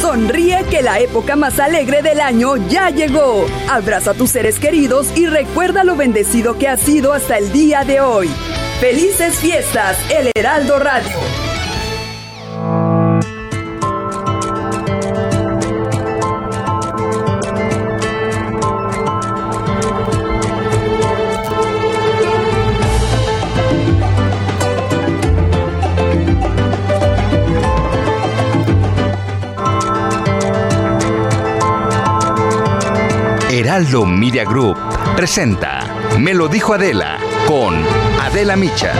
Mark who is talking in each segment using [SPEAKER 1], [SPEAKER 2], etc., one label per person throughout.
[SPEAKER 1] Sonríe que la época más alegre del año ya llegó. Abraza a tus seres queridos y recuerda lo bendecido que has sido hasta el día de hoy. Felices fiestas, El Heraldo Radio.
[SPEAKER 2] Heraldo Media Group presenta Me lo dijo Adela con Adela Micha.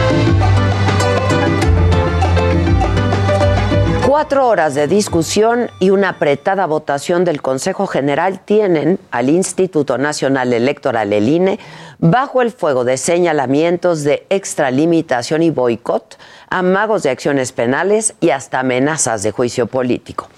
[SPEAKER 3] Cuatro horas de discusión y una apretada votación del Consejo General tienen al Instituto Nacional Electoral, el INE, bajo el fuego de señalamientos de extralimitación y boicot, amagos de acciones penales y hasta amenazas de juicio político.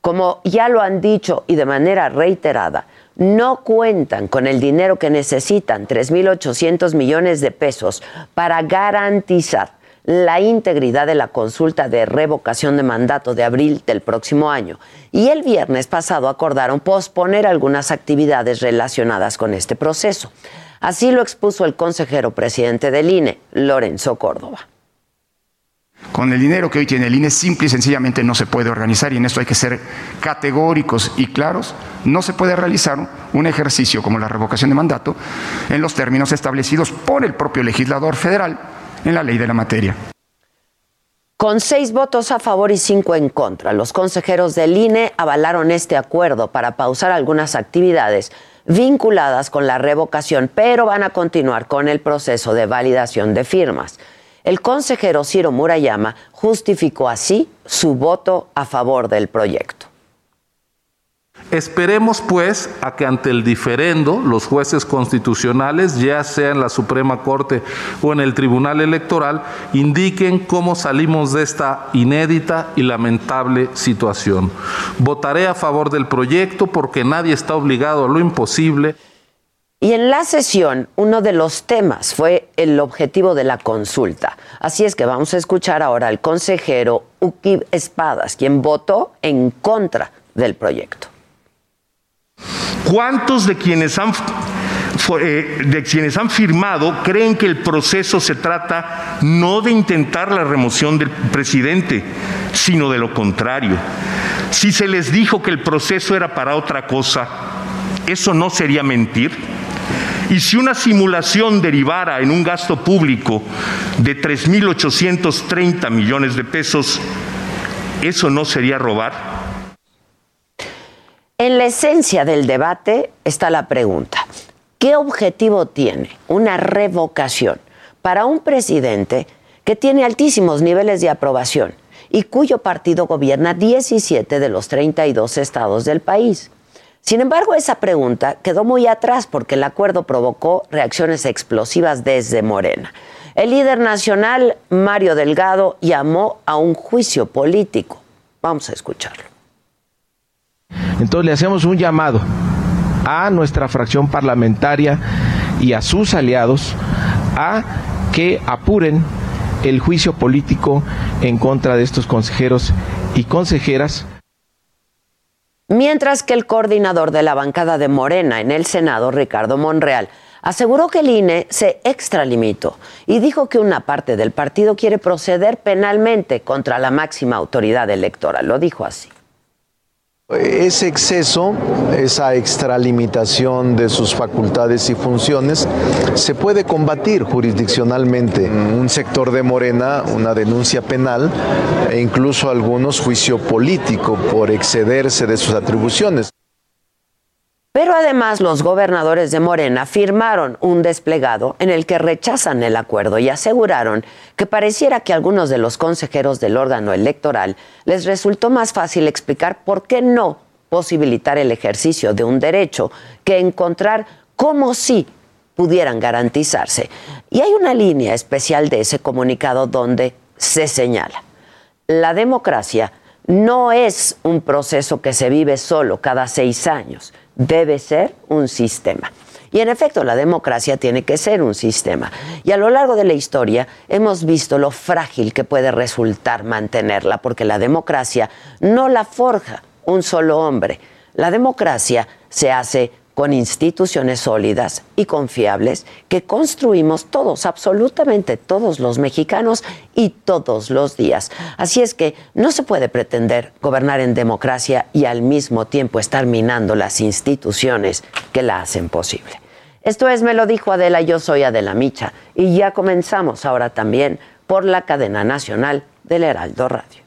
[SPEAKER 3] Como ya lo han dicho y de manera reiterada, no cuentan con el dinero que necesitan, 3.800 millones de pesos, para garantizar la integridad de la consulta de revocación de mandato de abril del próximo año. Y el viernes pasado acordaron posponer algunas actividades relacionadas con este proceso. Así lo expuso el consejero presidente del INE, Lorenzo Córdoba.
[SPEAKER 4] Con el dinero que hoy tiene el INE, simple y sencillamente no se puede organizar, y en esto hay que ser categóricos y claros, no se puede realizar un ejercicio como la revocación de mandato en los términos establecidos por el propio legislador federal en la ley de la materia.
[SPEAKER 3] Con seis votos a favor y cinco en contra, los consejeros del INE avalaron este acuerdo para pausar algunas actividades vinculadas con la revocación, pero van a continuar con el proceso de validación de firmas. El consejero Ciro Murayama justificó así su voto a favor del proyecto.
[SPEAKER 5] Esperemos pues a que ante el diferendo los jueces constitucionales, ya sea en la Suprema Corte o en el Tribunal Electoral, indiquen cómo salimos de esta inédita y lamentable situación. Votaré a favor del proyecto porque nadie está obligado a lo imposible.
[SPEAKER 3] Y en la sesión, uno de los temas fue el objetivo de la consulta. Así es que vamos a escuchar ahora al consejero Uki Espadas, quien votó en contra del proyecto.
[SPEAKER 6] ¿Cuántos de quienes han eh, de quienes han firmado creen que el proceso se trata no de intentar la remoción del presidente, sino de lo contrario. Si se les dijo que el proceso era para otra cosa, ¿eso no sería mentir? Y si una simulación derivara en un gasto público de 3.830 millones de pesos, ¿eso no sería robar?
[SPEAKER 3] En la esencia del debate está la pregunta, ¿qué objetivo tiene una revocación para un presidente que tiene altísimos niveles de aprobación y cuyo partido gobierna 17 de los 32 estados del país? Sin embargo, esa pregunta quedó muy atrás porque el acuerdo provocó reacciones explosivas desde Morena. El líder nacional, Mario Delgado, llamó a un juicio político. Vamos a escucharlo.
[SPEAKER 7] Entonces le hacemos un llamado a nuestra fracción parlamentaria y a sus aliados a que apuren el juicio político en contra de estos consejeros y consejeras.
[SPEAKER 3] Mientras que el coordinador de la bancada de Morena en el Senado, Ricardo Monreal, aseguró que el INE se extralimitó y dijo que una parte del partido quiere proceder penalmente contra la máxima autoridad electoral. Lo dijo así.
[SPEAKER 8] Ese exceso, esa extralimitación de sus facultades y funciones se puede combatir jurisdiccionalmente. Un sector de Morena, una denuncia penal e incluso algunos juicio político por excederse de sus atribuciones.
[SPEAKER 3] Pero además los gobernadores de Morena firmaron un desplegado en el que rechazan el acuerdo y aseguraron que pareciera que a algunos de los consejeros del órgano electoral les resultó más fácil explicar por qué no posibilitar el ejercicio de un derecho que encontrar cómo sí pudieran garantizarse. Y hay una línea especial de ese comunicado donde se señala, la democracia no es un proceso que se vive solo cada seis años debe ser un sistema. Y en efecto, la democracia tiene que ser un sistema. Y a lo largo de la historia hemos visto lo frágil que puede resultar mantenerla, porque la democracia no la forja un solo hombre. La democracia se hace con instituciones sólidas y confiables que construimos todos, absolutamente todos los mexicanos y todos los días. Así es que no se puede pretender gobernar en democracia y al mismo tiempo estar minando las instituciones que la hacen posible. Esto es, me lo dijo Adela, yo soy Adela Micha y ya comenzamos ahora también por la cadena nacional del Heraldo Radio.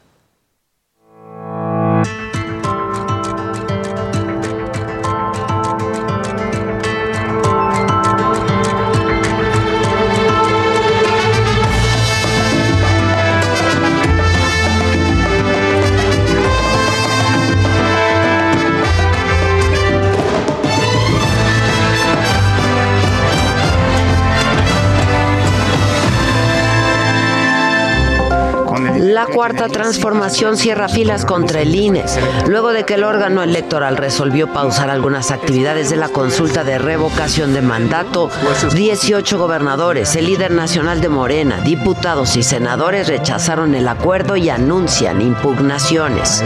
[SPEAKER 3] La cuarta transformación cierra filas contra el INE, luego de que el órgano electoral resolvió pausar algunas actividades de la consulta de revocación de mandato. 18 gobernadores, el líder nacional de Morena, diputados y senadores rechazaron el acuerdo y anuncian impugnaciones.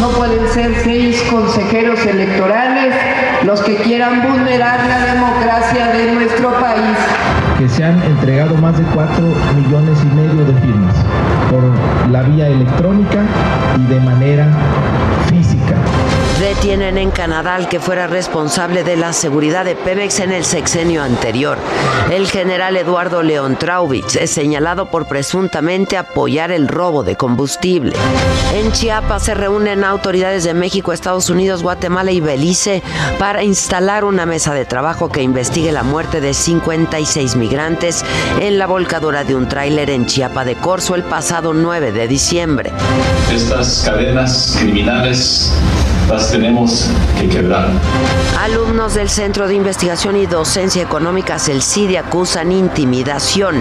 [SPEAKER 9] No pueden ser seis consejeros electorales los que quieran vulnerar la democracia de nuestro país.
[SPEAKER 7] Se han entregado más de 4 millones y medio de firmas por la vía electrónica y de manera.
[SPEAKER 3] Detienen en Canadá al que fuera responsable de la seguridad de Pemex en el sexenio anterior. El general Eduardo León Traubitz es señalado por presuntamente apoyar el robo de combustible. En Chiapas se reúnen autoridades de México, Estados Unidos, Guatemala y Belice para instalar una mesa de trabajo que investigue la muerte de 56 migrantes en la volcadura de un tráiler en Chiapa de Corzo el pasado 9 de diciembre.
[SPEAKER 10] Estas cadenas criminales las tenemos que quebrar.
[SPEAKER 3] Alumnos del Centro de Investigación y Docencia Económicas, el CIDI, acusan intimidación.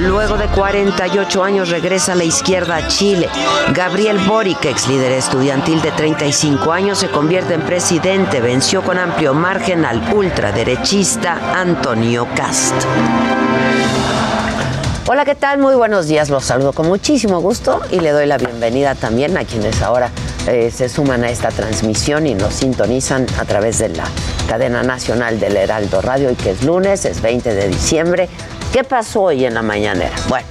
[SPEAKER 3] Luego de 48 años regresa a la izquierda a Chile. Gabriel Boric, ex líder estudiantil de 35 años, se convierte en presidente. Venció con amplio margen al ultraderechista Antonio Cast. Hola, ¿qué tal? Muy buenos días. Los saludo con muchísimo gusto y le doy la bienvenida también a quienes ahora eh, se suman a esta transmisión y nos sintonizan a través de la cadena nacional del Heraldo Radio y que es lunes, es 20 de diciembre. ¿Qué pasó hoy en la mañanera? Bueno,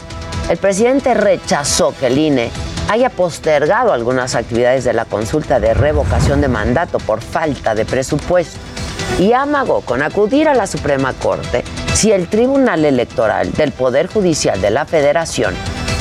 [SPEAKER 3] el presidente rechazó que el INE haya postergado algunas actividades de la consulta de revocación de mandato por falta de presupuesto y amagó con acudir a la Suprema Corte si el Tribunal Electoral del Poder Judicial de la Federación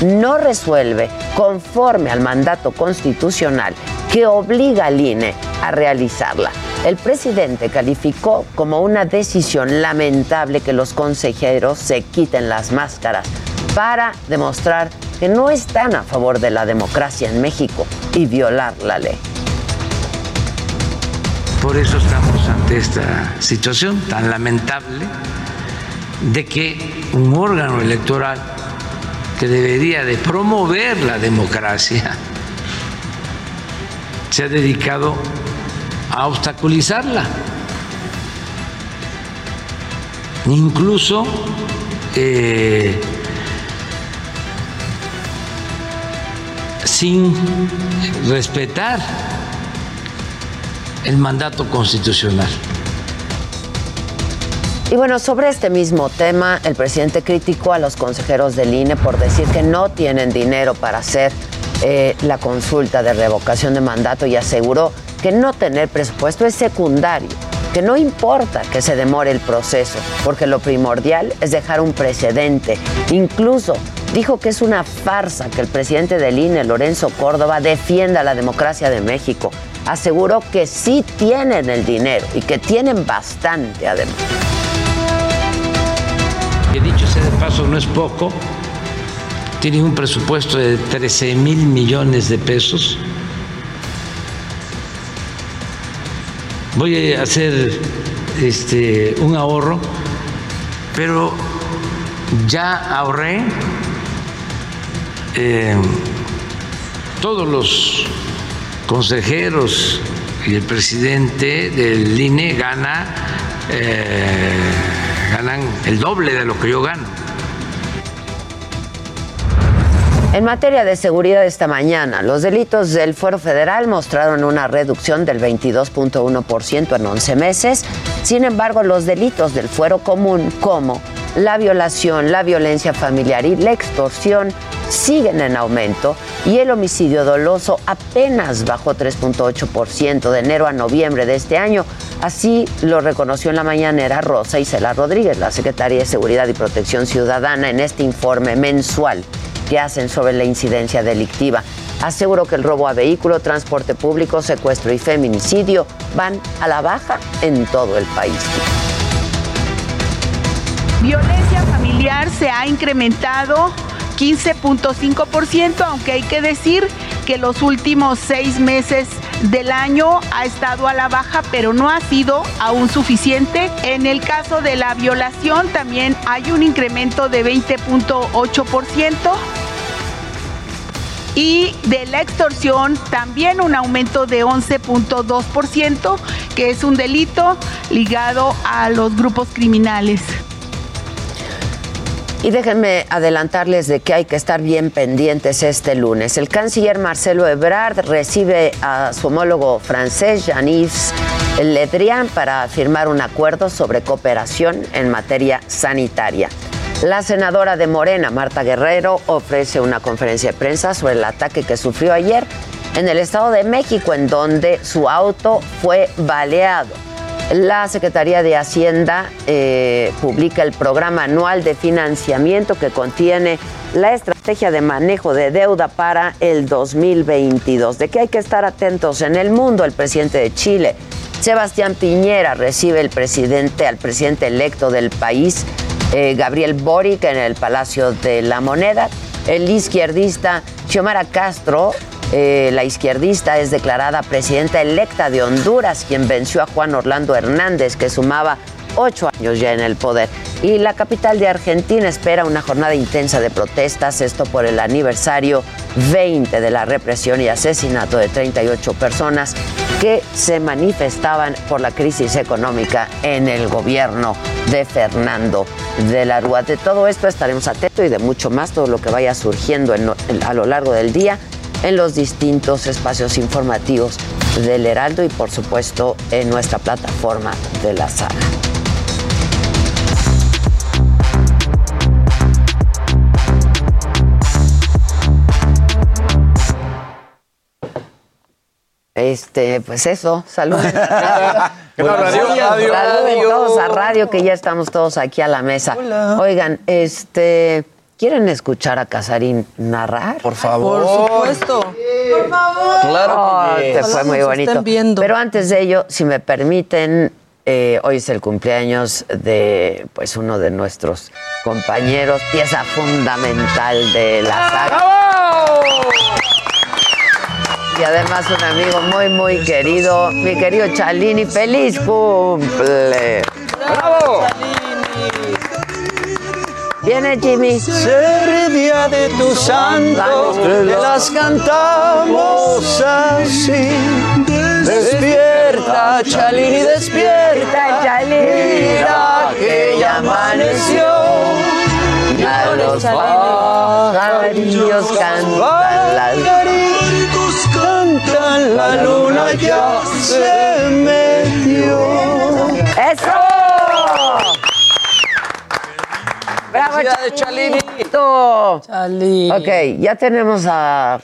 [SPEAKER 3] no resuelve conforme al mandato constitucional que obliga al INE a realizarla. El presidente calificó como una decisión lamentable que los consejeros se quiten las máscaras para demostrar que no están a favor de la democracia en México y violar la ley.
[SPEAKER 11] Por eso estamos ante esta situación tan lamentable de que un órgano electoral que debería de promover la democracia se ha dedicado a obstaculizarla. Incluso eh, sin respetar el mandato constitucional.
[SPEAKER 3] Y bueno, sobre este mismo tema, el presidente criticó a los consejeros del INE por decir que no tienen dinero para hacer eh, la consulta de revocación de mandato y aseguró que no tener presupuesto es secundario, que no importa que se demore el proceso, porque lo primordial es dejar un precedente. Incluso dijo que es una farsa que el presidente del INE, Lorenzo Córdoba, defienda la democracia de México. Aseguró que sí tienen el dinero y que tienen bastante además.
[SPEAKER 11] Paso, no es poco. Tienen un presupuesto de 13 mil millones de pesos. Voy a hacer este, un ahorro, pero ya ahorré eh, todos los consejeros y el presidente del INE gana, eh, ganan el doble de lo que yo gano.
[SPEAKER 3] En materia de seguridad esta mañana, los delitos del Fuero Federal mostraron una reducción del 22.1% en 11 meses. Sin embargo, los delitos del Fuero Común, como la violación, la violencia familiar y la extorsión, siguen en aumento y el homicidio doloso apenas bajó 3.8% de enero a noviembre de este año. Así lo reconoció en la mañanera Rosa Isela Rodríguez, la secretaria de Seguridad y Protección Ciudadana, en este informe mensual que hacen sobre la incidencia delictiva. Aseguró que el robo a vehículo, transporte público, secuestro y feminicidio van a la baja en todo el país.
[SPEAKER 12] Violencia familiar se ha incrementado 15.5%, aunque hay que decir que los últimos seis meses del año ha estado a la baja, pero no ha sido aún suficiente. En el caso de la violación también hay un incremento de 20.8%. Y de la extorsión también un aumento de 11.2%, que es un delito ligado a los grupos criminales.
[SPEAKER 3] Y déjenme adelantarles de que hay que estar bien pendientes este lunes. El canciller Marcelo Ebrard recibe a su homólogo francés, Jean-Yves Le Drian, para firmar un acuerdo sobre cooperación en materia sanitaria. La senadora de Morena, Marta Guerrero, ofrece una conferencia de prensa sobre el ataque que sufrió ayer en el Estado de México, en donde su auto fue baleado. La Secretaría de Hacienda eh, publica el programa anual de financiamiento que contiene la estrategia de manejo de deuda para el 2022. De qué hay que estar atentos en el mundo, el presidente de Chile, Sebastián Piñera, recibe el presidente, al presidente electo del país, eh, Gabriel Boric, en el Palacio de la Moneda. El izquierdista Xiomara Castro eh, la izquierdista es declarada presidenta electa de Honduras, quien venció a Juan Orlando Hernández, que sumaba ocho años ya en el poder. Y la capital de Argentina espera una jornada intensa de protestas, esto por el aniversario 20 de la represión y asesinato de 38 personas que se manifestaban por la crisis económica en el gobierno de Fernando de la Rúa. De todo esto estaremos atentos y de mucho más, todo lo que vaya surgiendo a lo largo del día en los distintos espacios informativos del Heraldo y por supuesto en nuestra plataforma de la sala. Este, pues eso, salud. radio, todos a radio, que ya estamos todos aquí a la mesa. Oigan, este, ¿Quieren escuchar a Casarín narrar?
[SPEAKER 13] Por favor.
[SPEAKER 14] Por supuesto. Por favor.
[SPEAKER 13] Claro
[SPEAKER 3] que fue muy bonito. Pero antes de ello, si me permiten, eh, hoy es el cumpleaños de pues uno de nuestros compañeros, pieza fundamental de la saga. Y además un amigo muy, muy querido, mi querido Chalini. ¡Feliz cumple! Viene Jimmy.
[SPEAKER 15] Ser día de tu santo, te las cantamos así. Despierta, Chalini, despierta. Mira que ya amaneció.
[SPEAKER 3] A los pajarillos cantan las
[SPEAKER 15] cantan, la luna ya se metió.
[SPEAKER 3] ¡Eso! ¡Bravo,
[SPEAKER 14] Chalito!
[SPEAKER 3] Ok, ya tenemos a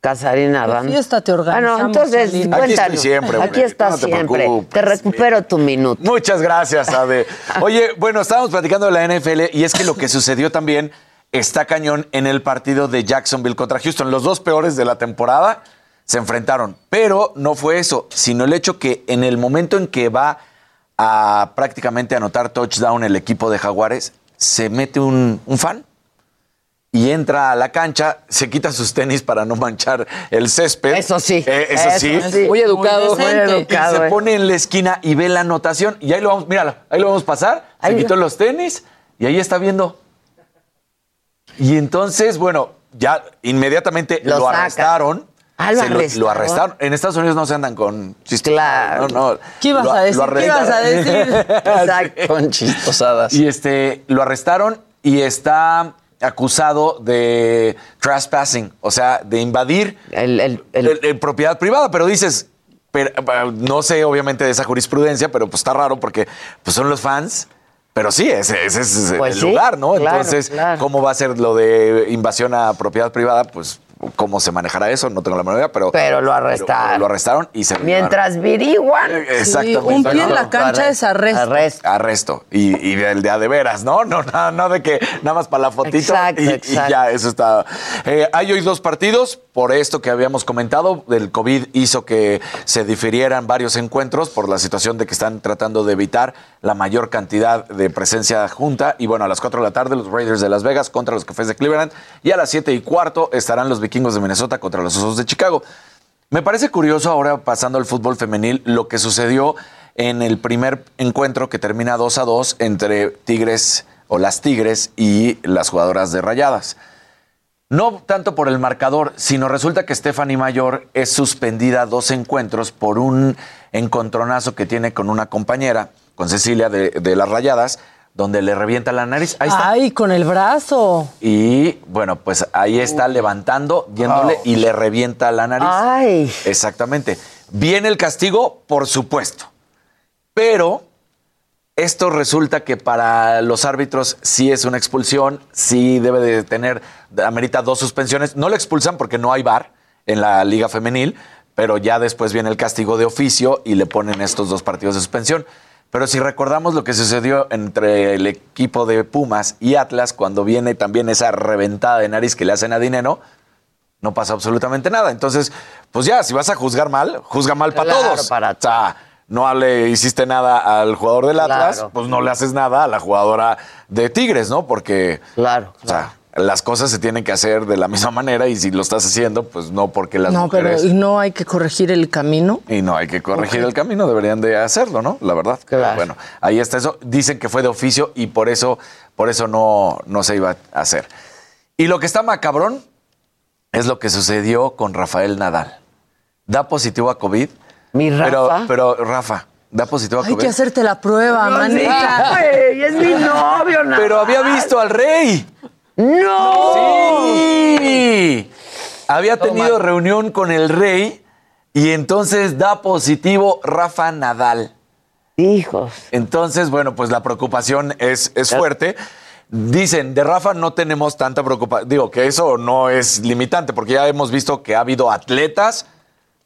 [SPEAKER 3] Casarina
[SPEAKER 14] ¿Qué
[SPEAKER 3] Banda.
[SPEAKER 14] fiesta te organizamos,
[SPEAKER 3] Bueno, entonces,
[SPEAKER 14] Aline?
[SPEAKER 13] Aquí
[SPEAKER 3] cuéntanos.
[SPEAKER 13] estoy siempre, hombre,
[SPEAKER 3] Aquí estás
[SPEAKER 13] no te
[SPEAKER 3] siempre.
[SPEAKER 13] preocupes.
[SPEAKER 3] Te recupero tu minuto.
[SPEAKER 13] Muchas gracias, Ade. Oye, bueno, estábamos platicando de la NFL y es que lo que sucedió también está cañón en el partido de Jacksonville contra Houston. Los dos peores de la temporada se enfrentaron. Pero no fue eso, sino el hecho que en el momento en que va a prácticamente anotar touchdown el equipo de Jaguares, se mete un, un fan y entra a la cancha, se quita sus tenis para no manchar el césped.
[SPEAKER 3] Eso sí,
[SPEAKER 13] Eh, eso,
[SPEAKER 3] eso
[SPEAKER 13] sí.
[SPEAKER 3] sí. Muy educado.
[SPEAKER 14] Muy decente.
[SPEAKER 3] Muy educado,
[SPEAKER 13] Y se
[SPEAKER 3] eh.
[SPEAKER 13] pone en la esquina y ve la anotación. Y ahí lo vamos, míralo, ahí lo vamos a pasar. Se
[SPEAKER 3] Ahí
[SPEAKER 13] quitó los tenis y ahí está viendo. Y entonces, bueno, ya inmediatamente
[SPEAKER 3] Lo
[SPEAKER 13] lo, arrestaron.
[SPEAKER 3] Ah, lo arrestaron.
[SPEAKER 13] lo arrestaron. En Estados Unidos no se andan con chistes.
[SPEAKER 3] Claro.
[SPEAKER 13] No, no.
[SPEAKER 14] ¿Qué ibas
[SPEAKER 13] Lo-
[SPEAKER 14] a decir?
[SPEAKER 13] lo
[SPEAKER 14] ¿Qué ibas a decir?
[SPEAKER 3] Exacto.
[SPEAKER 16] Con chistosadas.
[SPEAKER 13] Y este, lo arrestaron y está acusado de trespassing, o sea, de invadir
[SPEAKER 3] El, el, el-
[SPEAKER 13] el- el propiedad privada, pero dices, pero, no sé obviamente de esa jurisprudencia, pero pues está raro porque pues son los fans. Pero sí, ese, ese es
[SPEAKER 3] Pues
[SPEAKER 13] el
[SPEAKER 3] sí,
[SPEAKER 13] lugar, ¿no?
[SPEAKER 3] claro,
[SPEAKER 13] Entonces,
[SPEAKER 3] claro.
[SPEAKER 13] ¿cómo va a ser lo de invasión a propiedad privada? Pues, ¿cómo se manejará eso? No tengo la menor idea, pero...
[SPEAKER 3] Pero lo arrestaron.
[SPEAKER 13] lo arrestaron y se...
[SPEAKER 3] Mientras viriguan.
[SPEAKER 13] Exactamente.
[SPEAKER 14] un pie en la cancha es arresto.
[SPEAKER 3] Arresto.
[SPEAKER 13] Arresto. Y, y del de a de veras, ¿no? No, no, no de que nada más para la fotito.
[SPEAKER 3] Exacto,
[SPEAKER 13] y, ya, eso está. Eh, hay hoy dos partidos. Por esto que habíamos comentado, el COVID hizo que se difirieran varios encuentros por la situación de que están tratando de evitar la mayor cantidad de presencia junta. Y bueno, a las 4 de la tarde, los Raiders de Las Vegas contra los Cafés de Cleveland. Y a las 7 y cuarto estarán los Vikingos de Minnesota contra los Osos de Chicago. Me parece curioso ahora pasando al fútbol femenil lo que sucedió en el primer encuentro que termina 2 a 2 entre Tigres o las Tigres y las jugadoras de Rayadas. No tanto por el marcador, sino resulta que Stephanie Mayor es suspendida dos encuentros por un encontronazo que tiene con una compañera, con Cecilia de, de las Rayadas, donde le revienta la nariz. Ahí está.
[SPEAKER 14] Ay, con el brazo.
[SPEAKER 13] Y bueno, pues ahí está levantando, yéndole y le revienta la nariz.
[SPEAKER 3] Ay.
[SPEAKER 13] Exactamente. Viene el castigo, por supuesto. Pero esto resulta que para los árbitros sí es una expulsión, sí debe de tener, amerita dos suspensiones. No lo expulsan porque no hay VAR en la liga femenil, pero ya después viene el castigo de oficio y le ponen estos dos partidos de suspensión. Pero si recordamos lo que sucedió entre el equipo de Pumas y Atlas, cuando viene también esa reventada de nariz que le hacen a Dinero, no pasa absolutamente nada. Entonces, pues ya, si vas a juzgar mal, juzga mal para
[SPEAKER 3] Claro,
[SPEAKER 13] todos.
[SPEAKER 3] para
[SPEAKER 13] o sea, no le hiciste nada al jugador del Atlas,
[SPEAKER 3] Claro.
[SPEAKER 13] pues no le haces nada a la jugadora de Tigres, ¿no? Porque,
[SPEAKER 3] Claro.
[SPEAKER 13] o sea, las cosas se tienen que hacer de la misma manera y si lo estás haciendo, pues no porque las
[SPEAKER 14] No, pero
[SPEAKER 13] mujeres...
[SPEAKER 14] ¿y no hay que corregir el camino.
[SPEAKER 13] Y no hay que corregir el camino, deberían de hacerlo, ¿no? La verdad.
[SPEAKER 3] Claro.
[SPEAKER 13] Bueno, ahí está eso. Dicen que fue de oficio y por eso, por eso no, no se iba a hacer. Y lo que está macabrón es lo que sucedió con Rafael Nadal. Da positivo a COVID.
[SPEAKER 3] Mi
[SPEAKER 13] Pero,
[SPEAKER 3] Rafa.
[SPEAKER 13] pero Rafa, da positivo a
[SPEAKER 14] Hay
[SPEAKER 13] COVID.
[SPEAKER 14] que hacerte la prueba, manita.
[SPEAKER 3] Güey, es mi novio, nada
[SPEAKER 13] Pero había visto al rey.
[SPEAKER 3] ¡No!
[SPEAKER 13] Sí. Había tenido reunión con el rey y entonces da positivo Rafa Nadal.
[SPEAKER 3] Hijos.
[SPEAKER 13] Entonces, bueno, pues la preocupación es, es fuerte. Dicen, de Rafa no tenemos tanta preocupación. Digo que eso no es limitante, porque ya hemos visto que ha habido atletas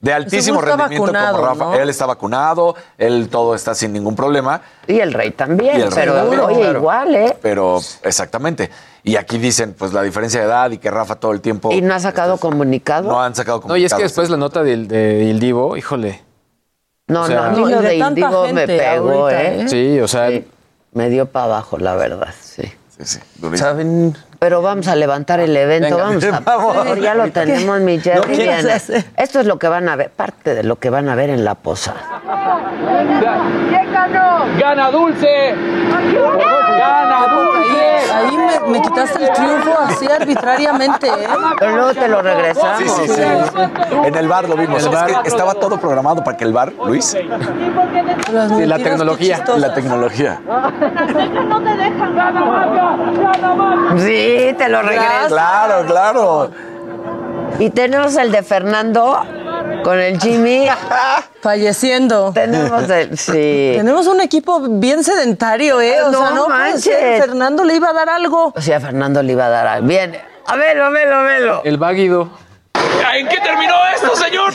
[SPEAKER 13] de altísimo rendimiento como Rafa.
[SPEAKER 14] ¿no?
[SPEAKER 13] Él está vacunado, él todo está sin ningún problema.
[SPEAKER 3] Y el rey también.
[SPEAKER 13] Y el rey
[SPEAKER 3] pero
[SPEAKER 13] también,
[SPEAKER 3] oye,
[SPEAKER 13] claro.
[SPEAKER 3] igual, ¿eh?
[SPEAKER 13] Pero exactamente. Y aquí dicen, pues la diferencia de edad y que Rafa todo el tiempo
[SPEAKER 3] ¿Y no ha sacado comunicado?
[SPEAKER 13] no han sacado
[SPEAKER 16] No, y es que después la nota del, de Il Divo, híjole.
[SPEAKER 3] No,
[SPEAKER 16] O sea,
[SPEAKER 3] no,
[SPEAKER 14] No, de
[SPEAKER 3] Indigo me pegó,
[SPEAKER 14] ahorita,
[SPEAKER 3] ¿eh?
[SPEAKER 14] ¿eh?
[SPEAKER 16] Sí, o sea,
[SPEAKER 3] Sí, me dio para abajo, la verdad, sí.
[SPEAKER 13] Sí, sí.
[SPEAKER 16] ¿saben?
[SPEAKER 3] Pero vamos a levantar el evento,
[SPEAKER 16] Venga.
[SPEAKER 3] vamos a...
[SPEAKER 13] Vamos.
[SPEAKER 3] Ya lo tenemos, mi Jerry.
[SPEAKER 14] ¿qué vas a hacer?
[SPEAKER 3] Esto es lo que van a ver, parte de lo que van a ver en la posada.
[SPEAKER 17] ¡Gana Dulce! ¡Gana Dulce!
[SPEAKER 14] Ahí me, me quitaste el triunfo así arbitrariamente, ¿eh?
[SPEAKER 3] Pero luego te lo regresamos.
[SPEAKER 13] Sí, sí, sí. En el bar lo vimos. Es que estaba todo programado para que el bar, Luis,
[SPEAKER 16] Sí, la tecnología,
[SPEAKER 13] la tecnología.
[SPEAKER 3] Sí, te lo regreso.
[SPEAKER 13] Claro, claro.
[SPEAKER 3] Y tenemos el de Fernando con el Jimmy.
[SPEAKER 14] Falleciendo.
[SPEAKER 3] tenemos el... Sí.
[SPEAKER 14] Tenemos un equipo bien sedentario, ¿eh? O
[SPEAKER 3] No
[SPEAKER 14] sea, no puede
[SPEAKER 3] manches.
[SPEAKER 14] ser. Fernando le iba a dar algo.
[SPEAKER 3] O sea, Fernando le iba a dar algo. Bien. A verlo, a verlo, a verlo.
[SPEAKER 16] El váguido.
[SPEAKER 17] ¿En qué terminó esto, señor?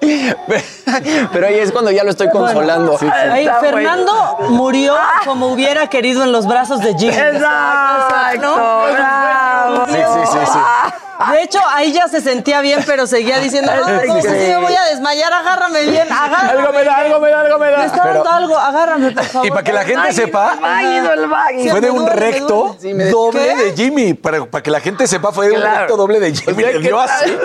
[SPEAKER 16] Pero ahí es cuando ya lo estoy consolando.
[SPEAKER 14] Ahí, Fernando murió como hubiera querido en los brazos de Jimmy.
[SPEAKER 3] Exacto, bravo.
[SPEAKER 16] Sí, sí, sí, sí.
[SPEAKER 14] De hecho, ahí ya se sentía bien, pero seguía diciendo, no, no, no, sí, me voy a desmayar, agárrame bien, agárrame.
[SPEAKER 16] Algo me da, algo me da, algo me da.
[SPEAKER 14] Me está
[SPEAKER 16] Pero-
[SPEAKER 14] dando algo, agárrame, por favor.
[SPEAKER 13] Y para que la gente sepa, fue de un recto doble de Jimmy. Para, para que la gente sepa, fue de un recto doble de Jimmy. Le dio así.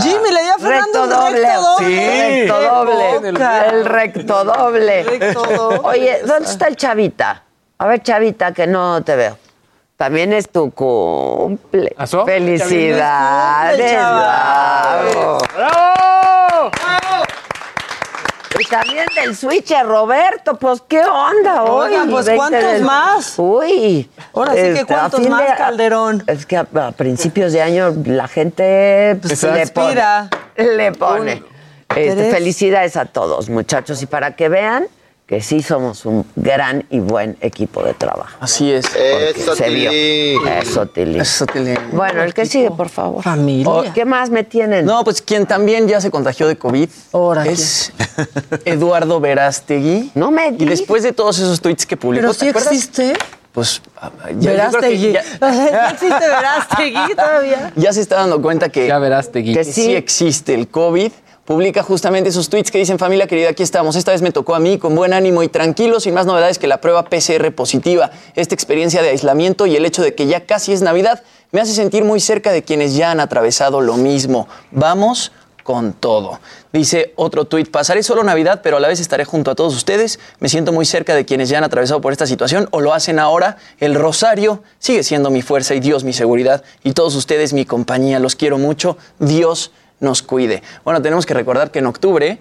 [SPEAKER 14] Jimmy le dio a Fernando
[SPEAKER 3] Recto
[SPEAKER 14] un
[SPEAKER 3] doble.
[SPEAKER 14] recto doble.
[SPEAKER 13] Sí.
[SPEAKER 3] Recto doble. El recto doble.
[SPEAKER 14] Recto doble.
[SPEAKER 3] Oye, ¿dónde está el chavita? A ver, chavita, que no te veo. También es tu cumple.
[SPEAKER 16] ¿Asó?
[SPEAKER 3] Felicidades.
[SPEAKER 14] Cumple,
[SPEAKER 3] bravo. Y también del switch Roberto, pues qué onda hoy.
[SPEAKER 14] Oigan, pues,
[SPEAKER 3] 20
[SPEAKER 14] ¿cuántos
[SPEAKER 3] del-
[SPEAKER 14] más?
[SPEAKER 3] Uy.
[SPEAKER 14] Ahora sí que
[SPEAKER 3] Este,
[SPEAKER 14] ¿cuántos más,
[SPEAKER 3] de-
[SPEAKER 14] Calderón?
[SPEAKER 3] Es que a, a principios de año la gente pues,
[SPEAKER 14] se
[SPEAKER 3] le pone. Le pone. Este, felicidades a todos, muchachos. Y para que vean que sí somos un gran y buen equipo de trabajo.
[SPEAKER 16] Así es.
[SPEAKER 3] Porque se vio. Eso, Tili.
[SPEAKER 16] Eso te
[SPEAKER 3] Bueno, el que sigue, por favor.
[SPEAKER 14] Familia.
[SPEAKER 3] Oh, ¿Qué más me tienen?
[SPEAKER 16] No, pues quien también ya se contagió de COVID
[SPEAKER 14] Ahora,
[SPEAKER 16] es Eduardo Verástegui.
[SPEAKER 3] No me
[SPEAKER 16] Y después de todos esos tweets que publicó,
[SPEAKER 14] Pero
[SPEAKER 16] ¿te
[SPEAKER 14] sí
[SPEAKER 16] acuerdas?
[SPEAKER 14] existe.
[SPEAKER 16] Pues ah, ya,
[SPEAKER 14] Verástegui.
[SPEAKER 16] ya,
[SPEAKER 14] ¿Ya existe Verástegui todavía?
[SPEAKER 16] ya se está dando cuenta que,
[SPEAKER 18] Ya Verástegui.
[SPEAKER 16] que
[SPEAKER 3] Que
[SPEAKER 16] sí.
[SPEAKER 3] sí.
[SPEAKER 16] existe el COVID. Publica justamente esos tweets que dicen, familia querida, aquí estamos. Esta vez me tocó a mí con buen ánimo y tranquilo, sin más novedades que la prueba PCR positiva. Esta experiencia de aislamiento y el hecho de que ya casi es Navidad me hace sentir muy cerca de quienes ya han atravesado lo mismo. Vamos con todo. Dice otro tuit, pasaré solo Navidad, pero a la vez estaré junto a todos ustedes. Me siento muy cerca de quienes ya han atravesado por esta situación o lo hacen ahora. El rosario sigue siendo mi fuerza y Dios mi seguridad. Y todos ustedes mi compañía. Los quiero mucho. Dios nos cuide. Bueno, tenemos que recordar que en octubre,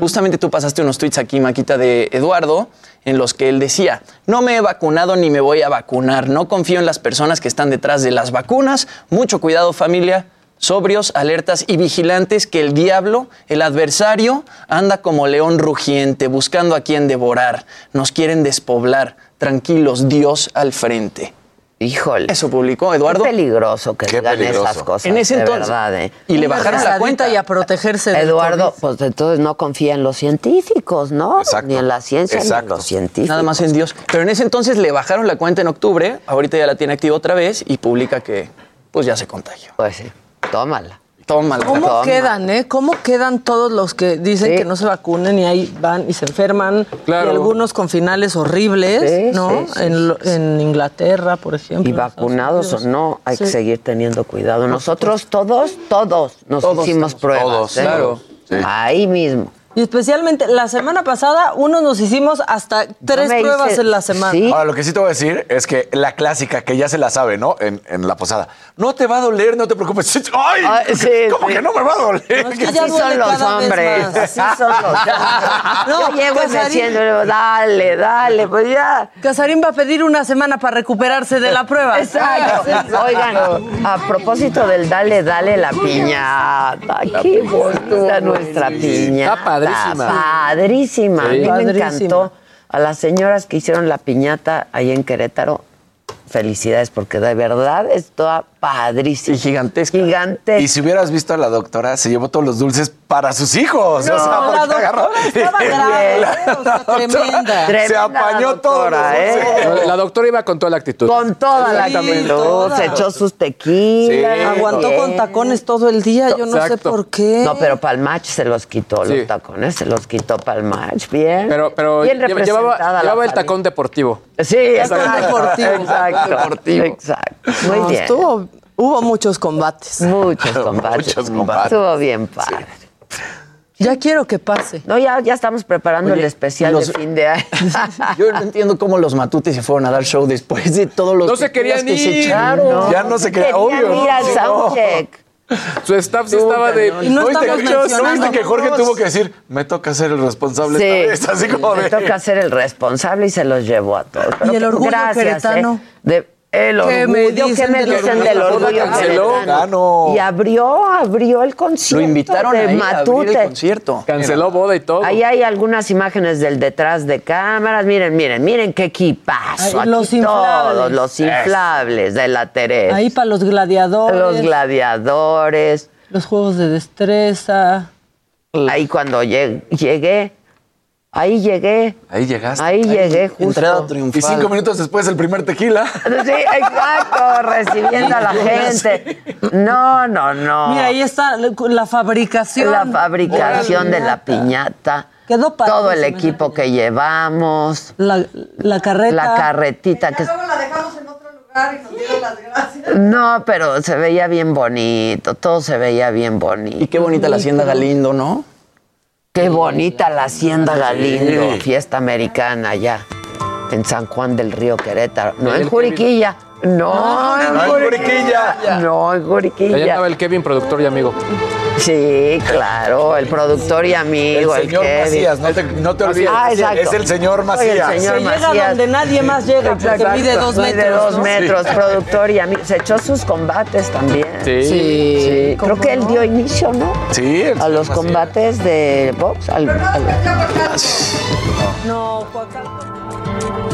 [SPEAKER 16] justamente tú pasaste unos tweets aquí, Maquita, de Eduardo, en los que él decía, no me he vacunado ni me voy a vacunar, no confío en las personas que están detrás de las vacunas, mucho cuidado familia, sobrios, alertas y vigilantes que el diablo, el adversario, anda como león rugiente, buscando a quien devorar, nos quieren despoblar, tranquilos, Dios al frente.
[SPEAKER 3] Híjole.
[SPEAKER 16] Eso publicó Eduardo.
[SPEAKER 3] Qué peligroso que
[SPEAKER 13] Qué
[SPEAKER 3] digan
[SPEAKER 13] peligroso.
[SPEAKER 3] esas cosas.
[SPEAKER 16] En ese
[SPEAKER 3] de
[SPEAKER 16] entonces.
[SPEAKER 3] verdad, ¿eh?
[SPEAKER 16] Y le bajaron la cuenta.
[SPEAKER 14] y a protegerse del
[SPEAKER 3] Eduardo,
[SPEAKER 14] COVID.
[SPEAKER 3] pues entonces no confía en los científicos, ¿no?
[SPEAKER 13] Exacto.
[SPEAKER 3] Ni en la ciencia ni en
[SPEAKER 13] Exacto.
[SPEAKER 3] los científicos.
[SPEAKER 16] Nada más en Dios. Pero en ese entonces le bajaron la cuenta en octubre, ahorita ya la tiene activa otra vez y publica que pues ya se contagió.
[SPEAKER 3] Pues sí, tómala.
[SPEAKER 16] Tómala.
[SPEAKER 14] ¿Cómo
[SPEAKER 3] Toma.
[SPEAKER 14] quedan, eh? ¿Cómo quedan todos los que dicen
[SPEAKER 3] Sí.
[SPEAKER 14] que no se vacunen y ahí van y se enferman?
[SPEAKER 18] Claro.
[SPEAKER 14] Y algunos con finales horribles,
[SPEAKER 3] Sí,
[SPEAKER 14] ¿no?
[SPEAKER 3] sí, sí,
[SPEAKER 14] en, Inglaterra, por ejemplo.
[SPEAKER 3] Y vacunados o no, hay que seguir teniendo cuidado. Nosotros todos, todos nos
[SPEAKER 16] Todos
[SPEAKER 3] hicimos pruebas.
[SPEAKER 13] todos,
[SPEAKER 3] ¿eh?
[SPEAKER 16] claro.
[SPEAKER 13] Sí.
[SPEAKER 3] Ahí mismo.
[SPEAKER 14] Y especialmente la semana pasada, unos nos hicimos hasta tres pruebas
[SPEAKER 3] hice-
[SPEAKER 14] en la semana.
[SPEAKER 3] Sí.
[SPEAKER 13] Ahora, lo que sí te voy a decir es que la clásica, que ya se la sabe, ¿no? En, en la posada. No te va a doler, no te preocupes. ¡Ay!
[SPEAKER 3] Ay, sí,
[SPEAKER 13] ¿Cómo
[SPEAKER 3] sí.
[SPEAKER 13] que no me va a doler?
[SPEAKER 14] No, es que
[SPEAKER 3] Así
[SPEAKER 14] ya
[SPEAKER 3] son los
[SPEAKER 14] cada vez
[SPEAKER 3] hombres.
[SPEAKER 14] más.
[SPEAKER 3] Así son los hombres.
[SPEAKER 14] No,
[SPEAKER 3] Yo llego y me
[SPEAKER 14] Casarín-
[SPEAKER 3] siento dale, dale, pues ya.
[SPEAKER 14] Casarín va a pedir una semana para recuperarse de la prueba.
[SPEAKER 3] Exacto. Oigan, a propósito del dale, dale la piñata. Qué bonita nuestra piñata.
[SPEAKER 18] Padrísima.
[SPEAKER 3] A mí me encantó. A las señoras que hicieron la piñata ahí en Querétaro, felicidades, porque de verdad está padrísima.
[SPEAKER 16] Y gigantesca.
[SPEAKER 3] Gigantesca.
[SPEAKER 13] Y si hubieras visto a la doctora, se llevó todos los dulces para sus hijos.
[SPEAKER 14] No,
[SPEAKER 13] o sea,
[SPEAKER 14] la
[SPEAKER 13] porque agarró-
[SPEAKER 14] estaba grave, o sea, tremenda.
[SPEAKER 13] Se
[SPEAKER 3] Tremenda
[SPEAKER 13] apañó todo.
[SPEAKER 3] ¿eh?
[SPEAKER 18] La doctora iba con toda la actitud.
[SPEAKER 3] Con toda la actitud,
[SPEAKER 14] Toda.
[SPEAKER 3] se echó sus tequilas.
[SPEAKER 13] Sí.
[SPEAKER 14] Aguantó
[SPEAKER 3] bien.
[SPEAKER 14] con tacones todo el día, yo no sé
[SPEAKER 18] Exacto.
[SPEAKER 14] por qué.
[SPEAKER 3] No, pero Palmach se los quitó,
[SPEAKER 18] Sí.
[SPEAKER 3] los tacones se los quitó Palmach. Bien.
[SPEAKER 18] Pero, pero
[SPEAKER 3] bien
[SPEAKER 18] lle- llevaba,
[SPEAKER 3] la
[SPEAKER 18] llevaba el
[SPEAKER 3] familia.
[SPEAKER 18] tacón deportivo.
[SPEAKER 3] Sí, exacto.
[SPEAKER 14] deportivo.
[SPEAKER 3] Exacto.
[SPEAKER 16] Deportivo.
[SPEAKER 3] Exacto. Muy
[SPEAKER 14] No,
[SPEAKER 3] bien.
[SPEAKER 14] estuvo- hubo muchos combates.
[SPEAKER 3] Muchos combates.
[SPEAKER 13] Muchos combates.
[SPEAKER 3] Estuvo bien padre.
[SPEAKER 14] Ya quiero que pase.
[SPEAKER 3] No, ya, ya estamos preparando
[SPEAKER 16] Oye,
[SPEAKER 3] el especial
[SPEAKER 16] los-
[SPEAKER 3] de fin de año.
[SPEAKER 16] Yo no entiendo cómo los matutes se fueron a dar show después de todos los
[SPEAKER 18] No se querían
[SPEAKER 16] que se
[SPEAKER 18] ir.
[SPEAKER 16] echaron.
[SPEAKER 13] Ya no se queda
[SPEAKER 3] Querían
[SPEAKER 13] obvio.
[SPEAKER 3] ir
[SPEAKER 13] no.
[SPEAKER 3] soundcheck.
[SPEAKER 18] Su staff sí estaba de.
[SPEAKER 14] Y no
[SPEAKER 13] ¿No viste, ¿no viste que Jorge tuvo que decir, me toca ser el responsable
[SPEAKER 3] Sí,
[SPEAKER 13] esta vez? Así como
[SPEAKER 3] me
[SPEAKER 13] de...
[SPEAKER 3] toca ser el responsable y se los llevó a todos. Pero
[SPEAKER 14] el orgullo
[SPEAKER 3] gracias,
[SPEAKER 14] queretano?
[SPEAKER 3] ¿eh? De- El
[SPEAKER 14] ¿Qué me
[SPEAKER 3] orgullo, ¿qué
[SPEAKER 14] dicen
[SPEAKER 3] me
[SPEAKER 14] del
[SPEAKER 3] dicen
[SPEAKER 14] orgullo?
[SPEAKER 3] del orgullo
[SPEAKER 14] canceló.
[SPEAKER 3] queretano? Y abrió, abrió el concierto
[SPEAKER 16] Lo invitaron
[SPEAKER 3] de
[SPEAKER 16] ahí a abrir
[SPEAKER 3] Matute.
[SPEAKER 16] el concierto.
[SPEAKER 18] Canceló boda y todo.
[SPEAKER 3] Ahí hay algunas imágenes del detrás de cámaras. Miren, miren, miren qué equipazo. Aquí
[SPEAKER 14] los
[SPEAKER 3] todos
[SPEAKER 14] inflables.
[SPEAKER 3] los inflables de la Teresa.
[SPEAKER 14] Ahí para los gladiadores.
[SPEAKER 3] Los gladiadores.
[SPEAKER 14] Los juegos de destreza.
[SPEAKER 3] Ahí cuando lleg- llegué, ahí llegué.
[SPEAKER 13] Ahí llegaste.
[SPEAKER 3] Ahí llegué justo.
[SPEAKER 13] Y cinco minutos después el primer tequila.
[SPEAKER 3] Sí, exacto, recibiendo a la gente. No, no, no.
[SPEAKER 14] Mira, ahí está la- fabricación.
[SPEAKER 3] La fabricación de la piñata.
[SPEAKER 14] Quedó
[SPEAKER 3] Todo el
[SPEAKER 14] padrísimo.
[SPEAKER 3] equipo que llevamos.
[SPEAKER 14] La, la carreta.
[SPEAKER 3] La carretita que
[SPEAKER 14] la dejamos en otro lugar y nos dieron las gracias.
[SPEAKER 3] No, pero se veía bien bonito, todo se veía bien bonito.
[SPEAKER 16] Y qué bonita la hacienda Galindo, ¿no?
[SPEAKER 3] Qué bonita la hacienda Galindo, fiesta americana ya, en San Juan del Río Querétaro. No en Juriquilla, no, en
[SPEAKER 18] no en
[SPEAKER 3] Juriquilla. No, en
[SPEAKER 18] Allá
[SPEAKER 3] Juriquilla.
[SPEAKER 18] estaba el Kevin, productor y amigo.
[SPEAKER 3] Sí, claro, el productor y amigo,
[SPEAKER 13] El
[SPEAKER 3] el,
[SPEAKER 13] señor
[SPEAKER 3] Kevin.
[SPEAKER 13] Macías, no te, no te olvides.
[SPEAKER 3] Ah, exacto.
[SPEAKER 13] es el señor Macías.
[SPEAKER 3] el señor
[SPEAKER 14] Se llega donde nadie más llega porque
[SPEAKER 3] Exacto.
[SPEAKER 14] mide dos
[SPEAKER 3] Mide
[SPEAKER 14] metros.
[SPEAKER 3] dos
[SPEAKER 14] ¿no?
[SPEAKER 3] metros, productor y amigo. Se echó sus combates también.
[SPEAKER 18] Sí.
[SPEAKER 3] Sí, creo que él dio inicio, ¿no?
[SPEAKER 13] Sí, el
[SPEAKER 3] A los combates de box. al- al-
[SPEAKER 14] No, Juan Carlos.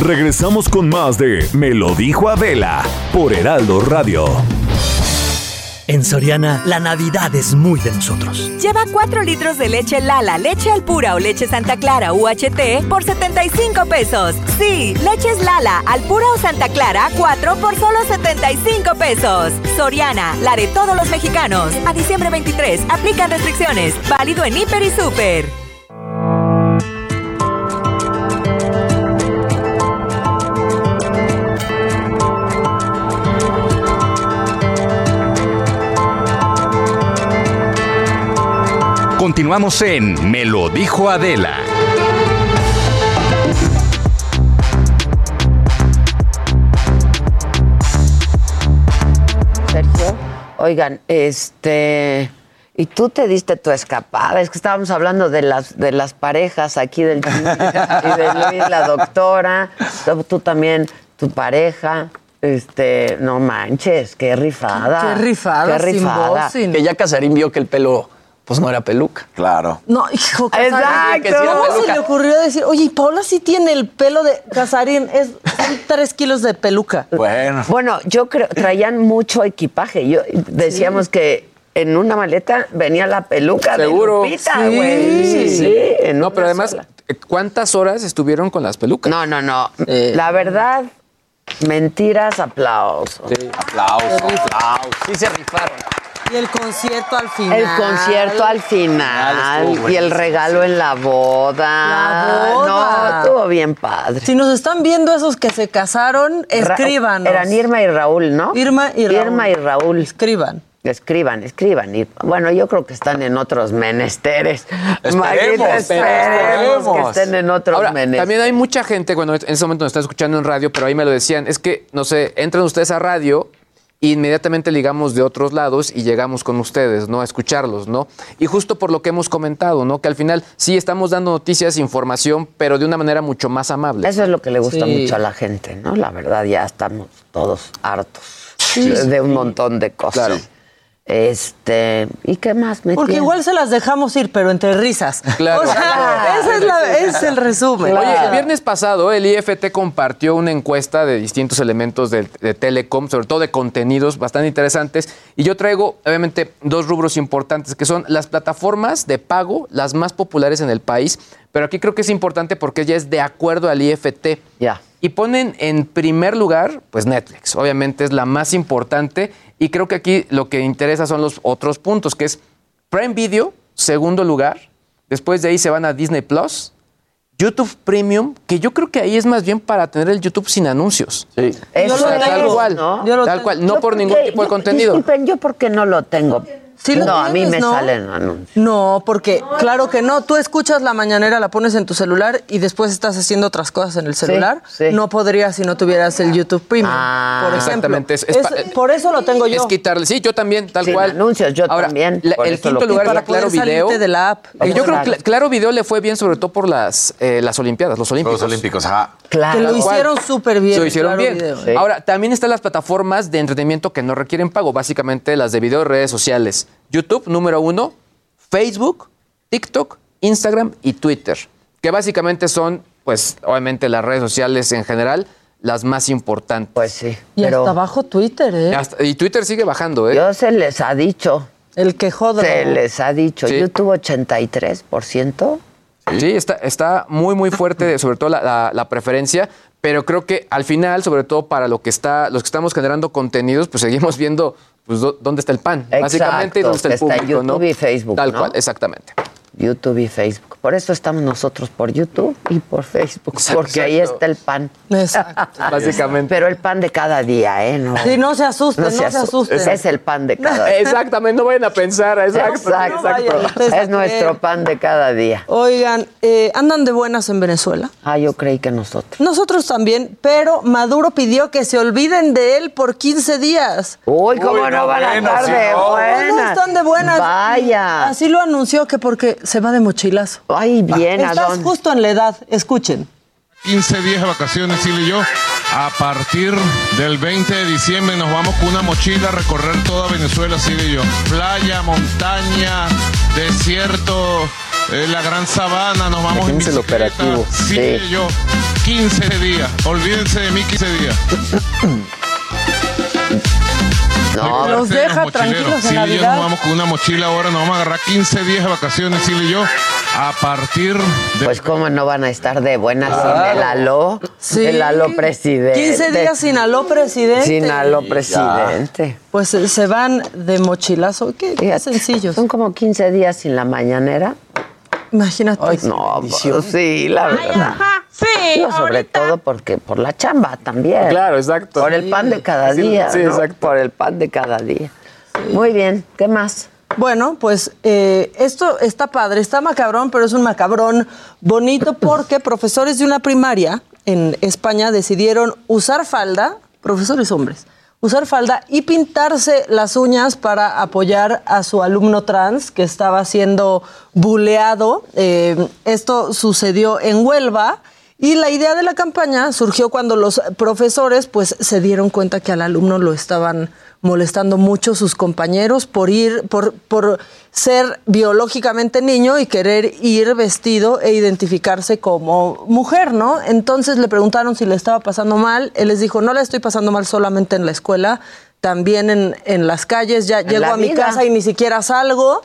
[SPEAKER 19] Regresamos con más de Me lo dijo Adela por Heraldo Radio.
[SPEAKER 20] En Soriana, la Navidad es muy de nosotros.
[SPEAKER 21] Lleva 4 litros de leche Lala, leche Alpura o leche Santa Clara UHT por 75 pesos. Sí, leches Lala, Alpura o Santa Clara, 4 por solo 75 pesos. Soriana, la de todos los mexicanos. A diciembre 23, aplican restricciones. Válido en Hiper y Super.
[SPEAKER 2] Continuamos en Me lo dijo Adela.
[SPEAKER 3] Sergio, oigan, este, y tú te diste tu escapada, es que estábamos hablando de las de las parejas aquí del y de Luis, la doctora, tú, también, tu pareja, este, no manches, qué rifada.
[SPEAKER 14] Qué rifada,
[SPEAKER 3] qué
[SPEAKER 14] sin
[SPEAKER 3] rifada.
[SPEAKER 14] voz, sin-
[SPEAKER 16] Que ya Casarín vio que el pelo, pues no era peluca.
[SPEAKER 13] Claro.
[SPEAKER 14] No, hijo,
[SPEAKER 3] Exacto.
[SPEAKER 14] Casarín.
[SPEAKER 3] Que sí era
[SPEAKER 14] ¿Cómo se le ocurrió decir, oye, y Paola sí tiene el pelo de Casarín? Es son tres kilos de peluca.
[SPEAKER 13] Bueno.
[SPEAKER 3] Bueno, yo creo, traían mucho equipaje. Yo decíamos que en una maleta venía la peluca
[SPEAKER 18] Seguro.
[SPEAKER 3] de Lupita,
[SPEAKER 18] Sí.
[SPEAKER 3] güey. Sí, sí, en
[SPEAKER 18] No, pero además,
[SPEAKER 3] sola.
[SPEAKER 18] eh, ¿cuántas horas estuvieron con las pelucas?
[SPEAKER 3] No, no, no. La verdad, mentiras, aplausos.
[SPEAKER 13] Aplausos, aplausos.
[SPEAKER 16] Sí se rifaron.
[SPEAKER 14] Y el concierto al final.
[SPEAKER 3] El concierto al final y el regalo en la boda.
[SPEAKER 14] La boda.
[SPEAKER 3] No, estuvo bien padre.
[SPEAKER 14] Si nos están viendo esos que se casaron, escríbanos.
[SPEAKER 3] Eran Irma y Raúl, ¿no?
[SPEAKER 14] Irma y Raúl.
[SPEAKER 3] Irma y Raúl.
[SPEAKER 14] Escriban.
[SPEAKER 3] Escriban, escriban. Y, bueno, yo creo que están en otros menesteres.
[SPEAKER 13] Esperemos,
[SPEAKER 3] esperemos que estén en otros
[SPEAKER 18] Ahora,
[SPEAKER 3] menesteres.
[SPEAKER 18] también hay mucha gente, bueno, en ese momento nos está escuchando en radio, pero ahí me lo decían, es que, no sé, entran ustedes a radio inmediatamente ligamos de otros lados y llegamos con ustedes, ¿no? A escucharlos, ¿no? Y justo por lo que hemos comentado, ¿no? Que al final sí estamos dando noticias, información, pero de una manera mucho más amable.
[SPEAKER 3] Eso es lo que le gusta
[SPEAKER 18] Sí.
[SPEAKER 3] mucho a la gente, ¿no? La verdad, ya estamos todos hartos
[SPEAKER 14] Sí,
[SPEAKER 3] de,
[SPEAKER 14] sí.
[SPEAKER 3] un montón de cosas.
[SPEAKER 18] Claro.
[SPEAKER 3] Este, ¿y qué más me
[SPEAKER 14] Porque igual se las dejamos ir, pero entre risas.
[SPEAKER 18] Claro.
[SPEAKER 14] O sea, ese es, la- es el resumen.
[SPEAKER 18] Oye, el viernes pasado el IFT compartió una encuesta de distintos elementos de, de Telecom, sobre todo de contenidos bastante interesantes. Y yo traigo, obviamente, dos rubros importantes, que son las plataformas de pago, las más populares en el país. Pero aquí creo que es importante porque ya es de acuerdo al IFT.
[SPEAKER 3] Ya.
[SPEAKER 18] Y ponen en primer lugar, pues Netflix. Obviamente es la más importante. Y creo que aquí lo que interesa son los otros puntos, que es Prime Video, segundo lugar. Después de ahí se van a Disney Plus. YouTube Premium, que yo creo que ahí es más bien para tener el YouTube sin anuncios. Sí.
[SPEAKER 3] Eso
[SPEAKER 18] O sea, tal
[SPEAKER 3] es,
[SPEAKER 18] cual,
[SPEAKER 3] ¿no?
[SPEAKER 18] tal cual, no
[SPEAKER 3] Yo
[SPEAKER 18] por
[SPEAKER 3] porque-
[SPEAKER 18] ningún tipo de
[SPEAKER 3] yo-
[SPEAKER 18] contenido.
[SPEAKER 3] Disculpen, yo porque no lo tengo.
[SPEAKER 14] Sí lo
[SPEAKER 3] no, a mí me
[SPEAKER 14] ¿no?
[SPEAKER 3] salen anuncios.
[SPEAKER 14] No, porque claro que no. Tú escuchas la mañanera, la pones en tu celular y después estás haciendo otras cosas en el celular. No podrías si no tuvieras el YouTube Premium, por ejemplo.
[SPEAKER 18] Exactamente, es- es
[SPEAKER 14] Es-
[SPEAKER 18] pa-
[SPEAKER 14] por eso lo tengo yo.
[SPEAKER 18] Es quitarle, sí, yo también, tal
[SPEAKER 14] Sin
[SPEAKER 18] cual.
[SPEAKER 3] anuncios, yo
[SPEAKER 18] Ahora,
[SPEAKER 3] también,
[SPEAKER 18] la- el quinto lugar
[SPEAKER 14] para
[SPEAKER 18] Claro Video.
[SPEAKER 14] de la app.
[SPEAKER 18] Eh, Yo creo que. Claro Video le fue bien, sobre todo por las, eh, las Olimpiadas, los Olímpicos.
[SPEAKER 13] Los Olímpicos, ajá.
[SPEAKER 3] Claro.
[SPEAKER 14] Que lo hicieron súper bien.
[SPEAKER 18] Lo hicieron
[SPEAKER 14] Claro
[SPEAKER 18] bien.
[SPEAKER 14] Video.
[SPEAKER 3] Sí.
[SPEAKER 18] Ahora, también están las plataformas de entretenimiento que no requieren pago, básicamente las de video y redes sociales. YouTube, número uno, Facebook, TikTok, Instagram y Twitter, que básicamente son, pues, obviamente las redes sociales en general, las más importantes.
[SPEAKER 3] Pues sí.
[SPEAKER 14] Y
[SPEAKER 3] pero
[SPEAKER 14] hasta abajo Twitter, ¿eh?
[SPEAKER 18] Hasta- y Twitter sigue bajando, ¿eh?
[SPEAKER 3] yo se les ha dicho.
[SPEAKER 14] El que joda.
[SPEAKER 3] Se les ha dicho.
[SPEAKER 18] Sí.
[SPEAKER 3] YouTube 83%.
[SPEAKER 18] Sí, está, está muy, muy fuerte, sobre todo la, la- la preferencia, pero creo que al final, sobre todo para lo que está, los que estamos generando contenidos, pues seguimos viendo pues, dó- dónde está el pan, básicamente, y dónde está el
[SPEAKER 3] que está
[SPEAKER 18] público, ¿no?
[SPEAKER 3] YouTube y Facebook,
[SPEAKER 18] Tal
[SPEAKER 3] ¿no?
[SPEAKER 18] cual, exactamente.
[SPEAKER 3] YouTube y Facebook. Por eso estamos nosotros por YouTube y por Facebook,
[SPEAKER 18] Exacto,
[SPEAKER 3] porque ahí está el pan.
[SPEAKER 14] Exacto.
[SPEAKER 18] Básicamente.
[SPEAKER 3] Pero el pan de cada día, ¿eh? No,
[SPEAKER 14] Sí, no se asusten, no, se
[SPEAKER 3] asu-
[SPEAKER 14] asusten.
[SPEAKER 3] Es el pan de cada día.
[SPEAKER 18] Exactamente, no vayan a pensar, exacto.
[SPEAKER 3] Exacto.
[SPEAKER 14] No
[SPEAKER 3] Es nuestro pan de cada día.
[SPEAKER 14] Oigan, eh, ¿andan de buenas en Venezuela?
[SPEAKER 3] Ah, yo creí que nosotros.
[SPEAKER 14] Nosotros también, pero Maduro pidió que se olviden de él por 15 días.
[SPEAKER 3] Uy, ¿cómo
[SPEAKER 13] Uy,
[SPEAKER 3] no,
[SPEAKER 13] no,
[SPEAKER 3] van a estar de buenas?
[SPEAKER 14] no están de buenas.
[SPEAKER 3] Vaya.
[SPEAKER 14] Así lo anunció que porque se va de mochilazo.
[SPEAKER 3] Ay, bien,
[SPEAKER 14] Estás
[SPEAKER 3] Adón.
[SPEAKER 14] justo en la edad, escuchen.
[SPEAKER 22] 15 días de vacaciones, Silvio y yo. A partir del 20 de diciembre nos vamos con una mochila a recorrer toda Venezuela, Silvio y yo. Playa, montaña, desierto, eh, la gran sabana, nos vamos en
[SPEAKER 18] el
[SPEAKER 22] bicicleta.
[SPEAKER 18] operativo.
[SPEAKER 22] Silvio
[SPEAKER 3] Sí.
[SPEAKER 22] y yo. 15 días. Olvídense de mí 15 días.
[SPEAKER 3] No,
[SPEAKER 14] Los deja
[SPEAKER 22] mochileros.
[SPEAKER 14] tranquilos en
[SPEAKER 22] Silvio y yo
[SPEAKER 14] Navidad.
[SPEAKER 22] nos vamos con una mochila ahora, nos vamos a agarrar 15 días de vacaciones, Silvio y yo. A partir de...
[SPEAKER 3] Pues cómo no van a estar de buenas sin el aló,
[SPEAKER 14] Sí.
[SPEAKER 3] el aló presidente.
[SPEAKER 14] 15 días sin aló presidente.
[SPEAKER 3] Sin aló presidente.
[SPEAKER 14] Pues eh, se van de mochilazo. Qué, qué
[SPEAKER 3] Fíjate,
[SPEAKER 14] sencillos.
[SPEAKER 3] Son como 15 días sin la mañanera.
[SPEAKER 14] Imagínate.
[SPEAKER 3] No, pues, sí, la verdad.
[SPEAKER 12] Sí,
[SPEAKER 3] Digo, sobre todo porque por la chamba también.
[SPEAKER 18] Claro, exacto.
[SPEAKER 3] Por el pan de cada día.
[SPEAKER 18] sí,
[SPEAKER 3] ¿no?
[SPEAKER 18] exacto.
[SPEAKER 3] Por el pan de cada día. Muy bien, ¿qué más?
[SPEAKER 14] Bueno, pues eh, esto está padre, está macabrón, pero es un macabrón bonito porque profesores de una primaria en España decidieron usar falda, profesores hombres, usar falda y pintarse las uñas para apoyar a su alumno trans que estaba siendo buleado. Eh, esto sucedió en Huelva. Y la idea de la campaña surgió cuando los profesores pues se dieron cuenta que al alumno lo estaban molestando mucho sus compañeros por ir, por, por ser biológicamente niño y querer ir vestido e identificarse como mujer, ¿no? Entonces le preguntaron si le estaba pasando mal. Él les dijo, no le estoy pasando mal solamente en la escuela, también en, en las calles. Ya llego a mi casa y ni siquiera salgo.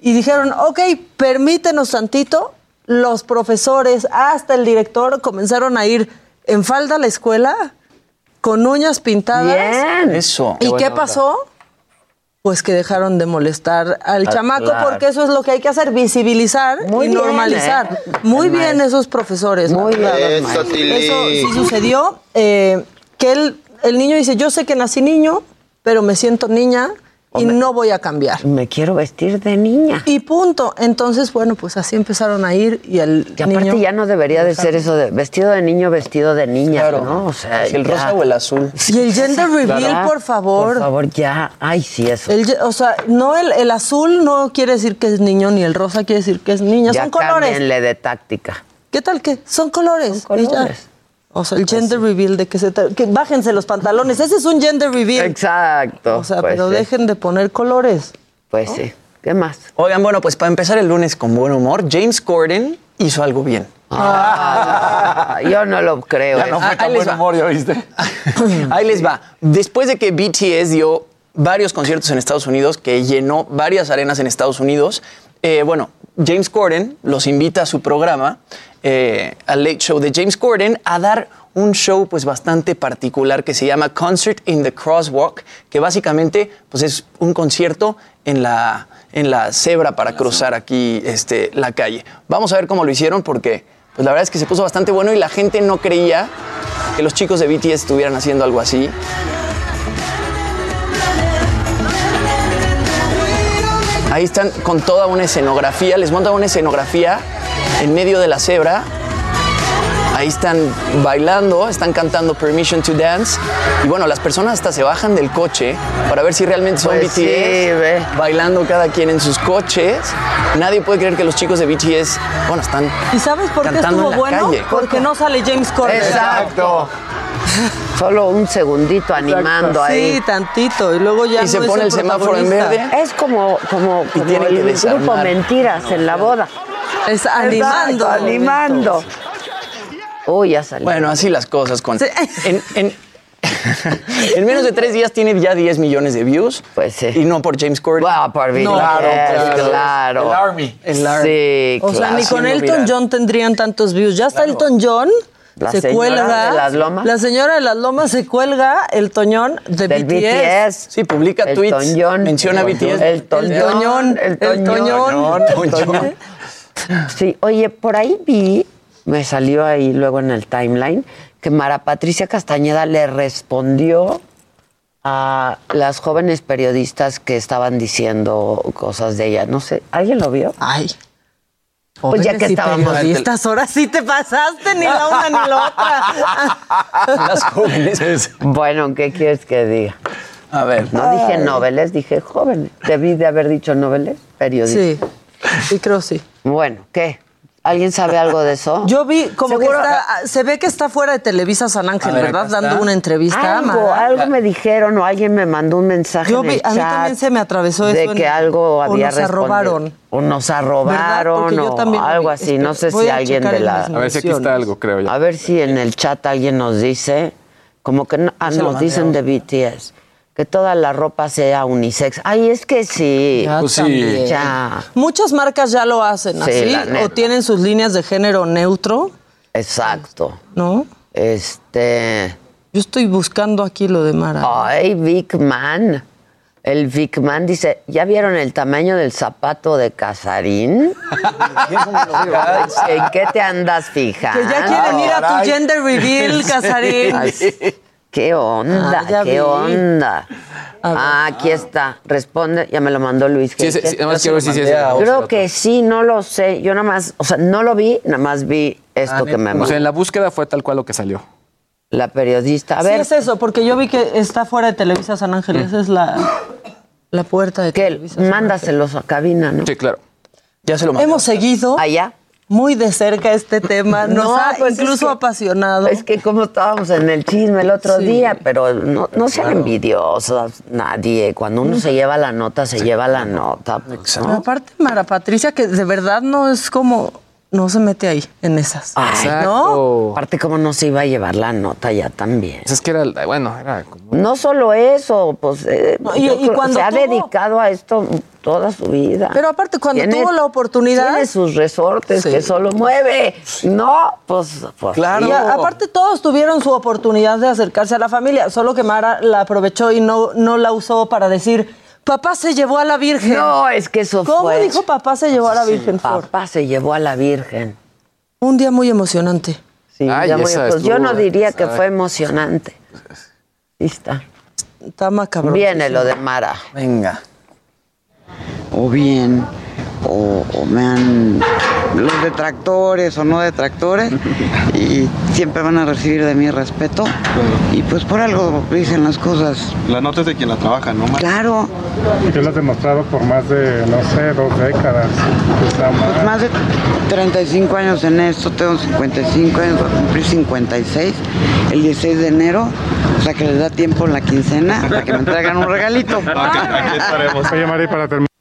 [SPEAKER 14] Y dijeron, ok, permítenos tantito. Los profesores, hasta el director, comenzaron a ir en falda a la escuela, con uñas pintadas.
[SPEAKER 3] Bien.
[SPEAKER 16] Eso.
[SPEAKER 14] ¿Y qué pasó? Pues que dejaron de molestar al
[SPEAKER 3] Ah,
[SPEAKER 14] chamaco,
[SPEAKER 3] claro.
[SPEAKER 14] porque eso es lo que hay que hacer, visibilizar
[SPEAKER 3] Muy
[SPEAKER 14] y
[SPEAKER 3] bien,
[SPEAKER 14] normalizar.
[SPEAKER 3] ¿eh?
[SPEAKER 14] Muy bien esos profesores.
[SPEAKER 3] Muy bien,
[SPEAKER 14] Eso
[SPEAKER 3] maestro.
[SPEAKER 14] sí sucedió. eh, que él, el niño dice, yo sé que nací niño, pero me siento niña y no voy a cambiar.
[SPEAKER 3] Me quiero vestir de niña.
[SPEAKER 14] Y punto. Entonces, bueno, pues así empezaron a ir y el
[SPEAKER 3] Y aparte
[SPEAKER 14] niño...
[SPEAKER 3] ya no debería de ser eso de vestido de niño, vestido de niña,
[SPEAKER 16] Claro.
[SPEAKER 3] ¿no? O sea,
[SPEAKER 16] Si el
[SPEAKER 3] ya.
[SPEAKER 16] rosa o el azul.
[SPEAKER 14] Y el gender reveal, por favor.
[SPEAKER 3] Por favor, ya. Ay, sí, eso.
[SPEAKER 14] El o sea, no el, el azul no quiere decir que es niño, ni el rosa quiere decir que es niña.
[SPEAKER 3] ya
[SPEAKER 14] Son colores.
[SPEAKER 3] cámbienle de táctica.
[SPEAKER 14] ¿Qué tal que? Son colores.
[SPEAKER 3] Son colores.
[SPEAKER 14] O sea, el gender reveal de que se... que bájense los pantalones. Ese es un gender reveal.
[SPEAKER 3] Exacto.
[SPEAKER 14] O sea,
[SPEAKER 3] pues
[SPEAKER 14] pero
[SPEAKER 3] sí.
[SPEAKER 14] dejen de poner colores.
[SPEAKER 3] Pues sí. ¿Qué más?
[SPEAKER 16] Oigan, bueno, pues para empezar el lunes con buen humor, James Corden hizo algo bien.
[SPEAKER 3] Ah, yo no lo creo.
[SPEAKER 13] Ya no
[SPEAKER 3] eso.
[SPEAKER 13] fue tan
[SPEAKER 16] ahí les
[SPEAKER 13] buen
[SPEAKER 16] va.
[SPEAKER 13] humor, ¿ya viste?
[SPEAKER 16] Ahí les va. Después de que BTS dio varios conciertos en Estados Unidos, que llenó varias arenas en Estados Unidos, eh, bueno, James Corden los invita a su programa, eh, al Late Show de James Corden, a dar un show pues bastante particular que se llama Concert in the Crosswalk, que básicamente pues es un concierto en la, en la cebra para cruzar aquí este, la calle. Vamos a ver cómo lo hicieron porque pues la verdad es que se puso bastante bueno y la gente no creía que los chicos de BTS estuvieran haciendo algo así. Ahí están con toda una escenografía, les montan una escenografía en medio de la cebra. Ahí están bailando, están cantando Permission to Dance. Y bueno, las personas hasta se bajan del coche para ver si realmente son
[SPEAKER 3] Pues
[SPEAKER 16] BTS.
[SPEAKER 3] sí, ve.
[SPEAKER 16] Bailando cada quien en sus coches. Nadie puede creer que los chicos de BTS, bueno, están
[SPEAKER 14] ¿Y sabes por qué estuvo bueno?
[SPEAKER 16] calle.
[SPEAKER 14] Porque no sale James Corden.
[SPEAKER 3] Exacto. Solo un segundito animando ahí.
[SPEAKER 14] Sí, tantito. Y luego ya
[SPEAKER 16] Y se
[SPEAKER 14] no
[SPEAKER 16] pone el semáforo en verde.
[SPEAKER 3] Es como, como, como
[SPEAKER 16] tiene que
[SPEAKER 3] el grupo
[SPEAKER 16] desarmar.
[SPEAKER 3] Mentiras en la boda.
[SPEAKER 14] Es animando.
[SPEAKER 3] Exacto, animando. Uy, ya salió.
[SPEAKER 16] Bueno, así las cosas con.
[SPEAKER 14] Sí.
[SPEAKER 16] En, en- en menos de tres días tiene ya 10 millones de views.
[SPEAKER 3] Pues sí.
[SPEAKER 16] Y no por James Corden.
[SPEAKER 3] Ah, por
[SPEAKER 16] Claro, claro.
[SPEAKER 3] claro.
[SPEAKER 13] El Army.
[SPEAKER 16] El Army.
[SPEAKER 3] Sí,
[SPEAKER 14] O sea, ni con Elton. John tendrían tantos views. Ya está Elton John.
[SPEAKER 3] La
[SPEAKER 14] se
[SPEAKER 3] señora
[SPEAKER 14] cuelga.
[SPEAKER 3] de las lomas.
[SPEAKER 14] La señora de las lomas se cuelga el toñón de
[SPEAKER 3] Del
[SPEAKER 14] BTS.
[SPEAKER 3] BTS.
[SPEAKER 16] Sí, publica
[SPEAKER 3] El
[SPEAKER 16] tweets.
[SPEAKER 3] Toñón.
[SPEAKER 16] Menciona
[SPEAKER 3] El
[SPEAKER 16] BTS.
[SPEAKER 3] El toñón.
[SPEAKER 14] El toñón.
[SPEAKER 3] El
[SPEAKER 14] El
[SPEAKER 3] toñón.
[SPEAKER 14] toñón.
[SPEAKER 3] El toñón. Sí, oye, por ahí vi, me salió ahí luego en el timeline, que Mara Patricia Castañeda le respondió a las jóvenes periodistas que estaban diciendo cosas de ella. No sé, ¿alguien lo vio?
[SPEAKER 14] Ay.
[SPEAKER 3] Pues ya que estábamos-
[SPEAKER 14] estas horas sí te pasaste, ni la una ni la otra.
[SPEAKER 16] Las jóvenes.
[SPEAKER 3] Bueno, ¿qué quieres que diga?
[SPEAKER 16] A ver.
[SPEAKER 3] No dije noveles, dije jóvenes. Debí de haber dicho noveles, periodistas.
[SPEAKER 14] Sí, sí creo sí.
[SPEAKER 3] Bueno, ¿qué? ¿Alguien sabe algo de eso?
[SPEAKER 14] Yo vi como que está, se ve que está fuera de Televisa San Ángel,
[SPEAKER 16] A ver,
[SPEAKER 14] ¿verdad? Dando una entrevista.
[SPEAKER 3] Algo,
[SPEAKER 14] Mara.
[SPEAKER 3] algo me dijeron o alguien me mandó un mensaje
[SPEAKER 14] Yo
[SPEAKER 3] en
[SPEAKER 14] vi-
[SPEAKER 3] el
[SPEAKER 14] a mí
[SPEAKER 3] chat
[SPEAKER 14] también se me atravesó
[SPEAKER 3] de
[SPEAKER 14] eso en-
[SPEAKER 3] que algo
[SPEAKER 14] o
[SPEAKER 3] había
[SPEAKER 14] nos
[SPEAKER 3] respondido.
[SPEAKER 14] arrobaron.
[SPEAKER 3] O nos arrobaron
[SPEAKER 14] yo
[SPEAKER 3] o algo así. No sé si
[SPEAKER 14] a
[SPEAKER 3] alguien de la...
[SPEAKER 18] A ver si aquí está algo, creo ya.
[SPEAKER 3] A ver si en el chat alguien nos dice, como que no, ah, nos dicen de BTS, que toda la ropa sea unisex. Ay, es que sí.
[SPEAKER 14] Ya
[SPEAKER 13] Pues sí.
[SPEAKER 14] también.
[SPEAKER 3] Ya.
[SPEAKER 14] Muchas marcas ya lo hacen
[SPEAKER 3] Sí,
[SPEAKER 14] así o tienen sus líneas de género neutro,
[SPEAKER 3] Exacto.
[SPEAKER 14] ¿no?
[SPEAKER 3] Este.
[SPEAKER 14] Yo estoy buscando aquí lo de Mara.
[SPEAKER 3] Ay, Vic Man. El Vic Man dice, ¿ya vieron el tamaño del zapato de Casarín? ¿En qué te andas fijando?
[SPEAKER 14] que ya quieren ir a tu gender reveal, Casarín.
[SPEAKER 3] ¿Qué onda?
[SPEAKER 14] Ah,
[SPEAKER 3] ¿Qué
[SPEAKER 14] vi.
[SPEAKER 3] onda? Ah, aquí está. Responde, ya me lo mandó Luis.
[SPEAKER 18] Sí, sí,
[SPEAKER 3] ¿Qué-
[SPEAKER 18] sí, nada más quiero ver si sí es
[SPEAKER 3] Creo que sí, no lo sé. Yo nada más, o sea, no lo vi, nada más vi esto que me
[SPEAKER 18] O sea,
[SPEAKER 3] mandó.
[SPEAKER 18] en la búsqueda fue tal cual lo que salió.
[SPEAKER 3] La periodista. A
[SPEAKER 14] sí
[SPEAKER 3] ver,
[SPEAKER 14] es eso, porque yo vi que está fuera de Televisa San Ángel. Esa es la, la puerta de
[SPEAKER 3] que
[SPEAKER 14] Televisa. San Ángel.
[SPEAKER 3] mándaselos a cabina, ¿no?
[SPEAKER 18] Sí, claro.
[SPEAKER 16] Ya se lo mandé.
[SPEAKER 14] Hemos seguido
[SPEAKER 3] Allá.
[SPEAKER 14] Muy de cerca este tema. Nos
[SPEAKER 3] No,
[SPEAKER 14] ha
[SPEAKER 3] pues es
[SPEAKER 14] incluso
[SPEAKER 3] que-
[SPEAKER 14] apasionado.
[SPEAKER 3] Es que como estábamos en el chisme el otro
[SPEAKER 14] Sí.
[SPEAKER 3] día, pero no, no sean envidiosos nadie. Cuando uno se lleva la nota, se lleva la nota. pues,
[SPEAKER 14] aparte, Mara Patricia, que de verdad no es como. No se mete ahí, en esas.
[SPEAKER 3] Ay,
[SPEAKER 14] ¿No?
[SPEAKER 3] Aparte, cómo no se iba a llevar la nota ya también.
[SPEAKER 18] Pues es que era, bueno, era como...
[SPEAKER 3] No solo eso, pues eh,
[SPEAKER 14] No, y- cuando
[SPEAKER 3] se ha dedicado a esto toda su vida.
[SPEAKER 14] Pero aparte, cuando
[SPEAKER 3] Tiene-
[SPEAKER 14] tuvo la oportunidad.
[SPEAKER 3] Tiene sus resortes
[SPEAKER 14] Sí.
[SPEAKER 3] que solo mueve. No, pues, pues
[SPEAKER 16] Claro.
[SPEAKER 14] Y a- aparte todos tuvieron su oportunidad de acercarse a la familia, solo que Mara la aprovechó y no, no la usó para decir, papá se llevó a la Virgen.
[SPEAKER 3] No, es que eso
[SPEAKER 14] ¿Cómo
[SPEAKER 3] fue.
[SPEAKER 14] dijo papá se llevó a la Virgen?
[SPEAKER 3] Papá se llevó a la Virgen.
[SPEAKER 14] Un día muy emocionante.
[SPEAKER 3] Sí,
[SPEAKER 18] Ay,
[SPEAKER 3] ya muy- pues yo no diría que fue emocionante. Ahí está.
[SPEAKER 14] Está macabrón.
[SPEAKER 3] Viene lo de Mara.
[SPEAKER 16] Venga.
[SPEAKER 23] o bien, o, o me han los detractores o no detractores, y siempre van a recibir de mí respeto. Y pues por algo dicen las cosas.
[SPEAKER 24] La nota es de quien la trabaja, ¿no?
[SPEAKER 23] Claro,
[SPEAKER 24] Yo lo has demostrado por más de, no sé, dos décadas.
[SPEAKER 23] Pues más de 35 años en esto, tengo 55 años, voy a cumplir 56 el 16 de enero, o sea que les da tiempo en la quincena para que me traigan un regalito.
[SPEAKER 24] Aquí estaremos. Oye, Mari, para terminar.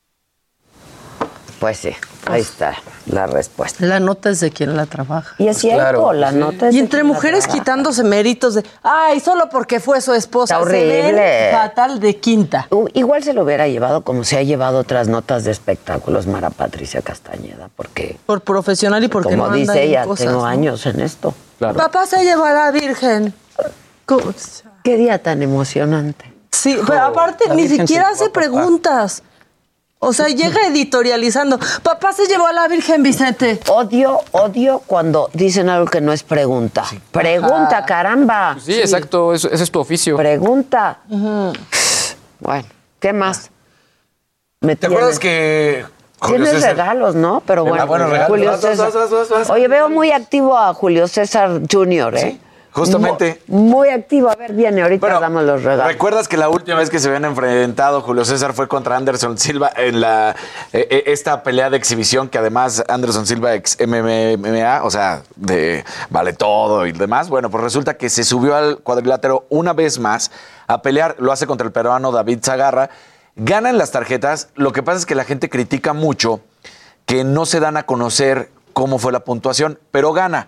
[SPEAKER 3] Pues sí, ahí está la respuesta.
[SPEAKER 14] La nota es de quien la trabaja.
[SPEAKER 3] Y es cierto,
[SPEAKER 16] claro,
[SPEAKER 3] la
[SPEAKER 16] sí.
[SPEAKER 3] nota es
[SPEAKER 14] Y
[SPEAKER 3] de
[SPEAKER 14] entre
[SPEAKER 3] quien
[SPEAKER 14] mujeres quitándose méritos de, ay, solo porque fue su esposa.
[SPEAKER 3] Está horrible.
[SPEAKER 14] fatal de quinta.
[SPEAKER 3] U- Igual se lo hubiera llevado como se ha llevado otras notas de espectáculos Mara Patricia Castañeda, porque
[SPEAKER 14] Por profesional y porque
[SPEAKER 3] como
[SPEAKER 14] no
[SPEAKER 3] dice ella,
[SPEAKER 14] cosas,
[SPEAKER 3] tengo
[SPEAKER 14] ¿no?
[SPEAKER 3] años en esto.
[SPEAKER 18] Claro.
[SPEAKER 14] Papá se llevó a la Virgen.
[SPEAKER 3] Qué día tan emocionante.
[SPEAKER 14] Sí, pero aparte
[SPEAKER 16] la
[SPEAKER 14] ni siquiera hace preguntas. O sea, llega editorializando. Papá se llevó a la Virgen Vicente.
[SPEAKER 3] Odio, odio cuando dicen algo que no es pregunta. Pregunta,
[SPEAKER 14] Ajá.
[SPEAKER 3] caramba.
[SPEAKER 18] Sí, exacto, eso- ese es tu oficio.
[SPEAKER 3] Pregunta. Bueno, ¿qué más? Me
[SPEAKER 13] ¿Te acuerdas que Julio
[SPEAKER 3] Tienes
[SPEAKER 13] César-
[SPEAKER 3] regalos, ¿no? Pero bueno,
[SPEAKER 13] bueno, regalos.
[SPEAKER 3] Julio
[SPEAKER 13] Vas, vas,
[SPEAKER 3] César.
[SPEAKER 13] vas, vas, vas.
[SPEAKER 3] Oye, veo muy activo a Julio César Jr., ¿eh?
[SPEAKER 13] Justamente.
[SPEAKER 3] Muy, muy activo. A ver, viene, ahorita damos los regalos.
[SPEAKER 13] ¿Recuerdas que la última vez que se habían enfrentado Julio César fue contra Anderson Silva en la eh, esta pelea de exhibición que además Anderson Silva ex MMA, o sea, de vale todo y demás? Bueno, pues resulta que se subió al cuadrilátero una vez más a pelear, lo hace contra el peruano David Zagarra, ganan las tarjetas, lo que pasa es que la gente critica mucho que no se dan a conocer cómo fue la puntuación, pero gana.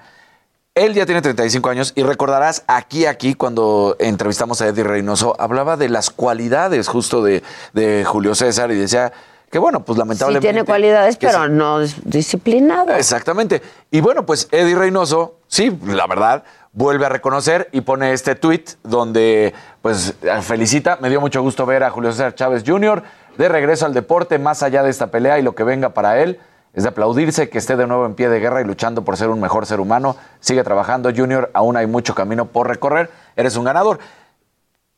[SPEAKER 13] Él ya tiene 35 años y recordarás aquí, aquí, cuando entrevistamos a Eddie Reynoso, hablaba de las cualidades justo de, de Julio César y decía que, bueno, pues
[SPEAKER 3] Sí
[SPEAKER 13] lamentablemente...
[SPEAKER 3] tiene cualidades, pero
[SPEAKER 13] sí.
[SPEAKER 3] no es disciplinado.
[SPEAKER 13] Exactamente. Y bueno, pues Eddie Reynoso, sí, la verdad, vuelve a reconocer y pone este tweet donde, pues, felicita. Me dio mucho gusto ver a Julio César Chávez Jr. de regreso al deporte, más allá de esta pelea y lo que venga para él. Es de aplaudirse que esté de nuevo en pie de guerra y luchando por ser un mejor ser humano. Sigue trabajando, Junior. Aún hay mucho camino por recorrer. Eres un ganador.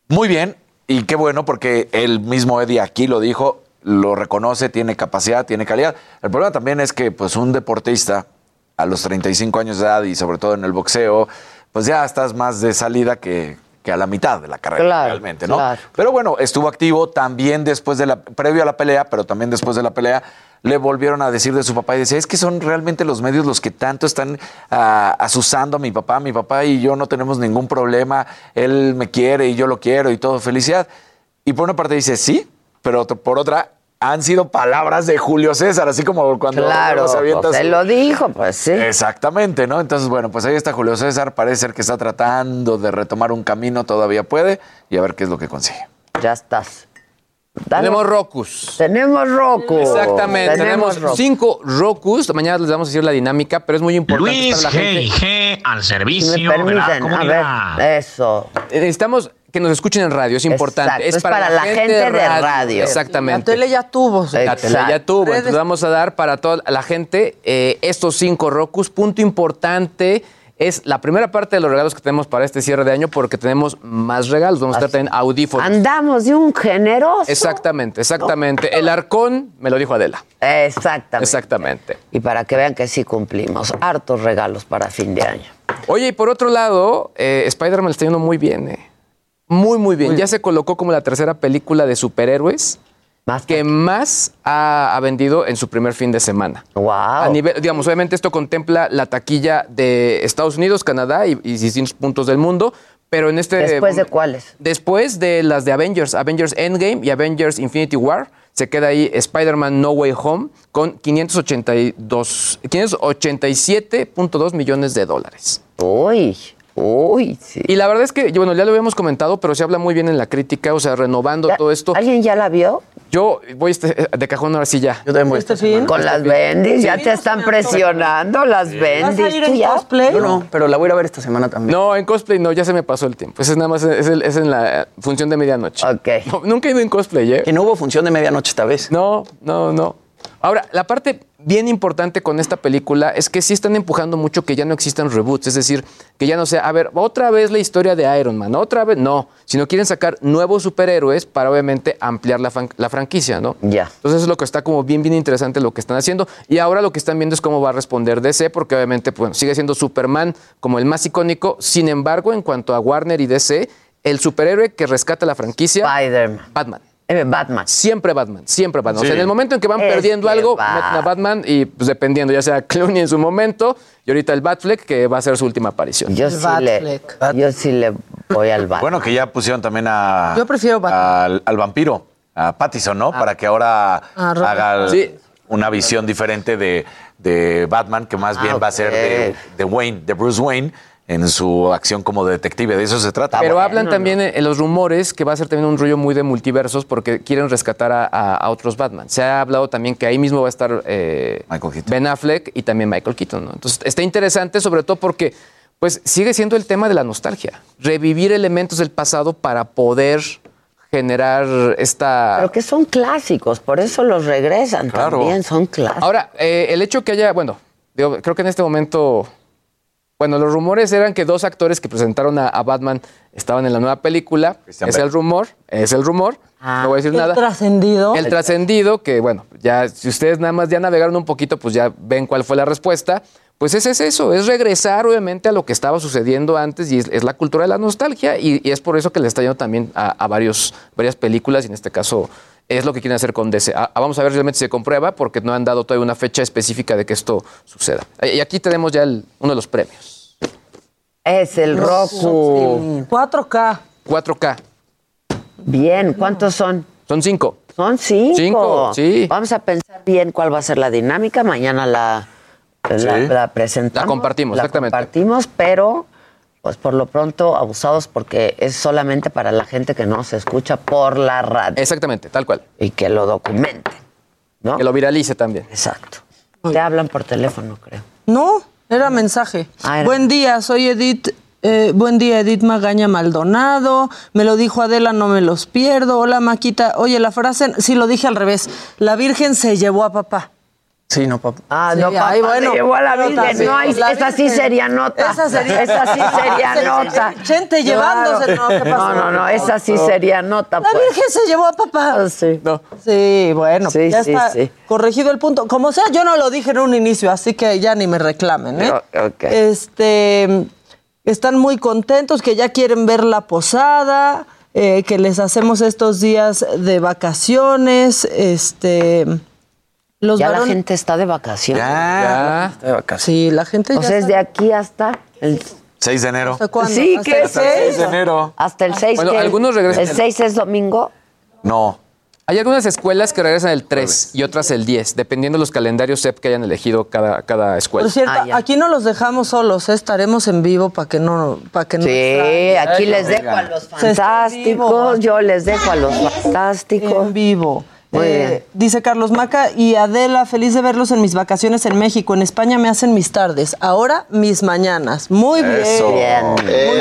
[SPEAKER 13] Muy bien, y qué bueno, porque el mismo Eddie aquí lo dijo, lo reconoce, tiene capacidad, tiene calidad. El problema también es que, pues, un deportista a los 35 años de edad y sobre todo en el boxeo, pues ya estás más de salida que, que a la mitad de la carrera
[SPEAKER 3] Claro,
[SPEAKER 13] realmente, ¿no?
[SPEAKER 3] claro.
[SPEAKER 13] Pero bueno, estuvo activo también después de la, previo a la pelea, pero también después de la pelea, le volvieron a decir de su papá y decía, es que son realmente los medios los que tanto están ah, asusando a mi papá, mi papá y yo no tenemos ningún problema, él me quiere y yo lo quiero y todo, felicidad. Y por una parte dice, sí, pero por otra, han sido palabras de Julio César, así como cuando
[SPEAKER 3] Claro,
[SPEAKER 13] avienta
[SPEAKER 3] pues él lo dijo, pues sí.
[SPEAKER 13] Exactamente, ¿no? Entonces, bueno, pues ahí está Julio César, parece ser que está tratando de retomar un camino, todavía puede, y a ver qué es lo que consigue.
[SPEAKER 3] Ya estás. Dale.
[SPEAKER 18] Tenemos Rokus.
[SPEAKER 3] Tenemos Roku.
[SPEAKER 18] Exactamente, tenemos, cinco Rokus. Mañana les vamos a decir la dinámica, pero es muy importante
[SPEAKER 25] Luis
[SPEAKER 18] la gente.
[SPEAKER 25] G&G al
[SPEAKER 3] Si
[SPEAKER 25] servicio de la
[SPEAKER 3] permiten, a ver, eso.
[SPEAKER 18] Eh, Necesitamos que nos escuchen en radio, es importante.
[SPEAKER 3] Exacto, es para la gente de radio.
[SPEAKER 14] La
[SPEAKER 18] Exactamente.
[SPEAKER 14] tele ya tuvo.
[SPEAKER 18] La tele ya tuvo. Entonces vamos a dar para toda la gente eh, estos cinco Rokus. Punto importante. Es la primera parte de los regalos que tenemos para este cierre de año porque tenemos más regalos. Vamos a estar también audífonos.
[SPEAKER 3] Andamos de un generoso.
[SPEAKER 18] Exactamente, exactamente. El arcón me lo dijo Adela.
[SPEAKER 3] Exactamente.
[SPEAKER 18] Exactamente.
[SPEAKER 3] Y para que vean que sí cumplimos. Hartos regalos para fin de año.
[SPEAKER 18] Oye, y por otro lado, eh, Spider-Man está yendo muy bien, eh. Muy, muy bien. ya se colocó como la tercera película de superhéroes que más ha, ha vendido en su primer fin de semana.
[SPEAKER 3] Wow.
[SPEAKER 18] A nivel, digamos, obviamente esto contempla la taquilla de Estados Unidos, Canadá y, y distintos puntos del mundo, pero en este...
[SPEAKER 3] ¿Después de cuáles?
[SPEAKER 18] Después de las de Avengers, Avengers Endgame y Avengers Infinity War, se queda ahí Spider-Man No Way Home con 582, 587.2 millones de dólares.
[SPEAKER 3] Uy, uy, sí.
[SPEAKER 18] Y la verdad es que, bueno, ya lo habíamos comentado, pero se habla muy bien en la crítica, o sea, renovando todo esto.
[SPEAKER 3] ¿Alguien ya la vio?
[SPEAKER 18] Yo voy este- de cajón ahora sí ya.
[SPEAKER 16] Yo también voy
[SPEAKER 14] ¿Este fin?
[SPEAKER 3] Con las bendis, ya te están presionando las bendis.
[SPEAKER 14] ¿Vas a ir
[SPEAKER 3] ¿Tú
[SPEAKER 14] en
[SPEAKER 3] ya?
[SPEAKER 14] cosplay?
[SPEAKER 16] Yo no, pero la voy a ir a ver esta semana también.
[SPEAKER 18] No, en cosplay no, ya se me pasó el tiempo. Ese es nada más, es, el- es en la función de medianoche.
[SPEAKER 3] Ok.
[SPEAKER 18] No, nunca he ido en cosplay, ¿eh?
[SPEAKER 16] Que no hubo función de medianoche esta vez.
[SPEAKER 18] No, no, no. Ahora, la parte bien importante con esta película es que sí están empujando mucho que ya no existan reboots, es decir, que ya no sea, a ver, otra vez la historia de Iron Man, otra vez, no, sino quieren sacar nuevos superhéroes para obviamente ampliar la, la franquicia, ¿no?
[SPEAKER 3] Ya.
[SPEAKER 18] Entonces es lo que está como bien, bien interesante lo que están haciendo. Y ahora lo que están viendo es cómo va a responder DC, porque obviamente pues, sigue siendo Superman como el más icónico. Sin embargo, en cuanto a Warner y DC, el superhéroe que rescata la franquicia,
[SPEAKER 3] Spider-Man.
[SPEAKER 18] Batman.
[SPEAKER 3] Eh, Batman.
[SPEAKER 18] Siempre Batman, siempre Batman. O sea,
[SPEAKER 13] Sí.
[SPEAKER 18] en el momento en que van
[SPEAKER 3] Es
[SPEAKER 18] perdiendo
[SPEAKER 3] que
[SPEAKER 18] algo,
[SPEAKER 3] va.
[SPEAKER 18] meten a Batman y pues dependiendo, ya sea Clooney en su momento y ahorita el Batfleck, que va a ser su última aparición.
[SPEAKER 3] Yo sí, le, yo sí le voy al Batman.
[SPEAKER 13] Bueno, que ya pusieron también a...
[SPEAKER 14] Yo prefiero Batman.
[SPEAKER 13] Al, al vampiro, a Pattison, ¿no? Para que ahora
[SPEAKER 14] Ah,
[SPEAKER 13] haga
[SPEAKER 18] Sí.
[SPEAKER 13] una visión diferente de, de Batman, que más bien
[SPEAKER 3] Ah,
[SPEAKER 13] va a ser de, de Wayne, de Bruce Wayne, en su acción como detective. De eso se trata.
[SPEAKER 18] Pero
[SPEAKER 3] bueno,
[SPEAKER 18] hablan
[SPEAKER 3] no,
[SPEAKER 18] también en los rumores que va a ser también un rollo muy de multiversos porque quieren rescatar a, a- a otros Batman. Se ha hablado también que ahí mismo va a estar eh,
[SPEAKER 13] Michael Keaton.
[SPEAKER 18] Ben Affleck y también Michael Keaton. ¿no? Entonces está interesante sobre todo porque pues sigue siendo el tema de la nostalgia. Revivir elementos del pasado para poder generar esta...
[SPEAKER 3] Pero que son clásicos, por eso los regresan también, son clásicos.
[SPEAKER 18] Ahora, eh, el hecho que haya, bueno, digo, creo que en este momento, bueno, los rumores eran que dos actores que presentaron a, a Batman estaban en la nueva película.
[SPEAKER 13] Christian
[SPEAKER 18] es
[SPEAKER 13] Bale.
[SPEAKER 18] el rumor, es el rumor. no voy a decir
[SPEAKER 14] El
[SPEAKER 18] nada.
[SPEAKER 14] trascendido.
[SPEAKER 18] El trascendido, que bueno, ya si ustedes nada más ya navegaron un poquito, pues ya ven cuál fue la respuesta. Pues ese es eso, es regresar obviamente a lo que estaba sucediendo antes y es, es la cultura de la nostalgia y, y es por eso que le está yendo también a, a varios, varias películas y en este caso es lo que quieren hacer con DC. Ah, vamos a ver si realmente se comprueba porque no han dado todavía una fecha específica de que esto suceda. Eh, Y aquí tenemos ya el- uno de los premios.
[SPEAKER 3] Es el Roku.
[SPEAKER 14] 4K.
[SPEAKER 18] 4K.
[SPEAKER 3] Bien, ¿cuántos son?
[SPEAKER 18] Son cinco.
[SPEAKER 3] Son cinco.
[SPEAKER 18] Cinco, sí.
[SPEAKER 3] Vamos a pensar bien cuál va a ser la dinámica. Mañana la, la,
[SPEAKER 18] Sí.
[SPEAKER 3] la presentamos.
[SPEAKER 18] La compartimos,
[SPEAKER 3] la
[SPEAKER 18] exactamente.
[SPEAKER 3] compartimos, pero pues por lo pronto abusados porque es solamente para la gente que no se escucha por la radio.
[SPEAKER 18] Exactamente, tal cual.
[SPEAKER 3] Y que lo documente. ¿no?
[SPEAKER 18] Que lo viralice también.
[SPEAKER 3] Exacto. Te hablan por teléfono, creo.
[SPEAKER 14] No, era mensaje.
[SPEAKER 3] Ah, era.
[SPEAKER 14] Buen día, soy Edith. eh, buen día, Edith Magaña Maldonado. Me lo dijo Adela, no me los pierdo. Hola, Maquita. Oye, la frase, sí lo dije al revés. La Virgen se llevó a papá.
[SPEAKER 16] Sí, no, papá.
[SPEAKER 3] Ah,
[SPEAKER 14] Sí,
[SPEAKER 3] no,
[SPEAKER 14] ay,
[SPEAKER 3] papá,
[SPEAKER 14] bueno,
[SPEAKER 3] se llevó a la
[SPEAKER 14] nota,
[SPEAKER 3] Virgen.
[SPEAKER 14] sí.
[SPEAKER 3] No, hay-
[SPEAKER 14] La
[SPEAKER 3] esa sí sería nota.
[SPEAKER 14] Esa sería-
[SPEAKER 3] Esa sí sería nota.
[SPEAKER 14] Chente llevándose, no, ¿qué pasó?
[SPEAKER 3] No, no, no, esa sí sería nota.
[SPEAKER 14] La
[SPEAKER 3] pues.
[SPEAKER 14] Virgen se llevó a papá.
[SPEAKER 3] Sí.
[SPEAKER 14] Sí, bueno,
[SPEAKER 3] Sí,
[SPEAKER 14] ya
[SPEAKER 3] sí,
[SPEAKER 14] está
[SPEAKER 3] sí.
[SPEAKER 14] corregido el punto. Como sea, yo no lo dije en un inicio, así que ya ni me reclamen, ¿eh?
[SPEAKER 3] O- ok.
[SPEAKER 14] Este, están muy contentos, que ya quieren ver la posada, eh, que les hacemos estos días de vacaciones, este... Los
[SPEAKER 3] ya la
[SPEAKER 14] varones-
[SPEAKER 3] gente está de vacaciones.
[SPEAKER 13] Ya.
[SPEAKER 14] Sí, la gente
[SPEAKER 3] O
[SPEAKER 14] ya
[SPEAKER 3] sea, es
[SPEAKER 14] está-
[SPEAKER 3] de aquí hasta el...
[SPEAKER 13] 6 de enero.
[SPEAKER 14] ¿Hasta cuándo?
[SPEAKER 3] Sí,
[SPEAKER 14] ¿Hasta
[SPEAKER 3] que
[SPEAKER 14] el
[SPEAKER 3] es
[SPEAKER 14] seis?
[SPEAKER 13] 6 de enero.
[SPEAKER 3] Hasta el 6.
[SPEAKER 18] Bueno,
[SPEAKER 3] que-
[SPEAKER 18] algunos regresan
[SPEAKER 3] ¿El
[SPEAKER 18] el-
[SPEAKER 3] 6 es domingo?
[SPEAKER 13] No.
[SPEAKER 18] Hay algunas escuelas que regresan el 3 y otras el 10, dependiendo de los calendarios SEP que hayan elegido cada, cada escuela.
[SPEAKER 14] Por cierto,
[SPEAKER 3] Ah, ya.
[SPEAKER 14] aquí no los dejamos solos, ¿eh? estaremos en vivo para que no, para que no
[SPEAKER 3] Sí,
[SPEAKER 14] extrañen.
[SPEAKER 3] aquí
[SPEAKER 13] Ay,
[SPEAKER 3] les
[SPEAKER 13] no,
[SPEAKER 3] dejo a los
[SPEAKER 14] está
[SPEAKER 3] fantásticos. Yo les dejo a los fantásticos.
[SPEAKER 14] En vivo.
[SPEAKER 3] Muy
[SPEAKER 14] Eh,
[SPEAKER 3] bien.
[SPEAKER 14] Dice Carlos Maca y Adela, feliz de verlos en mis vacaciones en México. En España me hacen mis tardes, ahora mis mañanas. Muy bien.
[SPEAKER 13] Eso.
[SPEAKER 3] Bien,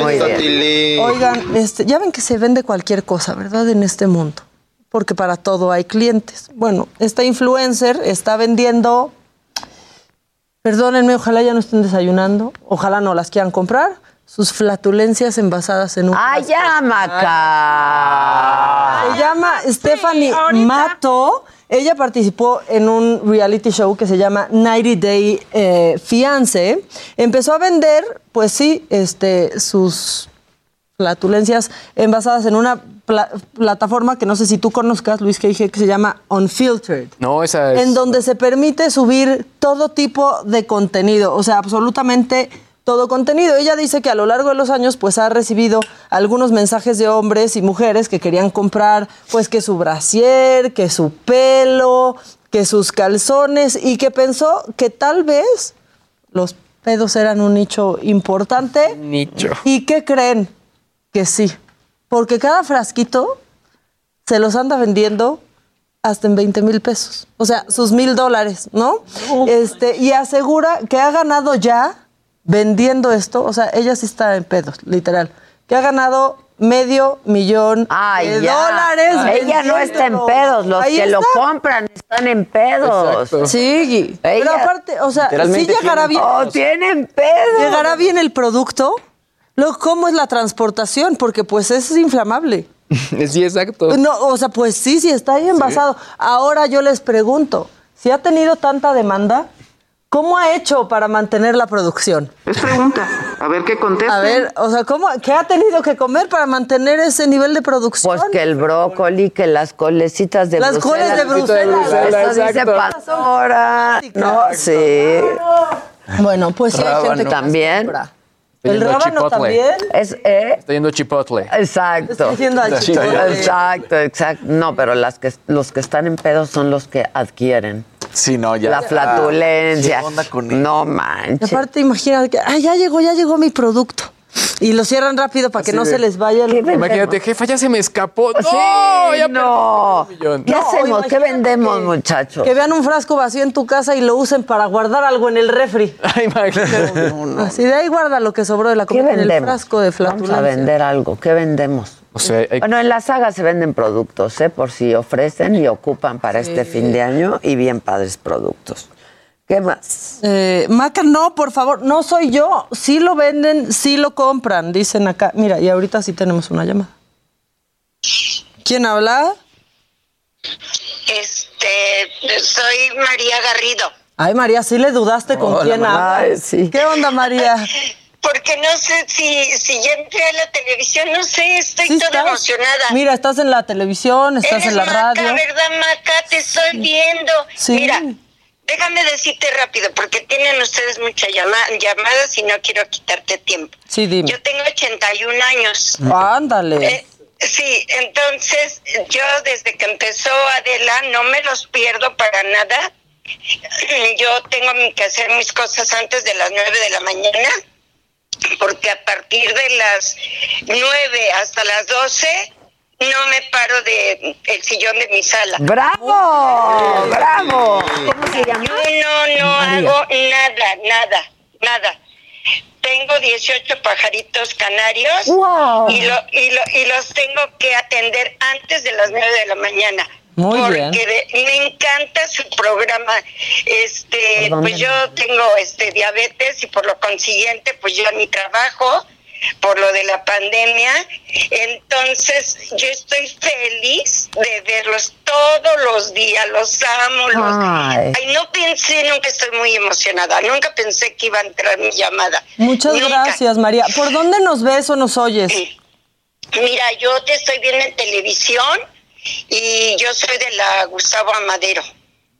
[SPEAKER 3] muy bien.
[SPEAKER 14] Oigan, este, ya ven que se vende cualquier cosa, ¿verdad? En este mundo. Porque para todo hay clientes. Bueno, esta influencer está vendiendo. Perdónenme, ojalá ya no estén desayunando. Ojalá no las quieran comprar. Sus flatulencias envasadas en un.
[SPEAKER 3] ¡Ay, ya, Maca!
[SPEAKER 14] Se llama Stephanie Mato. Ella participó en un reality show que se llama 90 Day eh, Fiance. Empezó a vender, pues sí, este, sus flatulencias envasadas en una pla- plataforma que no sé si tú conozcas, Luis, que dije que se llama Unfiltered
[SPEAKER 18] No, esa es.
[SPEAKER 14] en donde se permite subir todo tipo de contenido, o sea, absolutamente todo contenido. Ella dice que a lo largo de los años pues ha recibido algunos mensajes de hombres y mujeres que querían comprar pues que su brasier, que su pelo, que sus calzones y que pensó que tal vez los pedos eran un nicho importante.
[SPEAKER 18] Nicho.
[SPEAKER 14] ¿Y qué creen? Que sí, porque cada frasquito se los anda vendiendo hasta en 20 mil pesos. O sea, sus mil dólares, ¿no? Este, y asegura que ha ganado ya vendiendo esto, o sea, ella sí está en pedos, literal, que ha ganado medio millón
[SPEAKER 3] Ay,
[SPEAKER 14] de
[SPEAKER 3] ya.
[SPEAKER 14] dólares.
[SPEAKER 3] Ella no está en pedos, los
[SPEAKER 14] Ahí
[SPEAKER 3] que lo compran están en pedos.
[SPEAKER 18] Exacto.
[SPEAKER 14] Sí, pero aparte, o sea, sí llegará bien.
[SPEAKER 3] ¡Oh, tienen pedos!
[SPEAKER 14] ¿Llegará bien el producto? Luego, ¿cómo es la transportación? Porque pues es inflamable.
[SPEAKER 18] Sí, exacto.
[SPEAKER 14] No, o sea, pues sí, sí está ahí envasado. Ahora yo les pregunto, si ha tenido tanta demanda, ¿cómo ha hecho para mantener la producción?
[SPEAKER 9] Es pregunta. A ver qué contesta.
[SPEAKER 14] A ver, o sea, ¿cómo, ¿qué ha tenido que comer para mantener ese nivel de producción?
[SPEAKER 3] Pues que el brócoli, que las colecitas de
[SPEAKER 14] Las coles
[SPEAKER 3] Bruselas.
[SPEAKER 14] de Bruselas.
[SPEAKER 3] Eso dice pastora. No, sí.
[SPEAKER 14] Bueno, pues sí hay gente que
[SPEAKER 3] También.
[SPEAKER 14] El
[SPEAKER 18] yendo a
[SPEAKER 14] rábano
[SPEAKER 18] Chipotle.
[SPEAKER 14] también.
[SPEAKER 3] Es, ¿eh?
[SPEAKER 18] Está yendo Chipotle.
[SPEAKER 3] Exacto.
[SPEAKER 14] Estoy diciendo al chipotle.
[SPEAKER 3] Exacto, exacto. No, pero las que, los que están en pedos son los que adquieren.
[SPEAKER 13] Sí, no, ya.
[SPEAKER 3] la flatulencia.
[SPEAKER 13] ¿Qué onda con él?
[SPEAKER 3] no manches.
[SPEAKER 14] aparte, imagínate que, ay, ya llegó, ya llegó mi producto. Y lo cierran rápido para que no se les vaya el...
[SPEAKER 18] Imagínate, jefa, ya se me escapó. ¡No!
[SPEAKER 3] Sí,
[SPEAKER 18] ya
[SPEAKER 3] no.
[SPEAKER 18] un.
[SPEAKER 3] ¿Qué
[SPEAKER 14] No,
[SPEAKER 3] hacemos? ¿Qué vendemos,
[SPEAKER 14] que-
[SPEAKER 3] muchachos?
[SPEAKER 14] Que vean un frasco vacío en tu casa y lo usen para guardar algo en el refri.
[SPEAKER 18] Ay, imagínate.
[SPEAKER 14] Así de ahí guarda lo que sobró de la
[SPEAKER 3] ¿Qué
[SPEAKER 14] comida en el
[SPEAKER 3] vendemos?
[SPEAKER 14] frasco de
[SPEAKER 3] Vamos a
[SPEAKER 14] flatulencia.
[SPEAKER 3] vender algo. ¿Qué vendemos?
[SPEAKER 18] O sea, hay-
[SPEAKER 3] Bueno, en la saga se venden productos, ¿eh? Por si ofrecen y ocupan para este fin de año y bien padres productos. ¿Qué más?
[SPEAKER 14] Eh, Maca, no, por favor, no soy yo. Sí lo venden, sí lo compran, dicen acá. Mira, y ahorita sí tenemos una llamada. ¿Quién habla?
[SPEAKER 25] Este, soy María Garrido.
[SPEAKER 14] Ay, María, sí le dudaste con
[SPEAKER 25] Hola,
[SPEAKER 14] quién habla. ¿Qué onda, María?
[SPEAKER 25] Porque no sé si, si ya entré a la televisión, no sé, estoy
[SPEAKER 14] Sí
[SPEAKER 25] toda
[SPEAKER 14] estás.
[SPEAKER 25] emocionada.
[SPEAKER 14] Mira, estás en la televisión, estás
[SPEAKER 25] Eres
[SPEAKER 14] en la
[SPEAKER 25] Maca,
[SPEAKER 14] radio.
[SPEAKER 25] ¿verdad, Maca? Te estoy viendo.
[SPEAKER 14] Sí.
[SPEAKER 25] Mira, déjame decirte rápido, porque tienen ustedes muchas llama- llamadas y no quiero quitarte tiempo.
[SPEAKER 14] Sí, dime.
[SPEAKER 25] Yo tengo 81 años.
[SPEAKER 14] Ándale.
[SPEAKER 25] Eh, sí, entonces yo desde que empezó Adela no me los pierdo para nada. Yo tengo que hacer mis cosas antes de las 9 de la mañana, porque a partir de las 9 hasta las 12 no me paro de el sillón de mi sala.
[SPEAKER 3] ¡Bravo! ¡Bravo! ¿Cómo se llama?
[SPEAKER 25] No, no
[SPEAKER 3] María.
[SPEAKER 25] hago nada, nada, nada. Tengo 18 pajaritos canarios
[SPEAKER 3] ¡Wow!
[SPEAKER 25] y, lo- y, lo- y los tengo que atender antes de las 9 de la mañana.
[SPEAKER 14] Muy
[SPEAKER 25] porque
[SPEAKER 14] bien.
[SPEAKER 25] de- me encanta su programa. Este,
[SPEAKER 14] ¿Por dónde
[SPEAKER 25] pues yo tengo este diabetes y por lo consiguiente, pues yo ni trabajo por lo de la pandemia. Entonces, yo estoy feliz de verlos todos los días, los amo, los
[SPEAKER 3] Ay.
[SPEAKER 25] Ay, no pensé, nunca estoy muy emocionada, nunca pensé que iba a entrar mi llamada.
[SPEAKER 14] Muchas
[SPEAKER 25] Nunca.
[SPEAKER 14] gracias, María. ¿Por dónde nos ves o nos oyes?
[SPEAKER 25] Mira, yo te estoy viendo en televisión y yo soy de la Gustavo Amadero.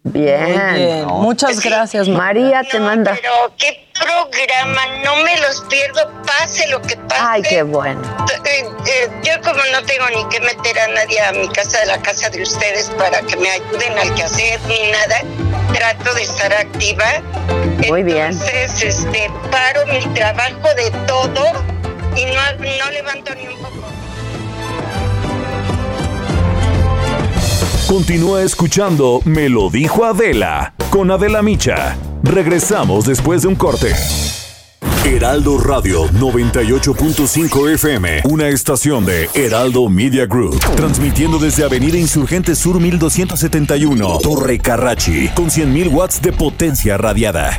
[SPEAKER 3] Bien.
[SPEAKER 14] Muy bien. Muchas gracias,
[SPEAKER 3] María te manda.
[SPEAKER 25] Pero qué programa, no me los pierdo, pase lo que pase.
[SPEAKER 3] Ay, qué bueno.
[SPEAKER 25] Eh, eh, yo como no tengo ni que meter a nadie a mi casa, de la casa de ustedes para que me ayuden al quehacer ni nada, trato de estar activa.
[SPEAKER 3] Muy bien.
[SPEAKER 25] Entonces, este, paro mi trabajo de todo y no, no levanto ni un poco.
[SPEAKER 19] Continúa escuchando Me lo dijo Adela con Adela Micha. Regresamos después de un corte. Heraldo Radio 98.5 FM, una estación de Heraldo Media Group, transmitiendo desde Avenida Insurgente Sur 1271, Torre Carrachi, con 100.000 watts de potencia radiada.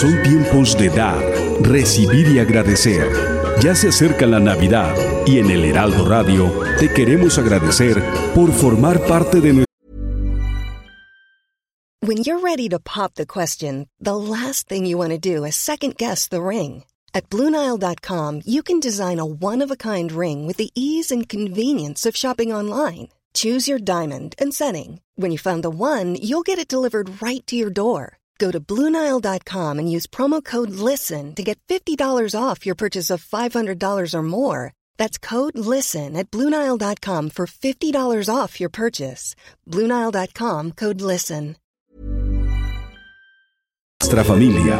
[SPEAKER 26] Son tiempos de dar, recibir y agradecer. Ya se acerca la Navidad y en el Heraldo Radio te queremos agradecer por formar parte de nuestra
[SPEAKER 27] When you're ready to pop the question, the last thing you want to do is second guess the ring. At Bluenile.com, you can design a one of a kind ring with the ease and convenience of shopping online. Choose your diamond and setting. When you find the one, you'll get it delivered right to your door. Go to Bluenile.com and use promo code LISTEN to get $50 off your purchase of $500 or more. That's code LISTEN at Bluenile.com for $50 off your purchase. Bluenile.com code LISTEN.
[SPEAKER 26] familia.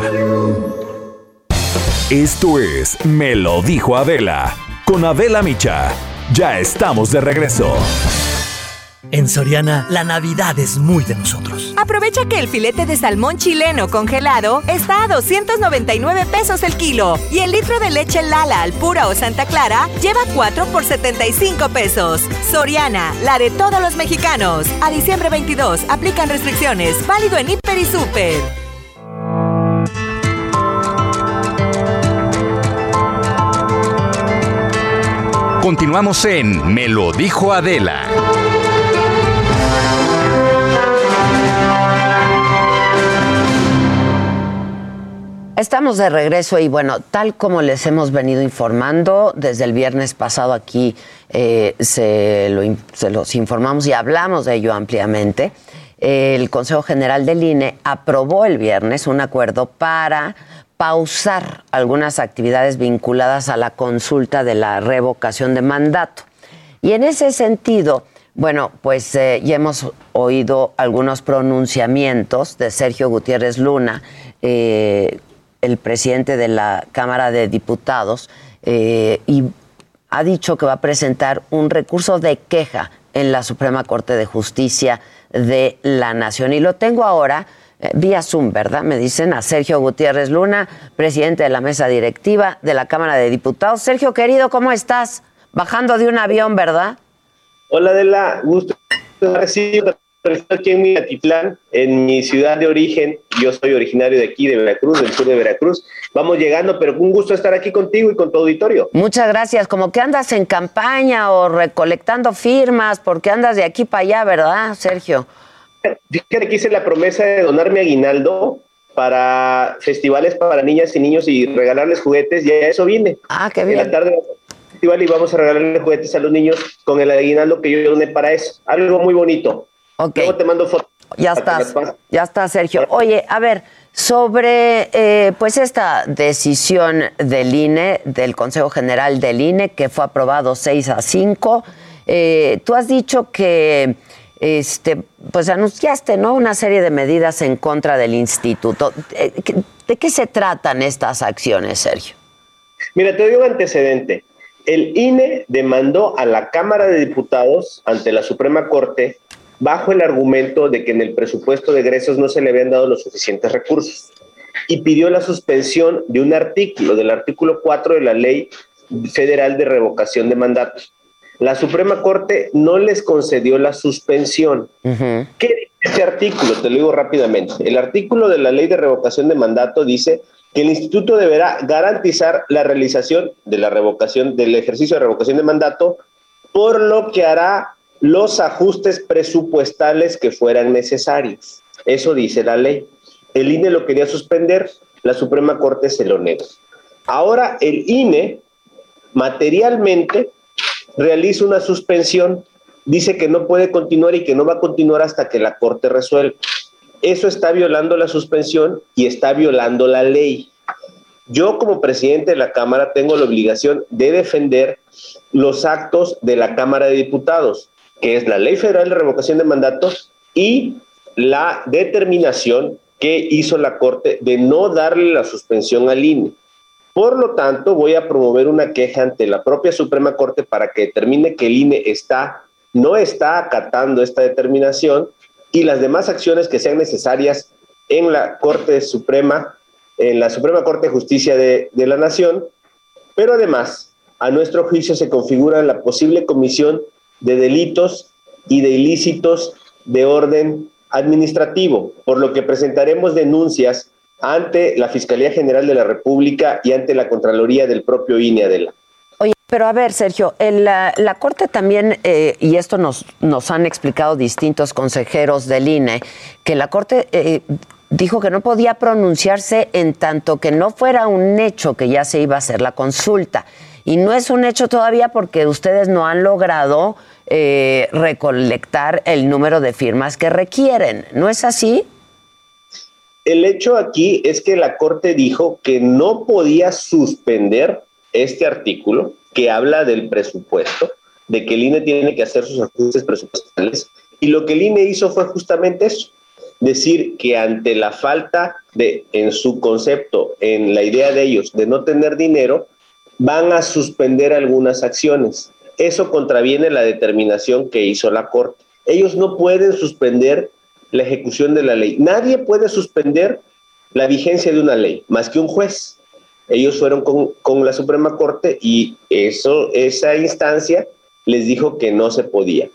[SPEAKER 19] Esto es Me lo dijo Adela con Adela Micha. Ya estamos de regreso.
[SPEAKER 20] En Soriana, la Navidad es muy de nosotros.
[SPEAKER 21] Aprovecha que el filete de salmón chileno congelado está a 299 pesos el kilo y el litro de leche Lala al pura o Santa Clara lleva 4 por 75 pesos. Soriana, la de todos los mexicanos. A diciembre 22 aplican restricciones. Válido en Hiper y Super.
[SPEAKER 2] Continuamos en Me lo dijo Adela.
[SPEAKER 3] Estamos de regreso y bueno, tal como les hemos venido informando, desde el viernes pasado aquí eh, se, los informamos y hablamos de ello ampliamente. El Consejo General del INE aprobó el viernes un acuerdo para pausar algunas actividades vinculadas a la consulta de la revocación de mandato. Y en ese sentido, bueno, pues eh, ya hemos oído algunos pronunciamientos de Sergio Gutiérrez Luna, eh, el presidente de la Cámara de Diputados, eh, y ha dicho que va a presentar un recurso de queja en la Suprema Corte de Justicia de la Nación. Y lo tengo ahora eh, vía Zoom, ¿verdad? Me dicen a Sergio Gutiérrez Luna, presidente de la mesa directiva de la Cámara de Diputados. Sergio, querido, ¿cómo estás? Bajando de un avión, ¿verdad?
[SPEAKER 28] Hola, Adela, gusto aquí en Minatitlán, en mi ciudad de origen. Yo soy originario de aquí, de Veracruz, del sur de Veracruz. Vamos llegando, pero un gusto estar aquí contigo y con tu auditorio.
[SPEAKER 3] Muchas gracias. Como que andas en campaña o recolectando firmas, porque andas de aquí para allá, ¿verdad, Sergio?
[SPEAKER 28] Fíjate que hice la promesa de donar mi aguinaldo para festivales para niñas y niños y regalarles juguetes y a eso vine.
[SPEAKER 3] Ah, qué bien.
[SPEAKER 28] En la tarde festival y vamos a regalarles juguetes a los niños con el aguinaldo que yo doné para eso. Algo muy bonito.
[SPEAKER 3] Ok.
[SPEAKER 28] Luego te mando fotos.
[SPEAKER 3] Ya estás, ya está, Sergio. Oye, a ver, sobre eh, pues esta decisión del INE, del Consejo General del INE, que fue aprobado 6 a 5, eh, tú has dicho que este, pues anunciaste, ¿no? Una serie de medidas en contra del instituto. Eh, ¿De qué se tratan estas acciones, Sergio?
[SPEAKER 28] Mira, te doy un antecedente. El INE demandó a la Cámara de Diputados ante la Suprema Corte bajo el argumento de que en el presupuesto de egresos no se le habían dado los suficientes recursos y pidió la suspensión de un artículo, del artículo 4 de la Ley Federal de Revocación de Mandatos la Suprema Corte no les concedió la suspensión. ¿Qué dice este artículo? Te lo digo rápidamente. El artículo de la ley de revocación de mandato dice que el instituto deberá garantizar la realización de la revocación del ejercicio de revocación de mandato, por lo que hará los ajustes presupuestales que fueran necesarios. Eso dice la ley. El INE lo quería suspender, la Suprema Corte se lo negó. Ahora el INE materialmente realiza una suspensión, dice que no puede continuar y que no va a continuar hasta que la Corte resuelva. Eso está violando la suspensión y está violando la ley. Yo como presidente de la Cámara tengo la obligación de defender los actos de la Cámara de Diputados, que es la Ley Federal de Revocación de Mandatos y la determinación que hizo la Corte de no darle la suspensión al INE. Por lo tanto, voy a promover una queja ante la propia Suprema Corte para que determine que el INE está, no está acatando esta determinación y las demás acciones que sean necesarias en la Corte Suprema, en la Suprema Corte de Justicia de, de la Nación, pero además, a nuestro juicio se configura la posible comisión de delitos y de ilícitos de orden administrativo, por lo que presentaremos denuncias ante la Fiscalía General de la República y ante la Contraloría del propio INE Adela.
[SPEAKER 3] Oye, pero a ver, Sergio, la, Corte también, eh, y esto nos, nos han explicado distintos consejeros del INE, que la Corte eh, dijo que no podía pronunciarse en tanto que no fuera un hecho que ya se iba a hacer la consulta. Y no es un hecho todavía porque ustedes no han logrado eh, recolectar el número de firmas que requieren. ¿No es así?
[SPEAKER 28] El hecho aquí es que la Corte dijo que no podía suspender este artículo que habla del presupuesto, de que el INE tiene que hacer sus ajustes presupuestales, y lo que el INE hizo fue justamente eso, decir que ante la falta de, en su concepto, en la idea de ellos, de no tener dinero, van a suspender algunas acciones. Eso contraviene la determinación que hizo la Corte. Ellos no pueden suspender la ejecución de la ley. Nadie puede suspender la vigencia de una ley, más que un juez. Ellos fueron con, la Suprema Corte y eso, esa instancia les dijo que no se podía.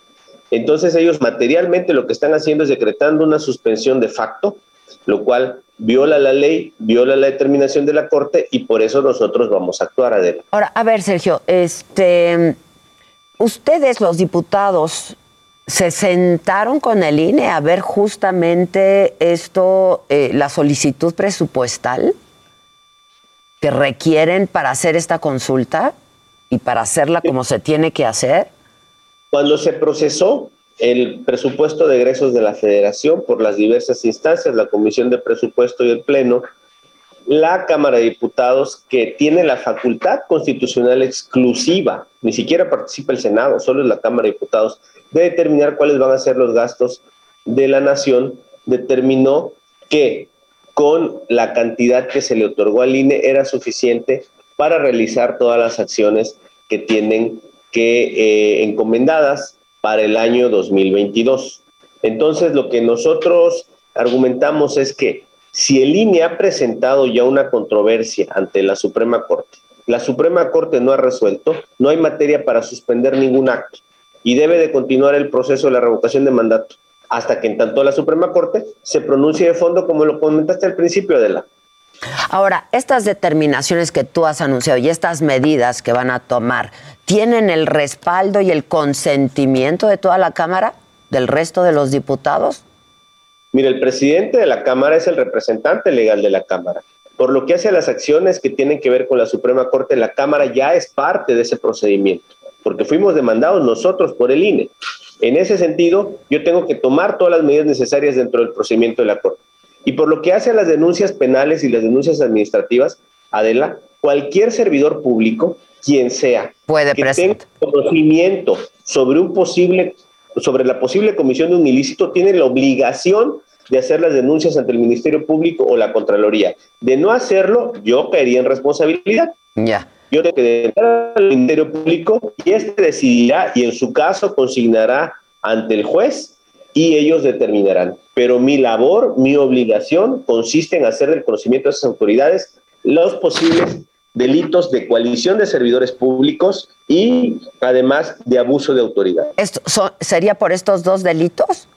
[SPEAKER 28] Entonces ellos materialmente lo que están haciendo es decretando una suspensión de facto, lo cual viola la ley, viola la determinación de la Corte y por eso nosotros vamos a actuar, adelante.
[SPEAKER 3] Ahora, a ver, Sergio, este, ustedes los diputados se sentaron con el INE a ver justamente esto, eh, la solicitud presupuestal que requieren para hacer esta consulta y para hacerla como se tiene que hacer?
[SPEAKER 28] Cuando se procesó el presupuesto de egresos de la federación por las diversas instancias, la Comisión de Presupuesto y el Pleno, la Cámara de Diputados, que tiene la facultad constitucional exclusiva, ni siquiera participa el Senado, solo es la Cámara de Diputados, de determinar cuáles van a ser los gastos de la nación, determinó que con la cantidad que se le otorgó al INE era suficiente para realizar todas las acciones que tienen que eh, encomendadas para el año 2022. Entonces, lo que nosotros argumentamos es que si el INE ha presentado ya una controversia ante la Suprema Corte, la Suprema Corte no ha resuelto, no hay materia para suspender ningún acto y debe de continuar el proceso de la revocación de mandato hasta que en tanto la Suprema Corte se pronuncie de fondo, como lo comentaste al principio, de la.
[SPEAKER 3] Ahora, estas determinaciones que tú has anunciado y estas medidas que van a tomar, ¿tienen el respaldo y el consentimiento de toda la Cámara, del resto de los diputados?
[SPEAKER 28] Mira, el presidente de la Cámara es el representante legal de la Cámara. Por lo que hace a las acciones que tienen que ver con la Suprema Corte, la Cámara ya es parte de ese procedimiento, porque fuimos demandados nosotros por el INE. En ese sentido, yo tengo que tomar todas las medidas necesarias dentro del procedimiento de la Corte. Y por lo que hace a las denuncias penales y las denuncias administrativas, Adela, cualquier servidor público, quien sea,
[SPEAKER 3] Puede
[SPEAKER 28] que tenga conocimiento sobre un posible, sobre la posible comisión de un ilícito, tiene la obligación de hacer las denuncias ante el Ministerio Público o la Contraloría. De no hacerlo, yo caería en responsabilidad.
[SPEAKER 3] Ya.
[SPEAKER 28] Yo tengo que denunciar al Ministerio Público y este decidirá y en su caso consignará ante el juez y ellos determinarán. Pero mi labor, mi obligación consiste en hacer del conocimiento de esas autoridades los posibles delitos de coalición de servidores públicos y además de abuso de autoridad.
[SPEAKER 3] ¿Esto ¿Sería por estos dos delitos?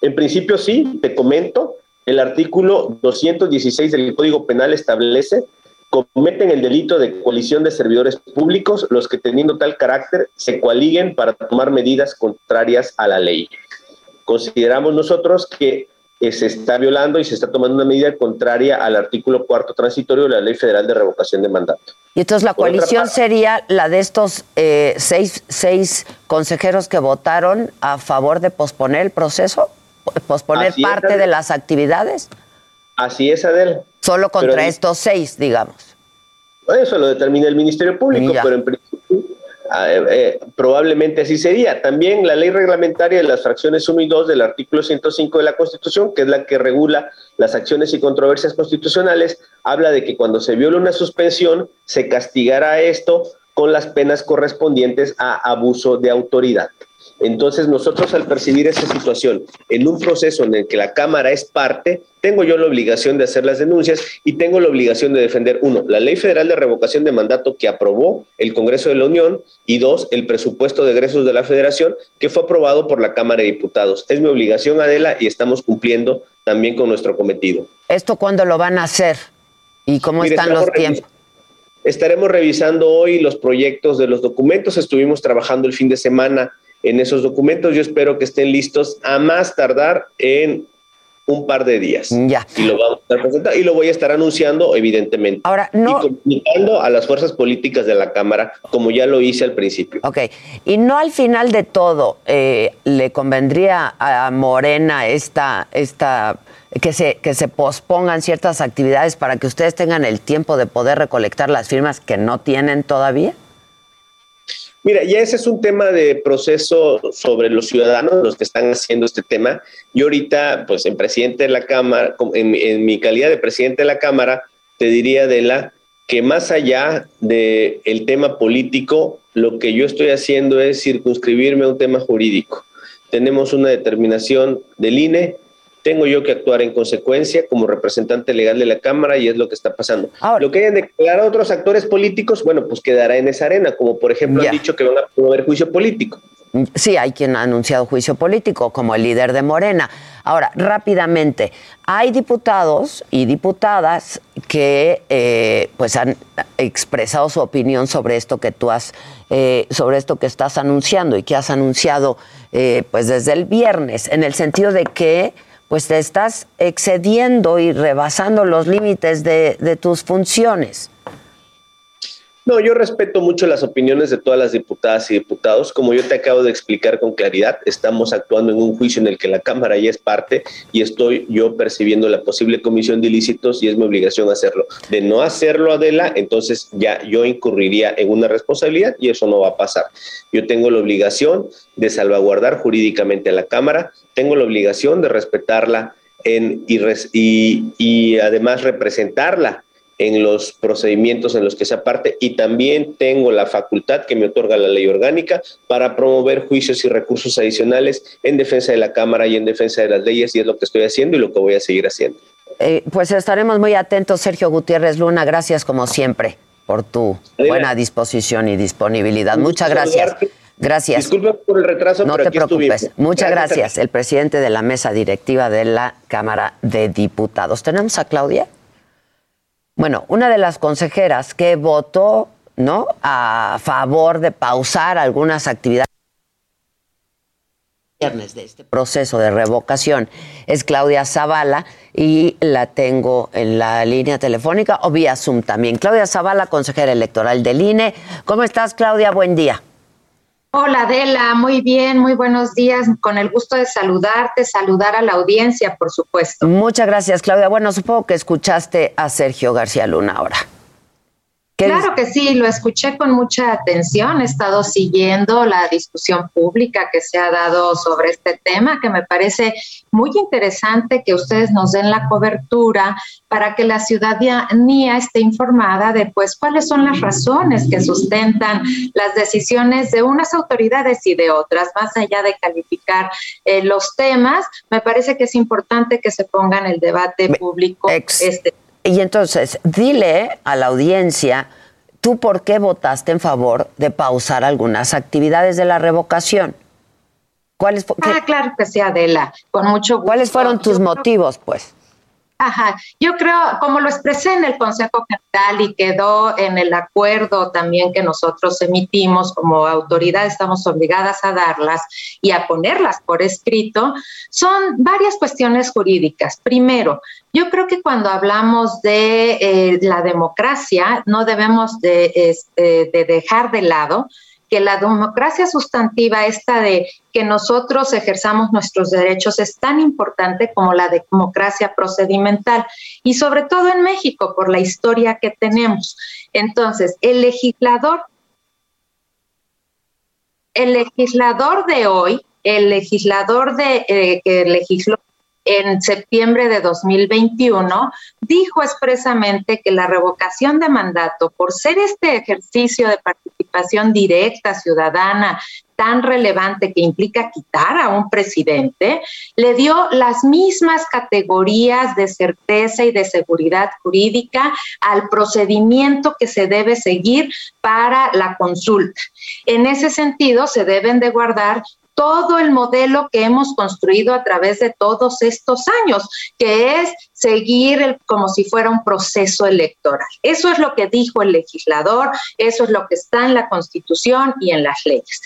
[SPEAKER 28] En principio sí, te comento, el artículo 216 del Código Penal establece cometen el delito de coalición de servidores públicos los que teniendo tal carácter se coaliguen para tomar medidas contrarias a la ley. Consideramos nosotros que se está violando y se está tomando una medida contraria al artículo cuarto transitorio de la Ley Federal de Revocación de Mandato.
[SPEAKER 3] Y entonces la coalición sería la de estos eh, seis, seis consejeros que votaron a favor de posponer el proceso, posponer
[SPEAKER 28] Así
[SPEAKER 3] parte de las actividades.
[SPEAKER 28] Así es, Adel.
[SPEAKER 3] Solo contra
[SPEAKER 28] Pero-
[SPEAKER 3] estos seis, digamos.
[SPEAKER 28] Eso lo determina el Ministerio Público,
[SPEAKER 3] Ya.
[SPEAKER 28] pero en principio eh, eh, probablemente así sería. También la ley reglamentaria de las fracciones 1 y 2 del artículo 105 de la Constitución, que es la que regula las acciones y controversias constitucionales, habla de que cuando se viola una suspensión, se castigará esto con las penas correspondientes a abuso de autoridad. Entonces, nosotros al percibir esa situación en un proceso en el que la Cámara es parte, tengo yo la obligación de hacer las denuncias y tengo la obligación de defender, uno, la Ley Federal de Revocación de Mandato que aprobó el Congreso de la Unión y dos, el presupuesto de egresos de la Federación que fue aprobado por la Cámara de Diputados. Es mi obligación, Adela, y estamos cumpliendo también con nuestro cometido.
[SPEAKER 3] ¿Esto cuándo lo van a hacer? ¿Y cómo
[SPEAKER 28] Mire,
[SPEAKER 3] están los tiempos?
[SPEAKER 28] Estaremos revisando hoy los proyectos de los documentos. Estuvimos trabajando el fin de semana en esos documentos. Yo espero que estén listos a más tardar en un par de días.
[SPEAKER 3] Ya.
[SPEAKER 28] Y lo vamos a estar presentando y lo voy a estar anunciando, evidentemente.
[SPEAKER 3] Ahora, no.
[SPEAKER 28] Y comunicando a las fuerzas políticas de la Cámara, como ya lo hice al principio.
[SPEAKER 3] Ok, y no al final de todo eh, le convendría a Morena esta, esta que se, que se pospongan ciertas actividades para que ustedes tengan el tiempo de poder recolectar las firmas que no tienen todavía?
[SPEAKER 28] Mira, ya ese es un tema de proceso sobre los ciudadanos, los que están haciendo este tema. Yo ahorita, pues en presidente de la Cámara, en, en mi calidad de presidente de la Cámara, te diría de que más allá del el tema político, lo que yo estoy haciendo es circunscribirme a un tema jurídico. Tenemos una determinación del INE, tengo yo que actuar en consecuencia como representante legal de la Cámara y es lo que está pasando. lo que hayan declarado otros actores políticos, bueno, pues quedará en esa arena, como por ejemplo
[SPEAKER 3] Ya.
[SPEAKER 28] han dicho que van a promover juicio político.
[SPEAKER 3] Sí, hay quien ha anunciado juicio político, como el líder de Morena. Ahora, rápidamente, hay diputados y diputadas que eh, pues han expresado su opinión sobre esto que tú has, eh, sobre esto que estás anunciando y que has anunciado eh, pues desde el viernes, en el sentido de que pues te estás excediendo y rebasando los límites de, de tus funciones.
[SPEAKER 28] No, yo respeto mucho las opiniones de todas las diputadas y diputados. Como yo te acabo de explicar con claridad, estamos actuando en un juicio en el que la Cámara ya es parte y estoy yo percibiendo la posible comisión de ilícitos y es mi obligación hacerlo. De no hacerlo, Adela, entonces ya yo incurriría en una responsabilidad y eso no va a pasar. Yo tengo la obligación de salvaguardar jurídicamente a la Cámara, tengo la obligación de respetarla en, y, y además representarla en los procedimientos en los que se aparte y también tengo la facultad que me otorga la ley orgánica para promover juicios y recursos adicionales en defensa de la Cámara y en defensa de las leyes y es lo que estoy haciendo y lo que voy a seguir haciendo.
[SPEAKER 3] Eh, pues estaremos muy atentos, Sergio Gutiérrez Luna. Gracias como siempre por tu buena disposición y disponibilidad. Muchas gracias. Gracias.
[SPEAKER 28] Disculpa por el retraso,
[SPEAKER 3] no
[SPEAKER 28] pero
[SPEAKER 3] te preocupes.
[SPEAKER 28] estuvimos.
[SPEAKER 3] Muchas gracias. El presidente de la mesa directiva de la Cámara de Diputados. ¿Tenemos a Claudia? Bueno, una de las consejeras que votó, ¿no? A favor de pausar algunas actividades viernes de este proceso de revocación es Claudia Zavala y la tengo en la línea telefónica o vía Zoom también. Claudia Zavala, consejera electoral del INE. ¿Cómo estás, Claudia? Buen día.
[SPEAKER 29] Hola Adela, muy bien, muy buenos días. Con el gusto de saludarte, saludar a la audiencia, por supuesto.
[SPEAKER 3] Muchas gracias, Claudia. Bueno, supongo que escuchaste a Sergio García Luna ahora.
[SPEAKER 29] Claro que sí, lo escuché con mucha atención. He estado siguiendo la discusión pública que se ha dado sobre este tema, que me parece muy interesante que ustedes nos den la cobertura para que la ciudadanía esté informada de pues cuáles son las razones que sustentan las decisiones de unas autoridades y de otras, más allá de calificar eh, los temas. Me parece que es importante que se ponga en el debate público este
[SPEAKER 3] y entonces, dile a la audiencia, ¿tú por qué votaste en favor de pausar algunas actividades de la revocación? ¿Cuáles
[SPEAKER 29] ah, claro que sí, Adela, con mucho gusto.
[SPEAKER 3] ¿Cuáles fueron tus motivos, pues?
[SPEAKER 29] Ajá, yo creo, como lo expresé en el Consejo General y quedó en el acuerdo también que nosotros emitimos como autoridad, estamos obligadas a darlas y a ponerlas por escrito, son varias cuestiones jurídicas. Primero, yo creo que cuando hablamos de eh, la democracia, no debemos de, este, de dejar de lado que la democracia sustantiva, esta de que nosotros ejerzamos nuestros derechos, es tan importante como la democracia procedimental y sobre todo en México por la historia que tenemos. Entonces, el legislador, el legislador de hoy, el legislador de, eh, que legisló en septiembre de 2021, dijo expresamente que la revocación de mandato, por ser este ejercicio de participación directa ciudadana tan relevante que implica quitar a un presidente, le dio las mismas categorías de certeza y de seguridad jurídica al procedimiento que se debe seguir para la consulta. En ese sentido, se deben de guardar todo el modelo que hemos construido a través de todos estos años, que es seguir el, como si fuera un proceso electoral. Eso es lo que dijo el legislador, eso es lo que está en la Constitución y en las leyes.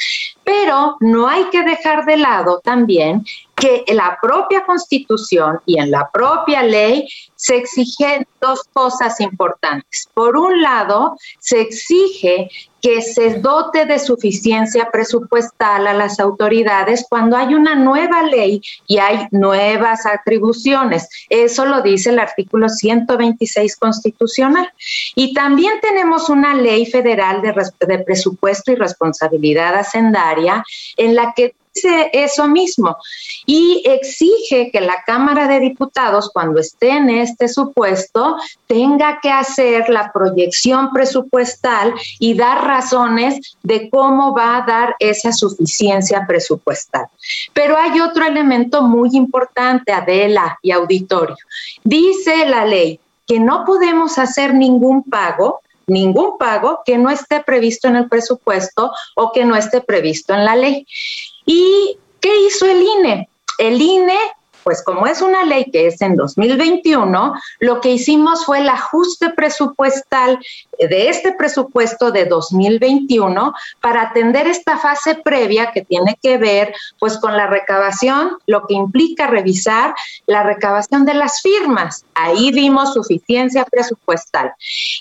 [SPEAKER 29] Pero no hay que dejar de lado también que en la propia Constitución y en la propia ley se exigen dos cosas importantes. Por un lado, se exige que se dote de suficiencia presupuestal a las autoridades cuando hay una nueva ley y hay nuevas atribuciones. Eso lo dice el artículo 126 constitucional. Y también tenemos una ley federal de, de presupuesto y responsabilidad hacendaria en la que eso mismo y exige que la Cámara de Diputados, cuando esté en este supuesto, tenga que hacer la proyección presupuestal y dar razones de cómo va a dar esa suficiencia presupuestal. Pero hay otro elemento muy importante, Adela y auditorio. Dice la ley que no podemos hacer ningún pago ningún pago que no esté previsto en el presupuesto o que no esté previsto en la ley. ¿Y qué hizo el INE? El INE pues como es una ley que es en 2021, lo que hicimos fue el ajuste presupuestal de este presupuesto de 2021 para atender esta fase previa que tiene que ver pues con la recabación, lo que implica revisar la recabación de las firmas. Ahí vimos suficiencia presupuestal.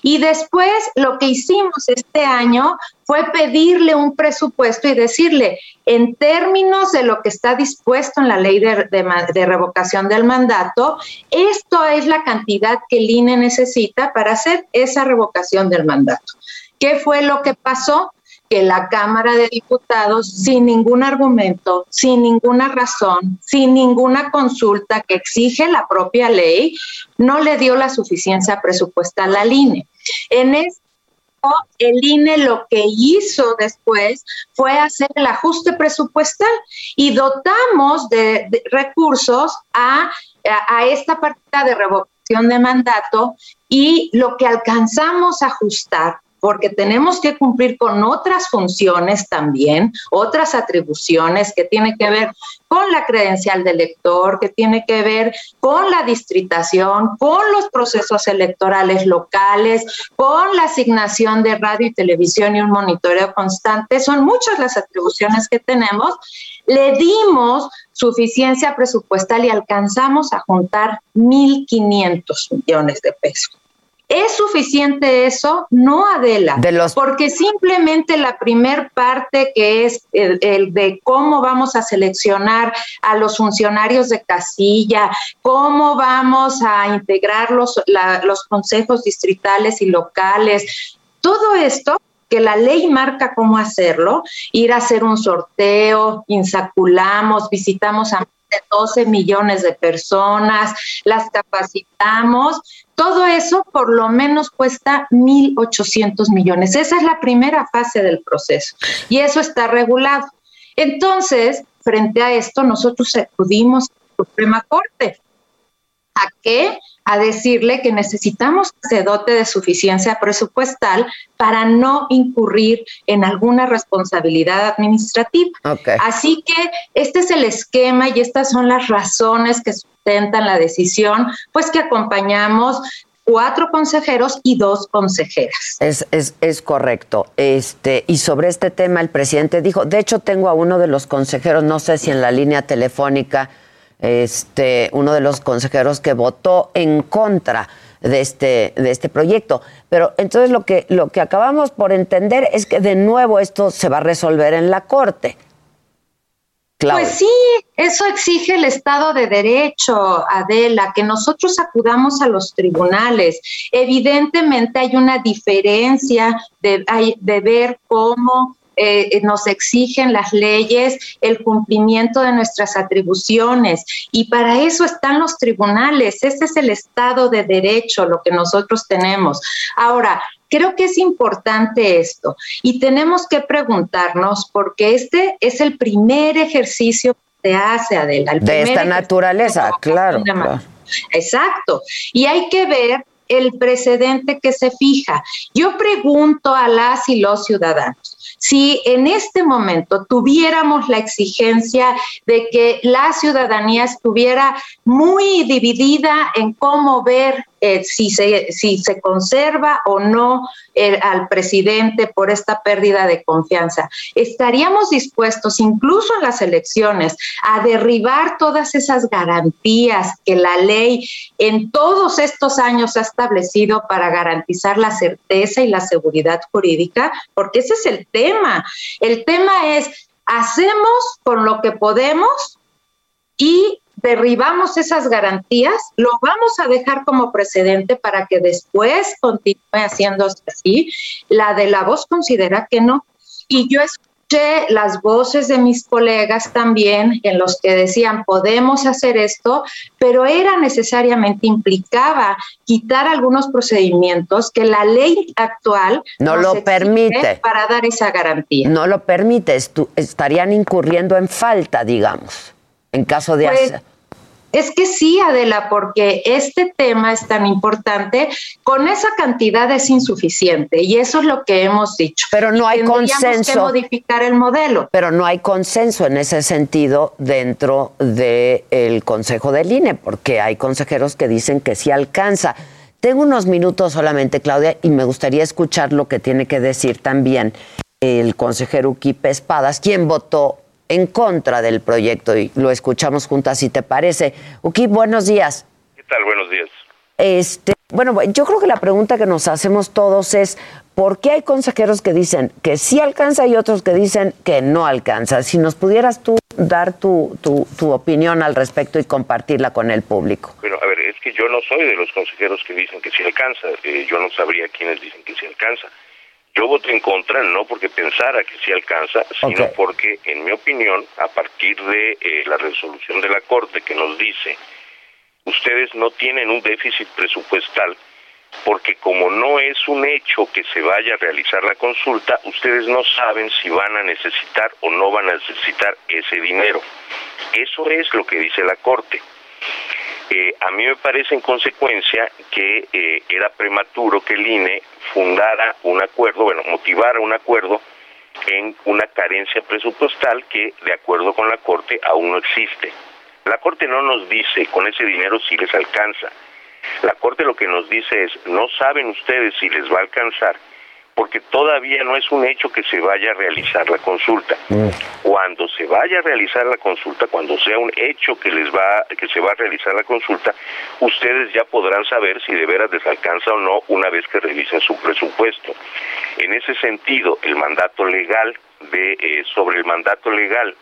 [SPEAKER 29] Y después lo que hicimos este año fue pedirle un presupuesto y decirle, en términos de lo que está dispuesto en la ley de, revocación del mandato, esto es la cantidad que el INE necesita para hacer esa revocación del mandato. ¿Qué fue lo que pasó? que la Cámara de Diputados, sin ningún argumento, sin ninguna razón, sin ninguna consulta que exige la propia ley, no le dio la suficiencia presupuestal al INE. En este el INE lo que hizo después fue hacer el ajuste presupuestal y dotamos de, recursos a, a, esta partida de revocación de mandato y lo que alcanzamos a ajustar porque tenemos que cumplir con otras funciones también, otras atribuciones que tienen que ver con la credencial del elector, que tiene que ver con la distritación, con los procesos electorales locales, con la asignación de radio y televisión y un monitoreo constante. Son muchas las atribuciones que tenemos. Le dimos suficiencia presupuestal y alcanzamos a juntar 1.500 millones de pesos. ¿Es suficiente eso? No, Adela, porque simplemente la primer parte que es el, de cómo vamos a seleccionar a los funcionarios de casilla, cómo vamos a integrar los, los consejos distritales y locales, todo esto que la ley marca cómo hacerlo, ir a hacer un sorteo, insaculamos, visitamos a de 12 millones de personas, las capacitamos, todo eso por lo menos cuesta 1.800 millones. Esa es la primera fase del proceso y eso está regulado. Entonces, frente a esto, nosotros acudimos a la Suprema Corte. ¿A qué? a decirle que necesitamos que se dote de suficiencia presupuestal para no incurrir en alguna responsabilidad administrativa. Así que este es el esquema y estas son las razones que sustentan la decisión, pues que acompañamos cuatro consejeros y dos consejeras.
[SPEAKER 3] Es, es, es, correcto. Este, y sobre este tema el presidente dijo, de hecho tengo a uno de los consejeros, no sé si en la línea telefónica, este, uno de los consejeros que votó en contra de este, de este proyecto. Pero entonces lo que, lo que acabamos por entender es que de nuevo esto se va a resolver en la Corte.
[SPEAKER 29] Pues sí, eso exige el Estado de Derecho, Adela, que nosotros acudamos a los tribunales. Evidentemente hay una diferencia de, de ver cómo eh, nos exigen las leyes el cumplimiento de nuestras atribuciones y para eso están los tribunales. Ese es el Estado de Derecho, lo que nosotros tenemos. Ahora, creo que es importante esto y tenemos que preguntarnos porque este es el primer ejercicio que se hace, Adela.
[SPEAKER 3] de esta naturaleza, claro.
[SPEAKER 29] Exacto. Y hay que ver el precedente que se fija. Yo pregunto a las y los ciudadanos, si en este momento tuviéramos la exigencia de que la ciudadanía estuviera muy dividida en cómo ver eh, si, se, si se conserva o no al presidente por esta pérdida de confianza. Estaríamos dispuestos, incluso en las elecciones, a derribar todas esas garantías que la ley en todos estos años ha establecido para garantizar la certeza y la seguridad jurídica, porque ese es el tema. El tema es, hacemos con lo que podemos y derribamos esas garantías, lo vamos a dejar como precedente para que después continúe haciéndose así. La de la voz considera que no. Y yo escuché las voces de mis colegas también en los que decían, podemos hacer esto, pero era necesariamente, implicaba quitar algunos procedimientos que la ley actual
[SPEAKER 3] no lo permite
[SPEAKER 29] para dar esa garantía.
[SPEAKER 3] No lo permite, estarían incurriendo en falta, digamos en caso de pues,
[SPEAKER 29] Es que sí, Adela, porque este tema es tan importante, con esa cantidad es insuficiente y eso es lo que hemos dicho.
[SPEAKER 3] Pero no hay consenso.
[SPEAKER 29] que modificar el modelo.
[SPEAKER 3] Pero no hay consenso en ese sentido dentro del Consejo del INE, porque hay consejeros que dicen que sí alcanza. Tengo unos minutos solamente, Claudia, y me gustaría escuchar lo que tiene que decir también el consejero Uquipe Espadas, quien votó en contra del proyecto y lo escuchamos juntas si te parece. Uki, buenos días.
[SPEAKER 30] ¿Qué tal? Buenos días.
[SPEAKER 3] Este, bueno, yo creo que la pregunta que nos hacemos todos es ¿por qué hay consejeros que dicen que sí alcanza y otros que dicen que no alcanza? Si nos pudieras tú dar tu, tu, tu opinión al respecto y compartirla con el público.
[SPEAKER 30] Bueno, a ver, es que yo no soy de los consejeros que dicen que sí alcanza, eh, yo no sabría quiénes dicen que sí alcanza Yo voté en contra, no porque pensara que sí alcanza, sino porque, en mi opinión, a partir de eh, la resolución de la Corte que nos dice, ustedes no tienen un déficit presupuestal, porque como no es un hecho que se vaya a realizar la consulta, ustedes no saben si van a necesitar o no van a necesitar ese dinero. Eso es lo que dice la Corte. Eh, a mí me parece en consecuencia que eh, era prematuro que el INE fundara un acuerdo, bueno, motivara un acuerdo en una carencia presupuestal que, de acuerdo con la Corte, aún no existe. La Corte no nos dice con ese dinero si les alcanza. La Corte lo que nos dice es, no saben ustedes si les va a alcanzar, porque todavía no es un hecho que se vaya a realizar la consulta. Cuando se vaya a realizar la consulta, cuando sea un hecho que les va que se va a realizar la consulta, ustedes ya podrán saber si de veras les alcanza o no una vez que revisen su presupuesto. En ese sentido, el mandato legal de eh, sobre el mandato legal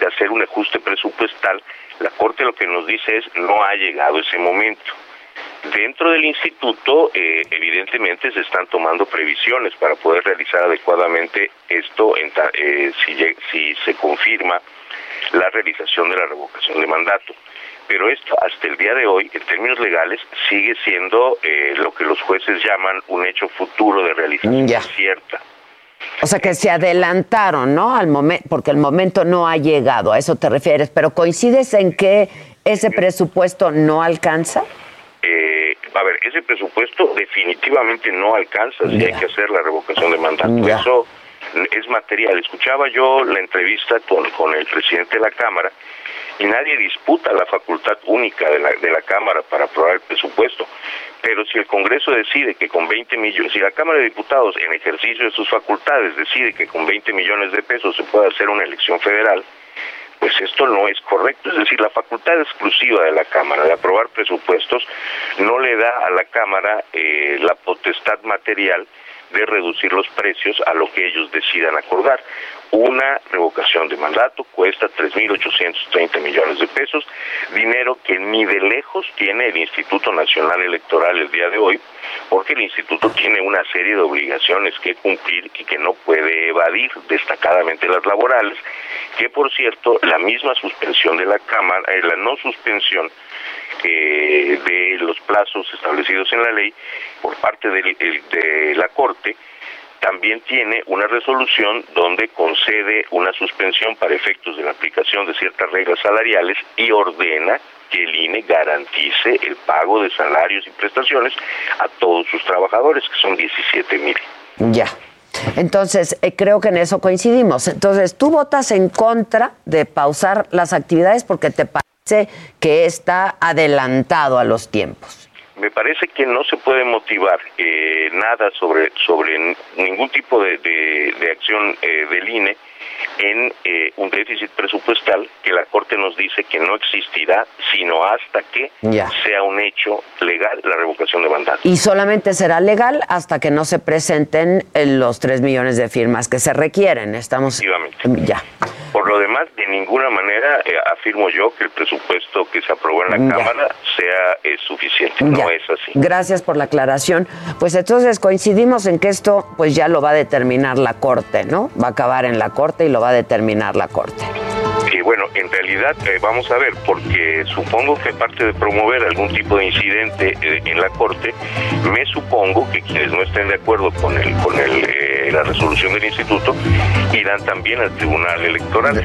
[SPEAKER 30] de hacer un ajuste presupuestal, la Corte lo que nos dice es no ha llegado ese momento. Dentro del instituto, eh, evidentemente, se están tomando previsiones para poder realizar adecuadamente esto en ta- eh, si, se confirma la realización de la revocación de mandato. Pero esto, hasta el día de hoy, en términos legales, sigue siendo eh, lo que los jueces llaman un hecho futuro de realización
[SPEAKER 3] Ya.
[SPEAKER 30] cierta.
[SPEAKER 3] O sea que se adelantaron, ¿no? Al momento, porque el momento no ha llegado, a eso te refieres, pero coincides en que ese presupuesto no alcanza?
[SPEAKER 30] A ver, ese presupuesto definitivamente no alcanza si hay que hacer la revocación de mandato.
[SPEAKER 3] Ya.
[SPEAKER 30] Eso es material. Escuchaba yo la entrevista con, con el presidente de la Cámara y nadie disputa la facultad única de la, de la Cámara para aprobar el presupuesto. Pero si el Congreso decide que con 20 millones, si la Cámara de Diputados en ejercicio de sus facultades decide que con 20 millones de pesos se puede hacer una elección federal, pues esto no es correcto. Es decir, la facultad exclusiva de la Cámara de aprobar presupuestos no le da a la Cámara eh, la potestad material de reducir los precios a lo que ellos decidan acordar. Una revocación de mandato cuesta 3.830 millones de pesos, dinero que ni de lejos tiene el Instituto Nacional Electoral el día de hoy, porque el instituto tiene una serie de obligaciones que cumplir y que no puede evadir, destacadamente las laborales, que por cierto, la misma suspensión de la Cámara, eh, la no suspensión eh, de los plazos establecidos en la ley por parte del- el- de la Corte, también tiene una resolución donde concede una suspensión para efectos de la aplicación de ciertas reglas salariales y ordena que el INE garantice el pago de salarios y prestaciones a todos sus trabajadores, que son 17 mil.
[SPEAKER 3] Ya. Entonces, eh, creo que en eso coincidimos. Entonces, tú votas en contra de pausar las actividades porque te que está adelantado a los tiempos.
[SPEAKER 30] Me parece que no se puede motivar eh, nada sobre, sobre ningún tipo de, de- de acción eh, del INE en eh, un déficit presupuestal que la Corte nos dice que no existirá sino hasta que
[SPEAKER 3] Ya.
[SPEAKER 30] sea un hecho legal la revocación de mandato.
[SPEAKER 3] Y solamente será legal hasta que no se presenten eh, los tres millones de firmas que se requieren. Estamos. Ya.
[SPEAKER 30] Por lo demás, de ninguna manera eh, afirmo yo que el presupuesto que se aprobó en la
[SPEAKER 3] Ya.
[SPEAKER 30] Cámara sea eh, suficiente. No es así.
[SPEAKER 3] Gracias por la aclaración. Pues entonces coincidimos en que esto pues ya lo va a determinar la Corte, ¿no? Va a acabar en la Corte y lo va a determinar la Corte.
[SPEAKER 30] Y bueno, en realidad eh, vamos a ver, porque supongo que aparte de promover algún tipo de incidente eh, en la Corte, me supongo que quienes no estén de acuerdo con el con el, eh, la resolución del Instituto irán también al Tribunal Electoral.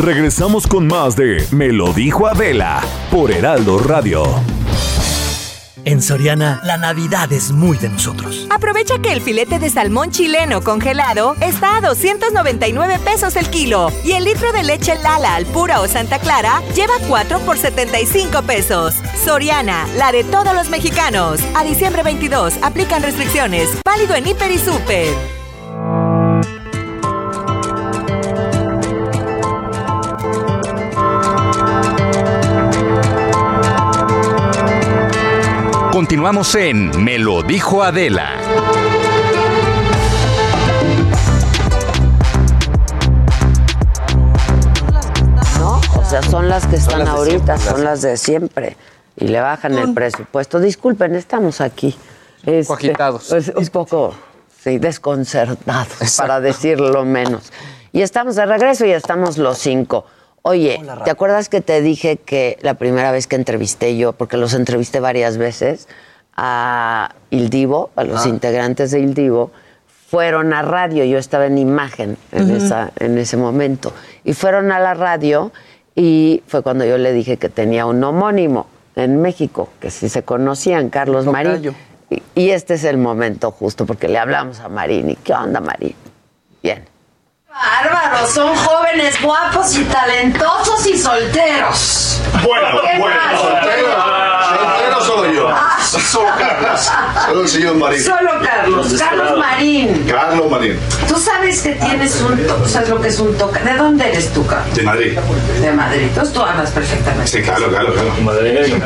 [SPEAKER 19] Regresamos con más de Me lo dijo Adela por Heraldo Radio.
[SPEAKER 20] En Soriana, la Navidad es muy de nosotros.
[SPEAKER 21] Aprovecha que el filete de salmón chileno congelado está a 299 pesos el kilo y el litro de leche Lala al pura o Santa Clara lleva 4 por 75 pesos. Soriana, la de todos los mexicanos. A diciembre 22 aplican restricciones. Válido en Hiper y Super.
[SPEAKER 2] Continuamos en Me lo dijo Adela.
[SPEAKER 3] ¿no? O sea, son las que están
[SPEAKER 18] las
[SPEAKER 3] ahorita,
[SPEAKER 18] siempre,
[SPEAKER 3] son
[SPEAKER 18] las-
[SPEAKER 3] de siempre. Y le bajan el presupuesto. Disculpen, estamos aquí. Este,
[SPEAKER 18] agitados.
[SPEAKER 3] pues, un poco, sí, desconcertados, para decirlo menos. Y estamos de regreso y estamos los cinco. Oye, ¿te acuerdas que te dije que la primera vez que entrevisté yo, porque los entrevisté varias veces, a Il Divo, a los
[SPEAKER 31] Ah.
[SPEAKER 3] integrantes de Il Divo, fueron a radio, yo estaba en imagen en,
[SPEAKER 31] Ujú.
[SPEAKER 3] esa, en ese momento, y fueron a la radio y fue cuando yo le dije que tenía un homónimo en México, que sí se conocían, Carlos Marín. Y, y este es el momento justo, porque le hablamos a Marín. ¿Y qué onda, Marín? Bien.
[SPEAKER 31] Bárbaros, son jóvenes guapos y talentosos y solteros.
[SPEAKER 32] Bueno,
[SPEAKER 31] ¿Qué
[SPEAKER 32] bueno,
[SPEAKER 31] más?
[SPEAKER 32] Solo Carlos. Solo el señor Marín.
[SPEAKER 31] Solo Carlos, Carlos Marín.
[SPEAKER 32] Carlos Marín.
[SPEAKER 31] Tú sabes que tienes un toque, ¿sabes lo que es un toque? ¿De dónde eres tú, Carlos?
[SPEAKER 32] De Madrid.
[SPEAKER 31] De Madrid. Entonces tú hablas perfectamente.
[SPEAKER 32] Sí, claro, claro, claro. Madrileño.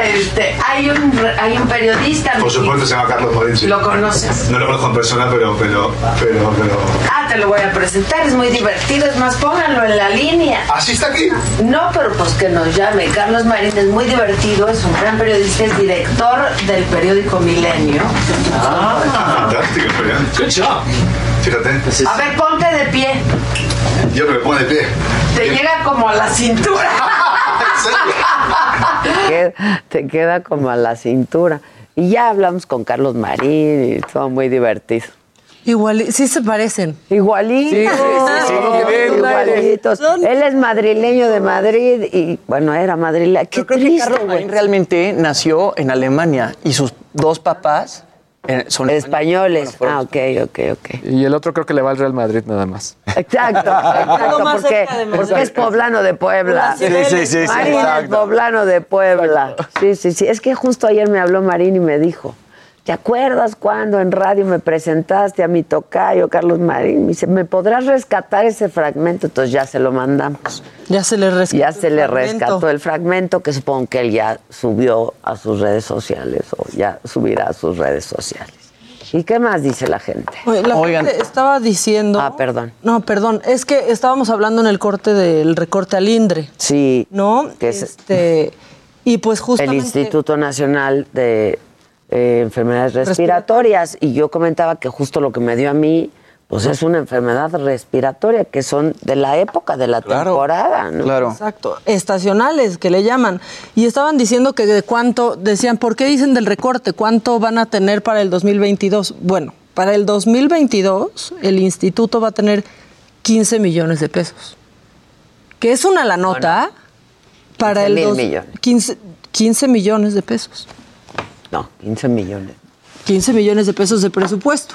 [SPEAKER 31] Este, hay un, hay un periodista.
[SPEAKER 32] Por supuesto se llama Carlos Marín. sí.
[SPEAKER 31] ¿Lo conoces?
[SPEAKER 32] No lo conozco en persona, pero, pero, pero, pero.
[SPEAKER 31] Ah, te lo voy a presentar, es muy divertido, es más, pónganlo en la línea.
[SPEAKER 32] ¿Así está aquí?
[SPEAKER 31] No, pero pues que nos llame. Carlos Marín es muy divertido, es un gran periodista, es director del periódico Milenio.
[SPEAKER 32] Ah, fantástico, Florian. Good job. Fíjate.
[SPEAKER 31] A ver, ponte de pie.
[SPEAKER 32] Yo me pongo de pie.
[SPEAKER 31] Te llega como a la cintura.
[SPEAKER 3] Qued- te queda como a la cintura. Y ya hablamos con Carlos Marín y todo muy divertido.
[SPEAKER 14] Igual, sí se parecen.
[SPEAKER 3] Igualitos.
[SPEAKER 14] Sí, sí, sí, sí, como que ven,
[SPEAKER 3] igualitos. Él es madrileño de Madrid y, bueno, era madrileño. Qué triste,
[SPEAKER 16] Carlos Marín realmente nació en Alemania y sus dos papás eh, son
[SPEAKER 3] españoles. Ah, ok, ok, ok.
[SPEAKER 18] Y el otro creo que le va al Real Madrid nada más.
[SPEAKER 3] Exacto, exacto, porque, porque es poblano de Puebla.
[SPEAKER 14] Sí, sí, sí, sí,
[SPEAKER 3] Marín es poblano de Puebla. Sí, sí, sí. Es que justo ayer me habló Marín y me dijo, ¿te acuerdas cuando en radio me presentaste a mi tocayo, Carlos Marín? Me dice, ¿me podrás rescatar ese fragmento? Entonces ya se lo mandamos.
[SPEAKER 14] Ya se le rescató.
[SPEAKER 3] Ya se
[SPEAKER 14] el
[SPEAKER 3] le
[SPEAKER 14] fragmento.
[SPEAKER 3] rescató el fragmento que supongo que él ya subió a sus redes sociales o ya subirá a sus redes sociales. ¿Y qué más dice la gente?
[SPEAKER 14] Oye, la gente estaba diciendo.
[SPEAKER 3] Ah, perdón.
[SPEAKER 14] No, perdón. Es que estábamos hablando en el corte del recorte al INDRE.
[SPEAKER 3] Sí.
[SPEAKER 14] ¿No?
[SPEAKER 3] Que es-
[SPEAKER 14] Este. Y pues
[SPEAKER 3] el
[SPEAKER 14] justamente.
[SPEAKER 3] Instituto Nacional de eh, Enfermedades Respiratorias. Y yo comentaba que justo lo que me dio a mí, pues es una enfermedad respiratoria, que son de la época de la temporada, ¿no?
[SPEAKER 14] Exacto. Estacionales, que le llaman. Y estaban diciendo que de cuánto, decían, ¿por qué dicen del recorte? ¿Cuánto van a tener para el 2022? Bueno, para el 2022 el instituto va a tener 15 millones de pesos. Que es una la nota para
[SPEAKER 3] 15
[SPEAKER 14] el
[SPEAKER 3] mil
[SPEAKER 14] dos-
[SPEAKER 3] millones.
[SPEAKER 14] 15, 15 millones de pesos.
[SPEAKER 3] No, 15 millones.
[SPEAKER 14] 15 millones de pesos de presupuesto.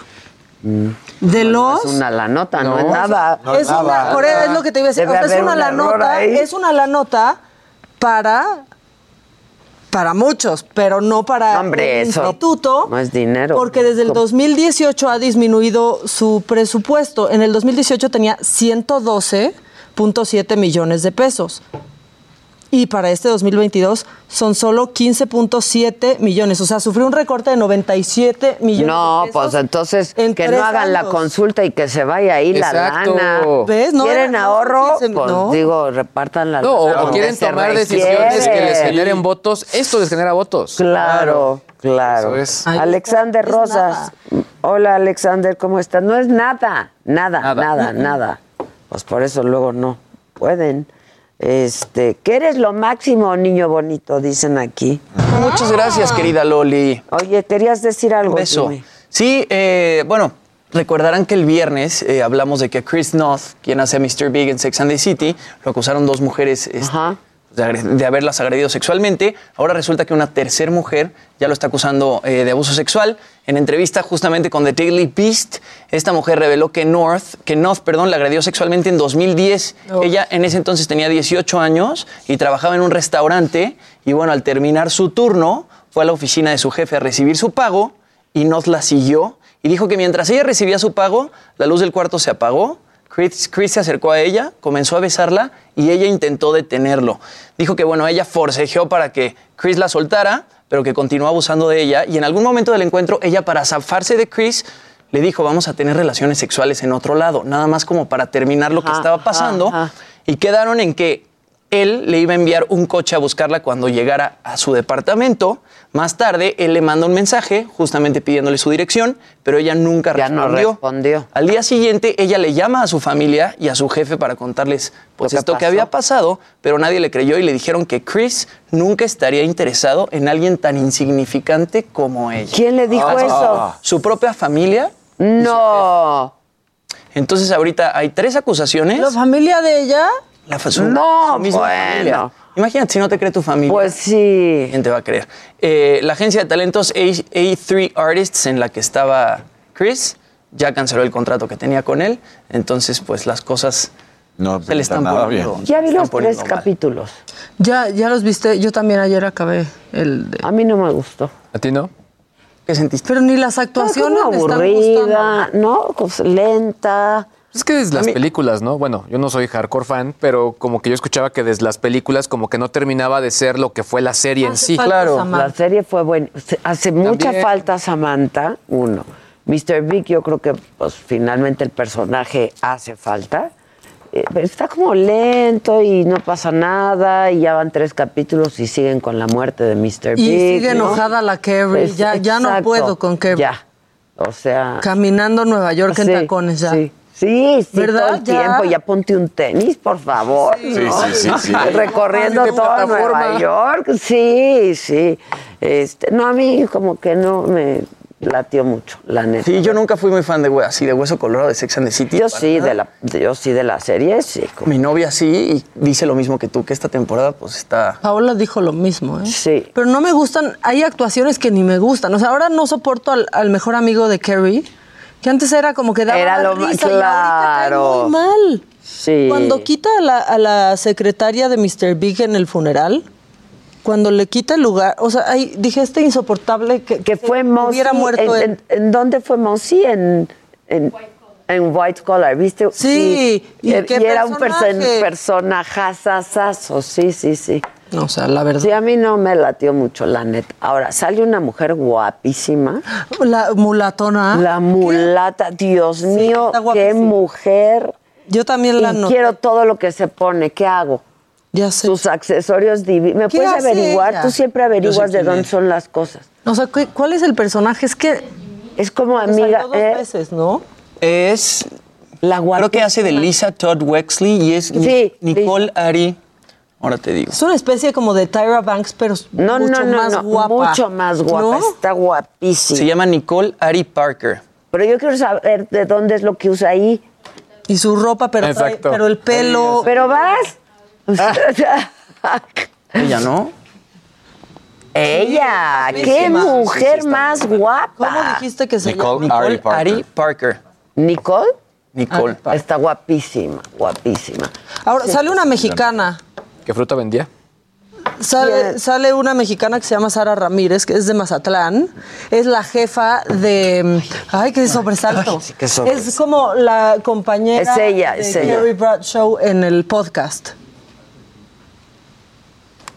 [SPEAKER 3] Mm.
[SPEAKER 14] De los
[SPEAKER 3] Es una la nota, no,
[SPEAKER 14] No,
[SPEAKER 3] es nada.
[SPEAKER 14] es, una, por es lo que te iba a decir.
[SPEAKER 3] Debe
[SPEAKER 14] O sea, es una
[SPEAKER 3] un
[SPEAKER 14] la nota, es una la nota para para muchos, pero no para
[SPEAKER 3] Hombre,
[SPEAKER 14] el
[SPEAKER 3] eso
[SPEAKER 14] instituto.
[SPEAKER 3] no es dinero.
[SPEAKER 14] Porque desde el 2018 ha disminuido su presupuesto. En el 2018 tenía 112.7 millones de pesos. Y para este 2022 son solo 15.7 millones. O sea, sufrió un recorte de 97 millones
[SPEAKER 3] No,
[SPEAKER 14] de pesos.
[SPEAKER 3] pues entonces que no hagan la consulta y que se vaya ahí
[SPEAKER 18] Exacto.
[SPEAKER 3] la lana.
[SPEAKER 14] ¿Ves? No
[SPEAKER 3] ¿Quieren
[SPEAKER 14] no,
[SPEAKER 3] ahorro? Pues
[SPEAKER 14] no.
[SPEAKER 3] digo, repartan la
[SPEAKER 18] No, o,
[SPEAKER 3] lana
[SPEAKER 18] o
[SPEAKER 3] donde
[SPEAKER 18] quieren tomar decisiones que les generen votos. Esto les genera votos.
[SPEAKER 3] Claro, claro.
[SPEAKER 18] Eso es.
[SPEAKER 3] Alexander Rosas. Hola, Alexander, ¿cómo estás? No es nada, nada, nada,
[SPEAKER 18] Nada.
[SPEAKER 3] nada. Pues por eso luego no pueden. Este, que eres lo máximo, niño bonito, dicen aquí.
[SPEAKER 16] Muchas gracias, querida Loli.
[SPEAKER 3] Oye, querías decir algo.
[SPEAKER 16] Beso.
[SPEAKER 3] dime.
[SPEAKER 16] Sí, eh, bueno, recordarán que el viernes eh, hablamos de que Chris Noth, quien hace a Mr. Big en Sex and the City, lo acusaron dos mujeres este, de, haberlas agredido sexualmente. Ahora resulta que una tercer mujer ya lo está acusando eh, de abuso sexual. En entrevista justamente con The Daily Beast, esta mujer reveló que North, que North, perdón, la agredió sexualmente en 2010. Ella en ese entonces tenía 18 años y trabajaba en un restaurante y bueno, al terminar su turno fue a la oficina de su jefe a recibir su pago y North la siguió y dijo que mientras ella recibía su pago, la luz del cuarto se apagó. Chris, Chris se acercó a ella, comenzó a besarla y ella intentó detenerlo. Dijo que, bueno, ella forcejeó para que Chris la soltara, pero que continuó abusando de ella. Y en algún momento del encuentro, ella, para zafarse de Chris, le dijo, vamos a tener relaciones sexuales en otro lado, nada más como para terminar lo que estaba pasando.
[SPEAKER 3] ajá, ajá.
[SPEAKER 16] Y quedaron en que él le iba a enviar un coche a buscarla cuando llegara a su departamento. Más tarde, él le manda un mensaje justamente pidiéndole su dirección, pero ella nunca
[SPEAKER 3] Ya no
[SPEAKER 16] respondió. Al día siguiente, ella le llama a su familia y a su jefe para contarles pues,
[SPEAKER 3] Lo que
[SPEAKER 16] esto que había pasado, pero nadie le creyó y le dijeron que Chris nunca estaría interesado en alguien tan insignificante como ella.
[SPEAKER 3] ¿Quién le dijo eso?
[SPEAKER 16] Su propia familia.
[SPEAKER 3] No.
[SPEAKER 16] Entonces ahorita hay tres acusaciones.
[SPEAKER 14] ¿La familia de ella?
[SPEAKER 16] La
[SPEAKER 3] No,
[SPEAKER 16] su misma
[SPEAKER 3] bueno.
[SPEAKER 16] familia. Imagínate si no te cree tu familia.
[SPEAKER 3] Pues sí.
[SPEAKER 16] ¿Quién te va a creer? Eh, la agencia de talentos A- A3 Artists en la que estaba Chris ya canceló el contrato que tenía con él. Entonces, pues las cosas
[SPEAKER 13] no,
[SPEAKER 16] se le están
[SPEAKER 13] nada
[SPEAKER 16] poniendo.
[SPEAKER 3] Ya vi
[SPEAKER 16] están
[SPEAKER 3] los tres
[SPEAKER 16] mal.
[SPEAKER 3] capítulos.
[SPEAKER 14] Ya, ya los viste. Yo también ayer acabé el de.
[SPEAKER 3] A mí no me gustó.
[SPEAKER 18] ¿A ti no?
[SPEAKER 16] ¿Qué sentiste?
[SPEAKER 14] Pero ni las actuaciones
[SPEAKER 3] como
[SPEAKER 14] me están
[SPEAKER 3] aburrida,
[SPEAKER 14] gustando.
[SPEAKER 3] ¿no? Pues lenta.
[SPEAKER 18] Es que desde las películas, ¿no? Bueno, yo no soy hardcore fan, pero como que yo escuchaba que desde las películas como que no terminaba de ser lo que fue la serie en sí.
[SPEAKER 3] La serie fue buena. Hace mucha falta Samantha, uno. Mr. Big, yo creo que pues finalmente el personaje hace falta. Eh, pero está como lento y no pasa nada y ya van tres capítulos y siguen con la muerte de Mr.
[SPEAKER 14] Y
[SPEAKER 3] Big.
[SPEAKER 14] sigue
[SPEAKER 3] ¿no?
[SPEAKER 14] enojada la Carrie.
[SPEAKER 3] Pues,
[SPEAKER 14] ya, ya no puedo con Carrie.
[SPEAKER 3] Ya. O sea.
[SPEAKER 14] Caminando Nueva York en
[SPEAKER 3] Sí,
[SPEAKER 14] tacones ya.
[SPEAKER 3] Sí. Sí, sí,
[SPEAKER 14] ¿Verdad?
[SPEAKER 3] todo el
[SPEAKER 14] Ya.
[SPEAKER 3] tiempo. Ya ponte un tenis, por favor.
[SPEAKER 14] Sí,
[SPEAKER 3] ¿no?
[SPEAKER 14] sí, sí, sí.
[SPEAKER 3] Recorriendo
[SPEAKER 14] De
[SPEAKER 3] todo Nueva. York. Sí, sí. Este, no, a mí como que no me latió mucho, la neta.
[SPEAKER 16] Sí, yo nunca fui muy fan de así de Hueso Colorado de Sex and the City.
[SPEAKER 3] Yo sí,
[SPEAKER 16] nada.
[SPEAKER 3] de la, yo sí de la serie, sí. como-
[SPEAKER 16] Mi novia sí y dice lo mismo que tú, que esta temporada pues está...
[SPEAKER 14] Paola dijo lo mismo, ¿eh?
[SPEAKER 3] Sí.
[SPEAKER 14] Pero no me gustan, hay actuaciones que ni me gustan. O sea, ahora no soporto al, al mejor amigo de Carrie, que antes era como que daba
[SPEAKER 3] Era lo
[SPEAKER 14] risa
[SPEAKER 3] más
[SPEAKER 14] y ahorita cae
[SPEAKER 3] claro.
[SPEAKER 14] muy mal.
[SPEAKER 3] Sí.
[SPEAKER 14] Cuando quita a la, a la secretaria de Mr. Big en el funeral, cuando le quita el lugar, o sea, ahí dije, este insoportable que,
[SPEAKER 3] que fue Mossy.
[SPEAKER 14] hubiera muerto
[SPEAKER 3] en,
[SPEAKER 14] él.
[SPEAKER 3] en- en dónde fue? En, en, en White Collar, ¿viste?
[SPEAKER 14] Sí,
[SPEAKER 3] y,
[SPEAKER 14] ¿y
[SPEAKER 3] er-
[SPEAKER 14] qué
[SPEAKER 3] y era un
[SPEAKER 14] personaje?
[SPEAKER 3] person, personajazazazo, sí, sí, sí.
[SPEAKER 14] O sea, la verdad.
[SPEAKER 3] Sí, a mí no me latió mucho, la neta. Ahora, sale una mujer guapísima.
[SPEAKER 14] La mulatona.
[SPEAKER 3] La mulata, Dios mío,
[SPEAKER 14] está
[SPEAKER 3] qué mujer.
[SPEAKER 14] Yo también la noté.
[SPEAKER 3] quiero todo lo que se pone. ¿Qué hago?
[SPEAKER 14] Ya sé.
[SPEAKER 3] Sus accesorios divinos. ¿Me
[SPEAKER 14] ¿Qué
[SPEAKER 3] puedes averiguar?
[SPEAKER 14] ella?
[SPEAKER 3] Tú siempre averiguas de dónde
[SPEAKER 14] es.
[SPEAKER 3] son las cosas.
[SPEAKER 14] O sea, ¿cu- ¿cuál es el personaje? Es que
[SPEAKER 3] Es como
[SPEAKER 14] salió
[SPEAKER 3] amiga.
[SPEAKER 14] dos
[SPEAKER 3] ¿eh?
[SPEAKER 14] veces, ¿no?
[SPEAKER 16] Es...
[SPEAKER 3] La
[SPEAKER 16] Creo que hace de Lisa Todd Wexley y es
[SPEAKER 3] Sí,
[SPEAKER 16] Nicole Ari. Ahora te digo.
[SPEAKER 14] Es una especie como de Tyra Banks, pero
[SPEAKER 3] No,
[SPEAKER 14] mucho
[SPEAKER 3] no, no,
[SPEAKER 14] más
[SPEAKER 3] no,
[SPEAKER 14] guapa.
[SPEAKER 3] mucho más guapa.
[SPEAKER 14] ¿No?
[SPEAKER 3] Está guapísima.
[SPEAKER 16] Se llama Nicole Ari Parker.
[SPEAKER 3] Pero yo quiero saber de dónde es lo que usa ahí.
[SPEAKER 14] Y su ropa, pero, trae- pero el pelo.
[SPEAKER 3] Pero vas.
[SPEAKER 16] Ella, ¿no?
[SPEAKER 3] Ella, qué
[SPEAKER 14] guapísima.
[SPEAKER 3] mujer más guapa.
[SPEAKER 14] ¿Cómo dijiste que se
[SPEAKER 13] Nicole
[SPEAKER 14] llama?
[SPEAKER 13] Ari Parker.
[SPEAKER 16] Ari Parker.
[SPEAKER 3] Nicole
[SPEAKER 16] Nicole.
[SPEAKER 3] está guapísima, guapísima.
[SPEAKER 14] Ahora, sale una mexicana.
[SPEAKER 18] ¿Qué fruta vendía?
[SPEAKER 14] Sale, sale una mexicana que se llama Sara Ramírez, que es de Mazatlán. Es la jefa de. Ay, qué sobresalto.
[SPEAKER 3] sí, qué sobresalto.
[SPEAKER 14] Es como la compañera
[SPEAKER 3] Es ella,
[SPEAKER 14] de
[SPEAKER 3] es ella.
[SPEAKER 14] Carrie Bradshaw en el podcast.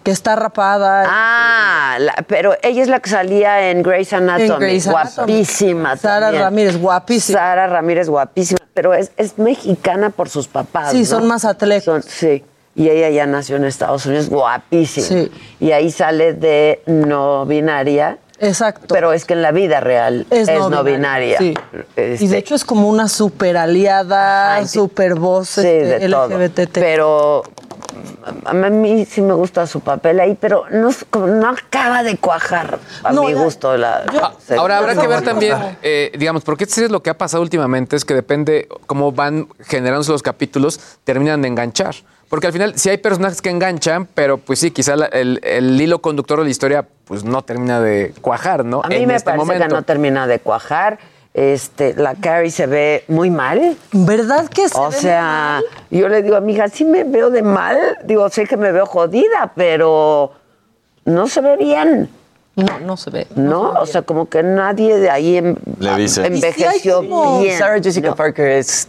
[SPEAKER 14] Que está rapada.
[SPEAKER 3] Ah, la- pero ella es la que salía en Grey's Anatomy.
[SPEAKER 14] En Grey's Anatomy.
[SPEAKER 3] Guapísima.
[SPEAKER 14] Sara
[SPEAKER 3] también.
[SPEAKER 14] Ramírez, guapísima.
[SPEAKER 3] Sara Ramírez, guapísima. Pero es, es mexicana por sus papás.
[SPEAKER 14] Sí,
[SPEAKER 3] ¿no?
[SPEAKER 14] son más atletas.
[SPEAKER 3] Sí. Y ella ya nació en Estados Unidos, guapísima.
[SPEAKER 14] Sí.
[SPEAKER 3] Y ahí sale de no binaria.
[SPEAKER 14] Exacto.
[SPEAKER 3] Pero es que en la vida real es, no, binaria.
[SPEAKER 14] Sí.
[SPEAKER 3] Este,
[SPEAKER 14] Y de hecho es como una super aliada, super voz
[SPEAKER 3] sí,
[SPEAKER 14] este,
[SPEAKER 3] de todo.
[SPEAKER 14] LGBT.
[SPEAKER 3] Pero a mí sí me gusta su papel ahí, pero no, es no acaba de cuajar a
[SPEAKER 14] No,
[SPEAKER 3] mi
[SPEAKER 14] la-
[SPEAKER 3] gusto. La,
[SPEAKER 18] Ah,
[SPEAKER 3] serie.
[SPEAKER 18] Ahora habrá que ver también, eh, digamos, porque esta serie lo que ha pasado últimamente es que depende cómo van generándose los capítulos, terminan de enganchar. porque al final sí hay personajes que enganchan, pero pues sí, quizá la- el, el hilo conductor de la historia pues no termina de cuajar, ¿no?
[SPEAKER 3] A mí
[SPEAKER 18] En
[SPEAKER 3] me
[SPEAKER 18] este
[SPEAKER 3] parece
[SPEAKER 18] momento.
[SPEAKER 3] que no termina de cuajar. Este, la Carrie se ve muy mal.
[SPEAKER 14] ¿Verdad que se
[SPEAKER 3] O
[SPEAKER 14] ve
[SPEAKER 3] sea, yo le digo a mi hija, sí me veo de mal. Digo, sé que me veo jodida, pero no se ve bien.
[SPEAKER 14] No, no se ve.
[SPEAKER 3] No, o sea, como que nadie de ahí
[SPEAKER 13] Le dice.
[SPEAKER 3] envejeció bien.
[SPEAKER 16] Sarah Jessica
[SPEAKER 3] No.
[SPEAKER 16] Parker es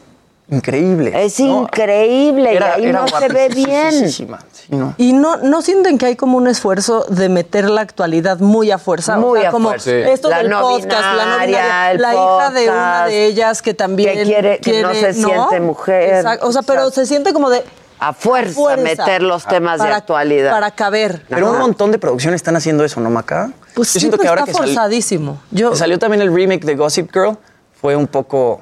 [SPEAKER 16] increíble.
[SPEAKER 3] Es increíble
[SPEAKER 16] Era-
[SPEAKER 3] y ahí no se ve bien.
[SPEAKER 16] sí, no.
[SPEAKER 14] Y no, no sienten que hay como un esfuerzo de meter la actualidad muy a fuerza.
[SPEAKER 3] Muy
[SPEAKER 14] o sea,
[SPEAKER 3] a
[SPEAKER 14] como
[SPEAKER 3] fuerza.
[SPEAKER 14] esto
[SPEAKER 3] La
[SPEAKER 14] del
[SPEAKER 3] no
[SPEAKER 14] podcast, la no
[SPEAKER 3] binaria,
[SPEAKER 14] la hija de una
[SPEAKER 3] podcast,
[SPEAKER 14] de ellas que también
[SPEAKER 3] que quiere- que no se siente mujer.
[SPEAKER 14] Exacto. O sea, pero se siente como de
[SPEAKER 3] A fuerza, meter los temas de actualidad.
[SPEAKER 14] Para caber.
[SPEAKER 16] Pero un montón de producciones están haciendo eso, ¿no, Maca?
[SPEAKER 14] Pues sí, pero está forzadísimo. Yo,
[SPEAKER 16] que salió también el remake de Gossip Girl, fue un poco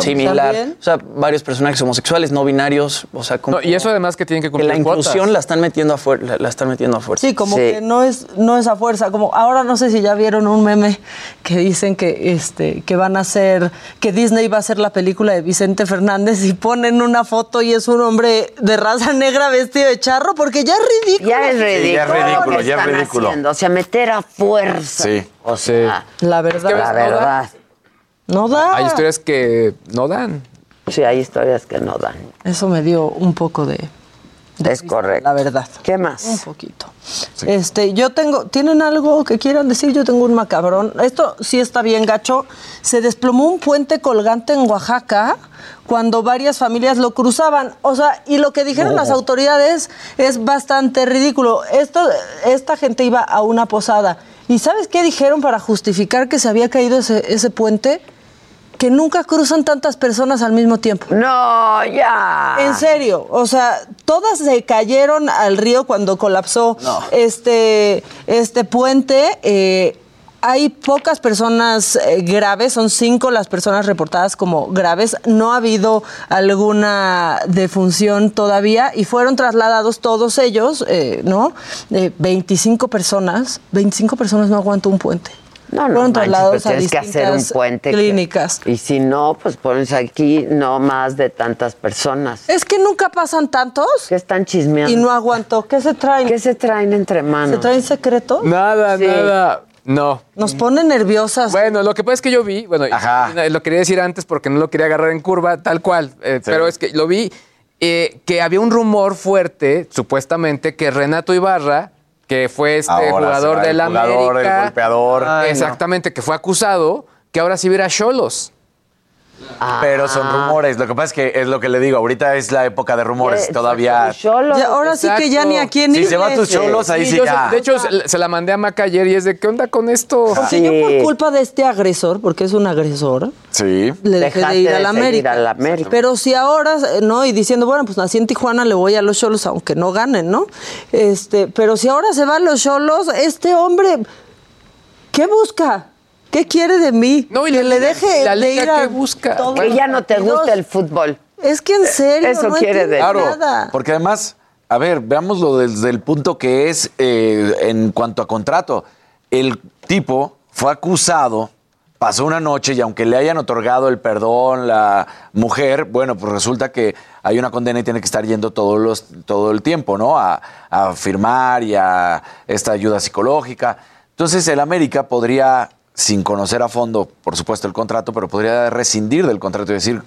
[SPEAKER 16] similar.
[SPEAKER 18] ¿También?
[SPEAKER 16] O sea, varios personajes homosexuales, no binarios, o sea, como
[SPEAKER 18] No, y eso además que tienen que
[SPEAKER 16] que
[SPEAKER 18] cumplir
[SPEAKER 16] la inclusión
[SPEAKER 18] cuotas.
[SPEAKER 16] la están metiendo a fuer- la, la están metiendo a fuerza.
[SPEAKER 14] Sí, como que no es, no es a fuerza. Como ahora no sé si ya vieron un meme que dicen que este, que van a hacer, que Disney va a hacer la película de Vicente Fernández y ponen una foto y es un hombre de raza negra vestido de charro, porque ya es ridículo.
[SPEAKER 3] Ya es ridículo.
[SPEAKER 13] ya es ridículo,
[SPEAKER 3] lo que
[SPEAKER 13] ya es ridículo.
[SPEAKER 3] haciendo. O sea, meter a fuerza.
[SPEAKER 13] Sí.
[SPEAKER 3] O sea,
[SPEAKER 14] La verdad.
[SPEAKER 3] la verdad.
[SPEAKER 14] No da.
[SPEAKER 18] Hay historias que no dan.
[SPEAKER 3] Sí, hay historias que no dan.
[SPEAKER 14] Eso me dio un poco de.
[SPEAKER 3] Es correcto.
[SPEAKER 14] La verdad.
[SPEAKER 3] ¿Qué más?
[SPEAKER 14] Un poquito. Este, yo tengo, ¿tienen algo que quieran decir? Yo tengo un macabrón. Esto sí está bien gacho. Se desplomó un puente colgante en Oaxaca cuando varias familias lo cruzaban. O sea, y lo que dijeron
[SPEAKER 33] No.
[SPEAKER 14] las autoridades es bastante ridículo. Esto, esta gente iba a una posada. ¿Y sabes qué dijeron para justificar que se había caído ese, ese puente? Que nunca cruzan tantas personas al mismo tiempo.
[SPEAKER 3] No, ya.
[SPEAKER 14] En serio, o sea, todas se cayeron al río cuando colapsó este, este puente. eh, hay pocas personas eh, graves, son cinco las personas reportadas como graves. No ha habido alguna defunción todavía y fueron trasladados todos ellos, eh, ¿no? Eh, 25 personas, 25 personas no aguantó un puente.
[SPEAKER 3] No, no,
[SPEAKER 14] fueron trasladados a
[SPEAKER 3] que hacer un puente. que-
[SPEAKER 14] clínicas.
[SPEAKER 3] y si no, pues pones aquí no más de tantas personas.
[SPEAKER 14] Es que nunca pasan tantos.
[SPEAKER 3] Que están chismeando.
[SPEAKER 14] Y no aguantó. ¿Qué se traen?
[SPEAKER 3] ¿Qué se traen entre manos?
[SPEAKER 14] ¿Se traen secretos?
[SPEAKER 18] Nada,
[SPEAKER 14] Sí.
[SPEAKER 18] nada. No.
[SPEAKER 14] Nos pone nerviosas.
[SPEAKER 18] Bueno, lo que pasa es que yo vi, bueno, y- lo quería decir antes porque no lo quería agarrar en curva, tal cual, eh, pero es que lo vi eh, que había un rumor fuerte, supuestamente, que Renato Ibarra, que fue este
[SPEAKER 13] Ahora
[SPEAKER 18] jugador del
[SPEAKER 13] jugador, el
[SPEAKER 18] América,
[SPEAKER 13] golpeador. Ay, no.
[SPEAKER 18] exactamente, que fue acusado, que ahora sí verá Cholos.
[SPEAKER 13] Pero son rumores. Lo que pasa es que es lo que le digo. Ahorita es la época de rumores.
[SPEAKER 18] Eh,
[SPEAKER 13] Todavía.
[SPEAKER 14] Ya, ahora sí que ya ni a quién
[SPEAKER 13] Si se va tus cholos, ahí sí
[SPEAKER 18] yo
[SPEAKER 13] ya.
[SPEAKER 18] se- De hecho, se, la mandé a Maca ayer y es de, ¿qué onda con esto?
[SPEAKER 14] Porque yo por culpa de este agresor, porque es un agresor,
[SPEAKER 13] Sí.
[SPEAKER 14] le dejé
[SPEAKER 3] Dejaste
[SPEAKER 14] de ir a la América.
[SPEAKER 3] a la América.
[SPEAKER 14] Pero si ahora, eh, ¿no? Y diciendo, bueno, pues nací en Tijuana, le voy a los cholos, aunque no ganen, ¿no? Este, pero si ahora se van los cholos, este hombre, ¿qué busca? ¿Qué quiere de mí? que le deje
[SPEAKER 18] la
[SPEAKER 14] de
[SPEAKER 18] liga
[SPEAKER 14] ir a
[SPEAKER 18] que busca.
[SPEAKER 3] Que ya no te gusta el fútbol.
[SPEAKER 14] Es que en serio,
[SPEAKER 3] Eso
[SPEAKER 14] no
[SPEAKER 3] quiere decir.
[SPEAKER 13] Claro,
[SPEAKER 14] nada.
[SPEAKER 13] porque además, a ver, veámoslo desde el punto que es eh, en cuanto a contrato. El tipo fue acusado, pasó una noche y aunque le hayan otorgado el perdón la mujer, bueno, pues resulta que hay una condena y tiene que estar yendo todos los, todo el tiempo, ¿no? A, a firmar y a esta ayuda psicológica. Entonces el América podría, sin conocer a fondo, por supuesto, el contrato, pero podría rescindir del contrato y decir,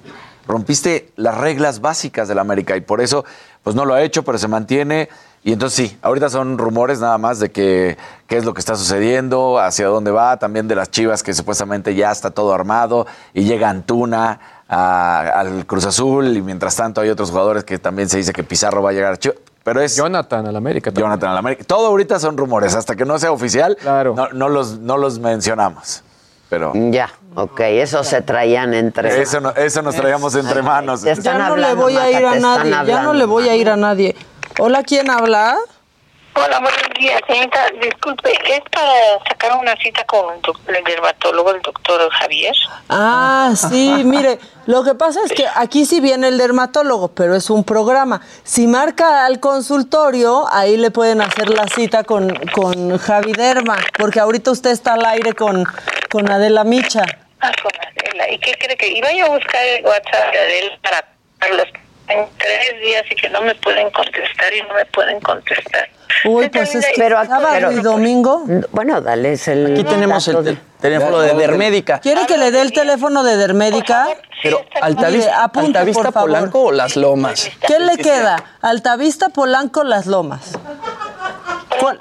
[SPEAKER 13] rompiste las reglas básicas del América y por eso pues no lo ha hecho, pero se mantiene. Y entonces sí, ahorita son rumores nada más de que qué es lo que está sucediendo, hacia dónde va, también de las Chivas que supuestamente ya está todo armado y llega Antuna al Cruz Azul y mientras tanto hay otros jugadores que también se dice que Pizarro va a llegar a Chivas. Pero es
[SPEAKER 18] Jonathan al América. también.
[SPEAKER 13] Jonathan al América. Todo ahorita son rumores, hasta que no sea oficial, no, no los, no los mencionamos. Pero
[SPEAKER 3] Ya, ok, eso se traían entre
[SPEAKER 13] eso, no- eso nos traíamos entre manos.
[SPEAKER 3] Te están
[SPEAKER 14] Ya no le
[SPEAKER 3] hablando,
[SPEAKER 14] voy a ir a nadie, ya no le voy a ir a nadie. Hola, ¿quién habla?
[SPEAKER 33] Hola, buenos días, señorita. Disculpe, ¿es para sacar una cita con el, dermatólogo, el doctor Javier?
[SPEAKER 14] Ah, sí, mire, lo que pasa es que aquí sí viene el dermatólogo, pero es un programa. Si marca al consultorio, ahí le pueden hacer la cita con, con Javi Derma, porque ahorita usted está al aire con, con Adela Micha.
[SPEAKER 33] Ah, con Adela. ¿Y qué cree que iba yo a buscar el WhatsApp de Adela para los en tres días y que no me pueden contestar y no me pueden contestar.
[SPEAKER 14] Uy, pues es que
[SPEAKER 3] Pero-
[SPEAKER 14] sábado
[SPEAKER 3] pero-
[SPEAKER 14] y domingo.
[SPEAKER 3] Bueno, dale el.
[SPEAKER 16] Aquí tenemos el teléfono de Dermédica.
[SPEAKER 14] ¿Quiere que le dé el teléfono de Dermédica?
[SPEAKER 16] Pero Altavista,
[SPEAKER 14] apunte,
[SPEAKER 16] Altavista. Polanco o Las Lomas.
[SPEAKER 14] ¿Qué le queda? Altavista, Polanco, Las Lomas. ¿Cuál?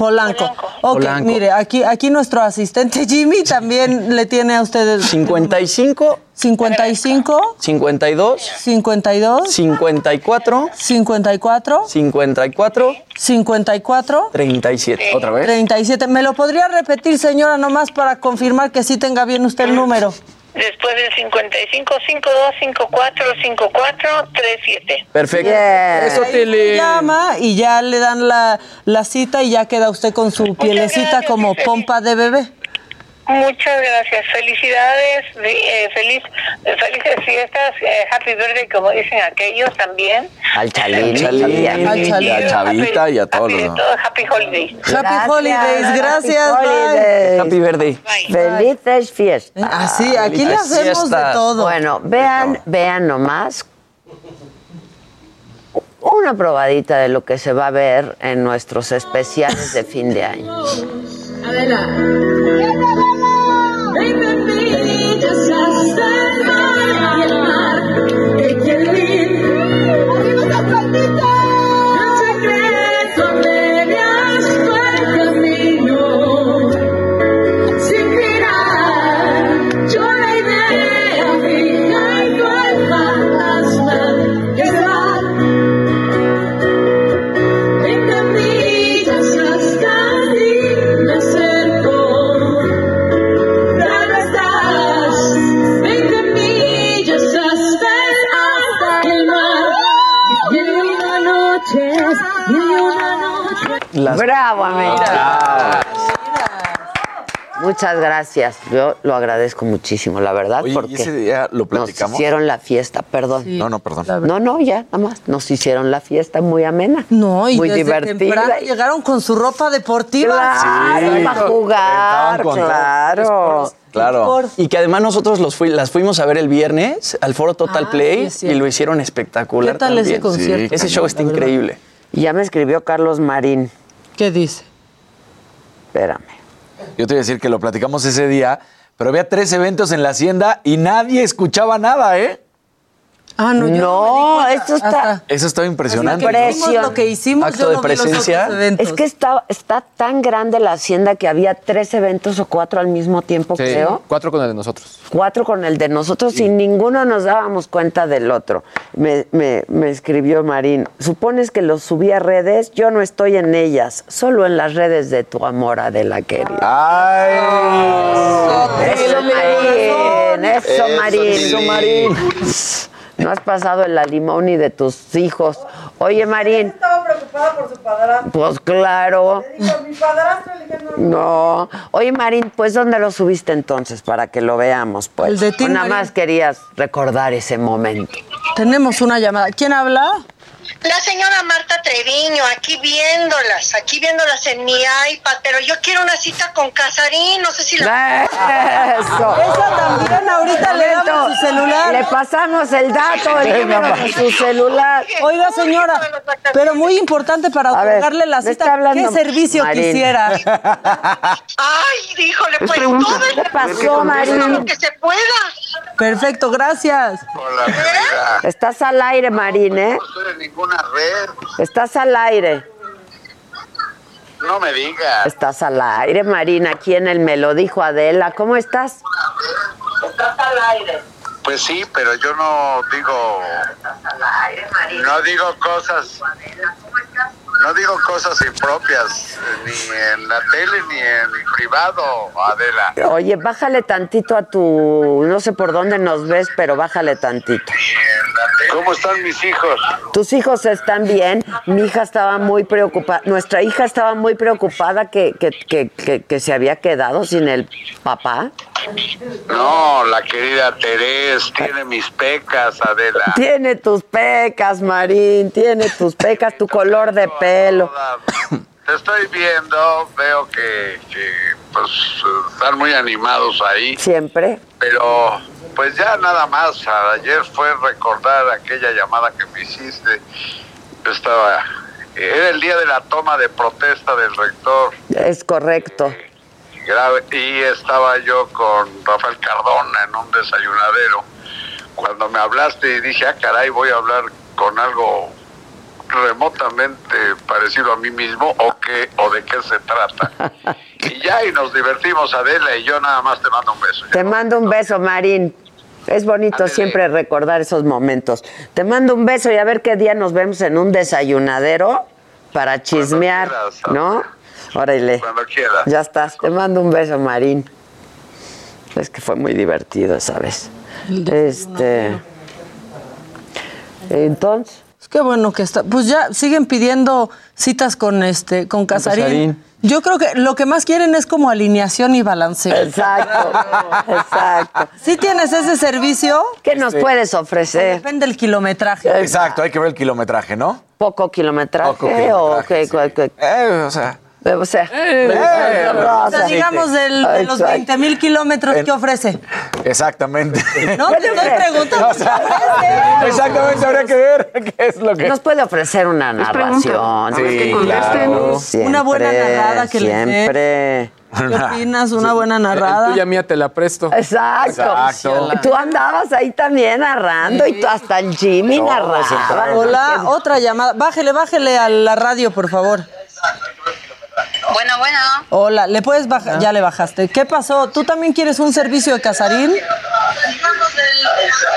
[SPEAKER 14] Polanco. Ok,
[SPEAKER 16] Polanco.
[SPEAKER 14] mire, aquí, aquí nuestro asistente Jimmy también le tiene a ustedes
[SPEAKER 16] 55
[SPEAKER 14] 55,
[SPEAKER 16] 52
[SPEAKER 14] 52,
[SPEAKER 16] 54
[SPEAKER 14] 54,
[SPEAKER 16] 54
[SPEAKER 14] 54,
[SPEAKER 16] 37.
[SPEAKER 13] ¿Otra vez?
[SPEAKER 14] 37. ¿Me lo podría repetir, señora, nomás para confirmar que sí tenga bien usted el número?
[SPEAKER 33] Después del 55, 52, 54, 54, 37.
[SPEAKER 16] Perfecto.
[SPEAKER 14] Eso te llama y ya le dan la, la cita y ya queda usted con su pielecita como pompa de bebé.
[SPEAKER 33] Muchas gracias. Felicidades, eh, feliz, eh, felices fiestas, eh, happy birthday, como dicen aquellos también.
[SPEAKER 3] Al Chalín.
[SPEAKER 13] Chalín,
[SPEAKER 3] Al
[SPEAKER 13] y a Chavita y a todos los
[SPEAKER 33] Todo happy holidays.
[SPEAKER 14] Happy holidays, gracias,
[SPEAKER 3] Happy
[SPEAKER 14] bye.
[SPEAKER 3] holidays.
[SPEAKER 16] Happy birthday.
[SPEAKER 3] Felices fiestas.
[SPEAKER 14] Así, aquí le hacemos de todo.
[SPEAKER 3] Bueno, vean, vean nomás una probadita de lo que se va a ver en nuestros especiales de fin de año.
[SPEAKER 16] Las-
[SPEAKER 3] Muchas gracias. Yo lo agradezco muchísimo, la verdad,
[SPEAKER 13] Oye, ¿y
[SPEAKER 3] porque
[SPEAKER 13] ese día lo
[SPEAKER 3] nos
[SPEAKER 13] platicamos?
[SPEAKER 3] hicieron la fiesta, perdón.
[SPEAKER 13] No, no, perdón.
[SPEAKER 3] No, no, ya, nada más. Nos hicieron la fiesta muy amena.
[SPEAKER 14] No, y
[SPEAKER 3] muy
[SPEAKER 14] desde
[SPEAKER 3] divertida.
[SPEAKER 14] temprano llegaron con su ropa deportiva.
[SPEAKER 3] Claro,
[SPEAKER 13] Sí.
[SPEAKER 3] para jugar, claro.
[SPEAKER 13] Claro.
[SPEAKER 16] Y que además nosotros los fui- las fuimos a ver el viernes al foro Total
[SPEAKER 14] Ah,
[SPEAKER 16] Play
[SPEAKER 14] sí,
[SPEAKER 16] y lo hicieron espectacular
[SPEAKER 14] ¿Qué tal ese concierto?
[SPEAKER 16] Ese show está increíble.
[SPEAKER 3] Y ya me escribió Carlos Marín.
[SPEAKER 14] ¿Qué dice?
[SPEAKER 3] Espérame.
[SPEAKER 13] Yo te voy a decir que lo platicamos ese día, pero había tres eventos en la hacienda y nadie escuchaba nada, ¿eh?
[SPEAKER 14] Ah, no, yo
[SPEAKER 3] No,
[SPEAKER 14] me di cuenta.
[SPEAKER 3] esto está-
[SPEAKER 14] Hasta-
[SPEAKER 13] Eso estaba impresionante.
[SPEAKER 14] que
[SPEAKER 13] ¿no?
[SPEAKER 14] hicimos lo que hicimos,
[SPEAKER 16] Acto
[SPEAKER 14] yo
[SPEAKER 16] de
[SPEAKER 14] no vi los
[SPEAKER 16] presencia.
[SPEAKER 3] Es que está, está tan grande la hacienda que había tres eventos o cuatro al mismo tiempo,
[SPEAKER 18] Sí,
[SPEAKER 3] creo.
[SPEAKER 18] cuatro con el de nosotros.
[SPEAKER 3] Cuatro con el de nosotros y ninguno nos dábamos cuenta del otro. Me, me- me escribió Marín, supones que los subí a redes, yo no estoy en ellas, solo en las redes de tu amor, Adela querida.
[SPEAKER 13] ¡Ay!
[SPEAKER 3] Eso, Marín, eso,
[SPEAKER 13] Eso,
[SPEAKER 3] Marín.
[SPEAKER 13] Eso,
[SPEAKER 16] Marín.
[SPEAKER 3] No has pasado el limón ni de tus hijos. Oye, Marín,
[SPEAKER 14] Estaba preocupada por su padrastro.
[SPEAKER 3] pues claro.
[SPEAKER 14] Dijo, mi padrastro, le no.
[SPEAKER 3] No. Oye, Marín, pues ¿dónde lo subiste entonces para que lo veamos? Pues
[SPEAKER 14] El de Tim
[SPEAKER 3] O nada
[SPEAKER 14] Marín.
[SPEAKER 3] más querías recordar ese momento.
[SPEAKER 14] Tenemos una llamada. ¿Quién habla?
[SPEAKER 25] La señora Marta Treviño, aquí viéndolas, aquí viéndolas en mi iPad, pero yo quiero una cita con Casarín, no sé si la...
[SPEAKER 3] Eso.
[SPEAKER 14] Esa también, ahorita le damos su celular.
[SPEAKER 3] Le pasamos el dato, el número de su celular.
[SPEAKER 14] Oiga, señora, pero muy importante para otorgarle la cita, ¿qué servicio
[SPEAKER 3] Marín.
[SPEAKER 14] quisiera?
[SPEAKER 25] Ay, híjole, pues todo
[SPEAKER 3] ¿Qué
[SPEAKER 25] es-
[SPEAKER 3] pasó,
[SPEAKER 25] todo
[SPEAKER 3] Marín?
[SPEAKER 25] lo que se pueda.
[SPEAKER 14] Perfecto, gracias.
[SPEAKER 3] Estás al aire, Marín, ¿eh?
[SPEAKER 34] No estoy en ninguna red.
[SPEAKER 3] Estás al aire.
[SPEAKER 34] No me digas.
[SPEAKER 3] Estás al aire, Marín, aquí en el Me lo dijo Adela. ¿Cómo estás?
[SPEAKER 34] Pues sí, pero yo no digo. No digo cosas. No digo cosas impropias, ni en la tele ni en privado, Adela.
[SPEAKER 3] Oye, bájale tantito a tu... No sé por dónde nos ves, pero bájale tantito.
[SPEAKER 34] ¿Cómo están mis hijos?
[SPEAKER 3] Tus hijos están bien. Mi hija estaba muy preocupada. Nuestra hija estaba muy preocupada que, que, que, que- que se había quedado sin el papá.
[SPEAKER 34] No, la querida Terés tiene mis pecas, Adela.
[SPEAKER 3] Tiene tus pecas, Marín. Tiene tus pecas, tu color de pelo.
[SPEAKER 34] te estoy viendo, veo que, que, pues están muy animados ahí,
[SPEAKER 3] Siempre.
[SPEAKER 34] pero pues ya nada más, ayer fue recordar aquella llamada que me hiciste, yo estaba, era el día de la toma de protesta del rector,
[SPEAKER 3] Es correcto.
[SPEAKER 34] Grave, y estaba yo con Rafael Cardona en un desayunadero. Cuando me hablaste y dije, ah, caray, voy a hablar con algo remotamente parecido a mí mismo o qué o de qué se trata. y ya y nos divertimos Adela y yo nada más te mando un beso.
[SPEAKER 3] Te mando un beso, Marín. Es bonito siempre recordar esos momentos. Te mando un beso y a ver qué día nos vemos en un desayunadero para chismear,
[SPEAKER 34] quieras,
[SPEAKER 3] ¿no? Órale.
[SPEAKER 34] Cuando quieras.
[SPEAKER 3] Ya estás. Te mando un beso, Marín. Es que fue muy divertido esa vez. Este. Entonces.
[SPEAKER 14] Es que bueno que está. Pues ya siguen pidiendo citas con este, con Casarín.
[SPEAKER 16] Casarín.
[SPEAKER 14] Yo creo que lo que más quieren es como alineación y balanceo.
[SPEAKER 3] Exacto, exacto.
[SPEAKER 14] ¿Sí tienes ese servicio?
[SPEAKER 3] ¿Qué nos
[SPEAKER 13] Sí.
[SPEAKER 3] puedes ofrecer?
[SPEAKER 14] Depende del kilometraje.
[SPEAKER 13] Exacto, hay que ver el kilometraje, ¿no?
[SPEAKER 3] ¿Poco kilometraje,
[SPEAKER 13] Poco
[SPEAKER 3] o
[SPEAKER 13] kilometraje,
[SPEAKER 3] qué? qué- qué-
[SPEAKER 13] Eh, o sea,
[SPEAKER 3] O sea,
[SPEAKER 13] eh,
[SPEAKER 14] O sea, digamos del- de los
[SPEAKER 3] Exacto.
[SPEAKER 14] 20 mil kilómetros que ofrece.
[SPEAKER 13] exactamente.
[SPEAKER 14] No, te estoy preguntando.
[SPEAKER 13] O sea, exactamente, habría que ver qué es lo que...
[SPEAKER 3] Nos puede ofrecer una narración.
[SPEAKER 13] Sí, claro.
[SPEAKER 3] Siempre,
[SPEAKER 14] Una buena narrada que le dé.
[SPEAKER 3] Siempre.
[SPEAKER 14] ¿Qué opinas? Una buena
[SPEAKER 18] Eh,
[SPEAKER 14] narrada.
[SPEAKER 18] Tuya mía te la presto.
[SPEAKER 3] Exacto.
[SPEAKER 18] Exacto.
[SPEAKER 3] Tú andabas ahí también narrando y tú hasta el Jimmy
[SPEAKER 18] Todos
[SPEAKER 3] narraba.
[SPEAKER 14] Hola, otra llamada. Bájele, bájele a la radio, por favor.
[SPEAKER 35] Bueno, bueno.
[SPEAKER 14] Hola, ¿le puedes bajar? Ya le bajaste. ¿Qué pasó? ¿Tú también quieres un servicio de Casarín?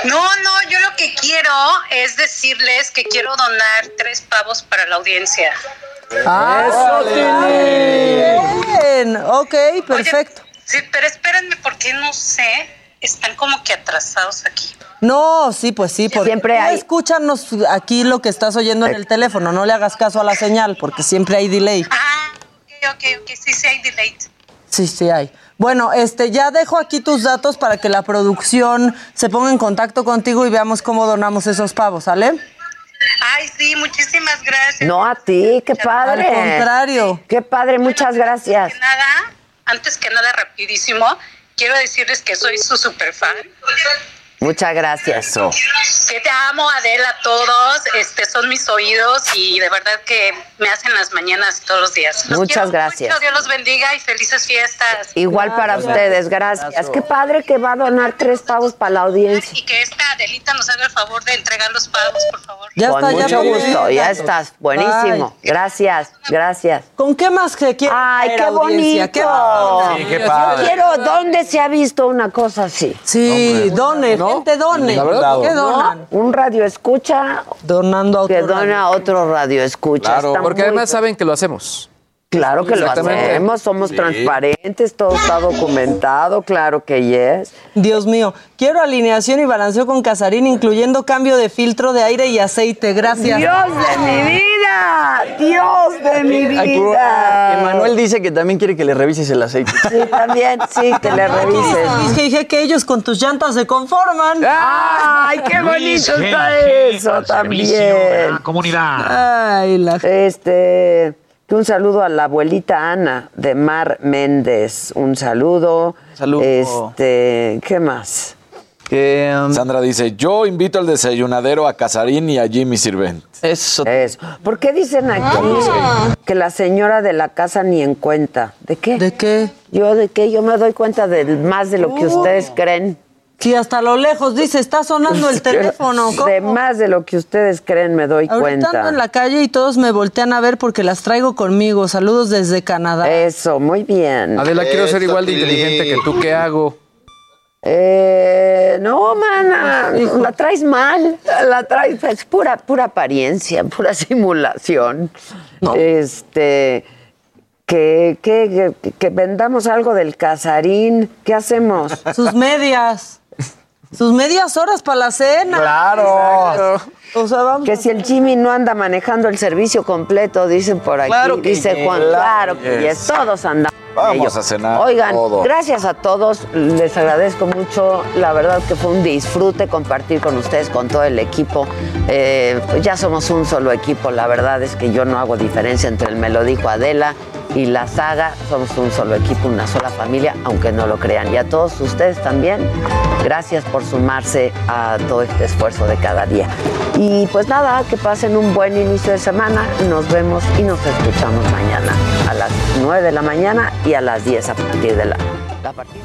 [SPEAKER 35] No, no, yo lo que quiero es decirles que quiero donar tres pavos para la audiencia.
[SPEAKER 14] ¡Ah! Bien, ok, perfecto.
[SPEAKER 35] Sí, pero espérenme porque no sé, están como que atrasados aquí.
[SPEAKER 14] No, sí, pues sí, porque
[SPEAKER 3] Siempre hay-
[SPEAKER 14] escúchanos aquí lo que estás oyendo en el teléfono, no le hagas caso a la señal, porque siempre hay delay.
[SPEAKER 35] Ah, ok, sí, sí hay delay.
[SPEAKER 14] Sí, sí hay. Bueno, este, ya dejo aquí tus datos para que la producción se ponga en contacto contigo y veamos cómo donamos esos pavos, ¿sale?
[SPEAKER 35] Ay, sí, muchísimas gracias.
[SPEAKER 3] No a ti, qué padre.
[SPEAKER 14] Al contrario.
[SPEAKER 3] Qué padre, muchas gracias.
[SPEAKER 35] Nada, antes que nada, rapidísimo, quiero decirles que soy su super fan.
[SPEAKER 3] Muchas gracias.
[SPEAKER 13] Eso.
[SPEAKER 35] Que te amo, Adela, a todos. Este, son mis oídos y de verdad que me hacen las mañanas todos los días. Los
[SPEAKER 3] Muchas
[SPEAKER 35] quiero
[SPEAKER 3] gracias.
[SPEAKER 35] mucho, Dios los bendiga y felices fiestas.
[SPEAKER 3] Igual para ustedes, gracias. Qué padre que va a donar tres pavos para la audiencia.
[SPEAKER 35] Y que esta Adelita nos haga el favor de entregar los pagos, por favor.
[SPEAKER 14] Ya
[SPEAKER 3] Con
[SPEAKER 14] está, ya
[SPEAKER 3] mucho gusto, ya estás. Buenísimo. Gracias, gracias.
[SPEAKER 14] ¿Con qué más que quieres?
[SPEAKER 3] Ay, qué bonito.
[SPEAKER 14] ¿Qué más?
[SPEAKER 13] Sí, qué padre.
[SPEAKER 3] Quiero, ¿dónde se ha visto una cosa así?
[SPEAKER 14] Sí, done, gente done.
[SPEAKER 13] La verdad.
[SPEAKER 14] ¿Qué
[SPEAKER 3] ¿No?
[SPEAKER 14] donan?
[SPEAKER 3] Un radio escucha
[SPEAKER 14] Donando a otro
[SPEAKER 3] que
[SPEAKER 14] radio.
[SPEAKER 3] dona a otro radio escucha.
[SPEAKER 13] Claro,
[SPEAKER 18] Porque además saben que lo hacemos.
[SPEAKER 3] Claro que lo hacemos, somos
[SPEAKER 13] Sí.
[SPEAKER 3] transparentes, todo está documentado, claro que yes.
[SPEAKER 14] Dios mío, quiero alineación y balanceo con Casarín, incluyendo cambio de filtro de aire y aceite. Gracias.
[SPEAKER 3] Dios de mi vida, Dios de mi vida.
[SPEAKER 16] Emanuel dice que también quiere que le revises el aceite.
[SPEAKER 3] Sí, también, sí, que le revises.
[SPEAKER 14] Es que dije que ellos con tus llantas se conforman.
[SPEAKER 3] Ay, qué bonito está eso también.
[SPEAKER 36] comunidad.
[SPEAKER 14] Ay, la
[SPEAKER 3] Este, un saludo a la abuelita Ana de Mar Méndez. Un saludo.
[SPEAKER 16] Saludo.
[SPEAKER 3] Este, ¿qué más?
[SPEAKER 16] Que um,
[SPEAKER 13] Sandra dice, yo invito al desayunadero a Casarín y a Jimmy Sirvent.
[SPEAKER 16] eso.
[SPEAKER 3] Eso. ¿Por qué dicen aquí que la señora de la casa ni en cuenta? ¿De qué?
[SPEAKER 14] ¿De qué?
[SPEAKER 3] Yo de qué? Yo me doy cuenta de más de lo que ustedes creen.
[SPEAKER 14] Sí, hasta lo lejos dice, está sonando el teléfono. ¿cómo?
[SPEAKER 3] De más de lo que ustedes creen me doy
[SPEAKER 14] Ahorita ando
[SPEAKER 3] cuenta.
[SPEAKER 14] en la calle y todos me voltean a ver porque las traigo conmigo. Saludos desde Canadá.
[SPEAKER 3] Eso, muy bien.
[SPEAKER 18] Adela, quiero ser igual de inteligente que tú. ¿Qué hago?
[SPEAKER 3] Eh, no, mana, la traes mal. La traes, es pura, pura apariencia, pura simulación. Este, que, que, que, que vendamos algo del casarín. ¿Qué hacemos?
[SPEAKER 14] Sus medias. Sus medias horas para la cena.
[SPEAKER 13] Claro.
[SPEAKER 14] O sea, vamos.
[SPEAKER 3] Que si el Jimmy no anda manejando el servicio completo, dicen por aquí,
[SPEAKER 16] Claro que
[SPEAKER 3] dice
[SPEAKER 16] yes.
[SPEAKER 3] Juan, claro que yes, todos andamos.
[SPEAKER 13] Vamos a cenar
[SPEAKER 3] Oigan, gracias a todos, les agradezco mucho. La verdad que fue un disfrute compartir con ustedes, con todo el equipo. Eh, pues ya somos un solo equipo, la verdad es que yo no hago diferencia entre el Melodico Adela y la saga. Somos un solo equipo, una sola familia, aunque no lo crean. Y a todos ustedes también, gracias por sumarse a todo este esfuerzo de cada día. Y pues nada, que pasen un buen inicio de semana. Nos vemos y nos escuchamos mañana a las 9 de la mañana y a las 10 a partir de la, la partida.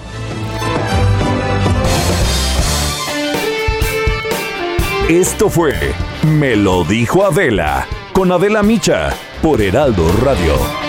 [SPEAKER 19] Esto fue Me lo dijo Adela con Adela Micha por Heraldo Radio.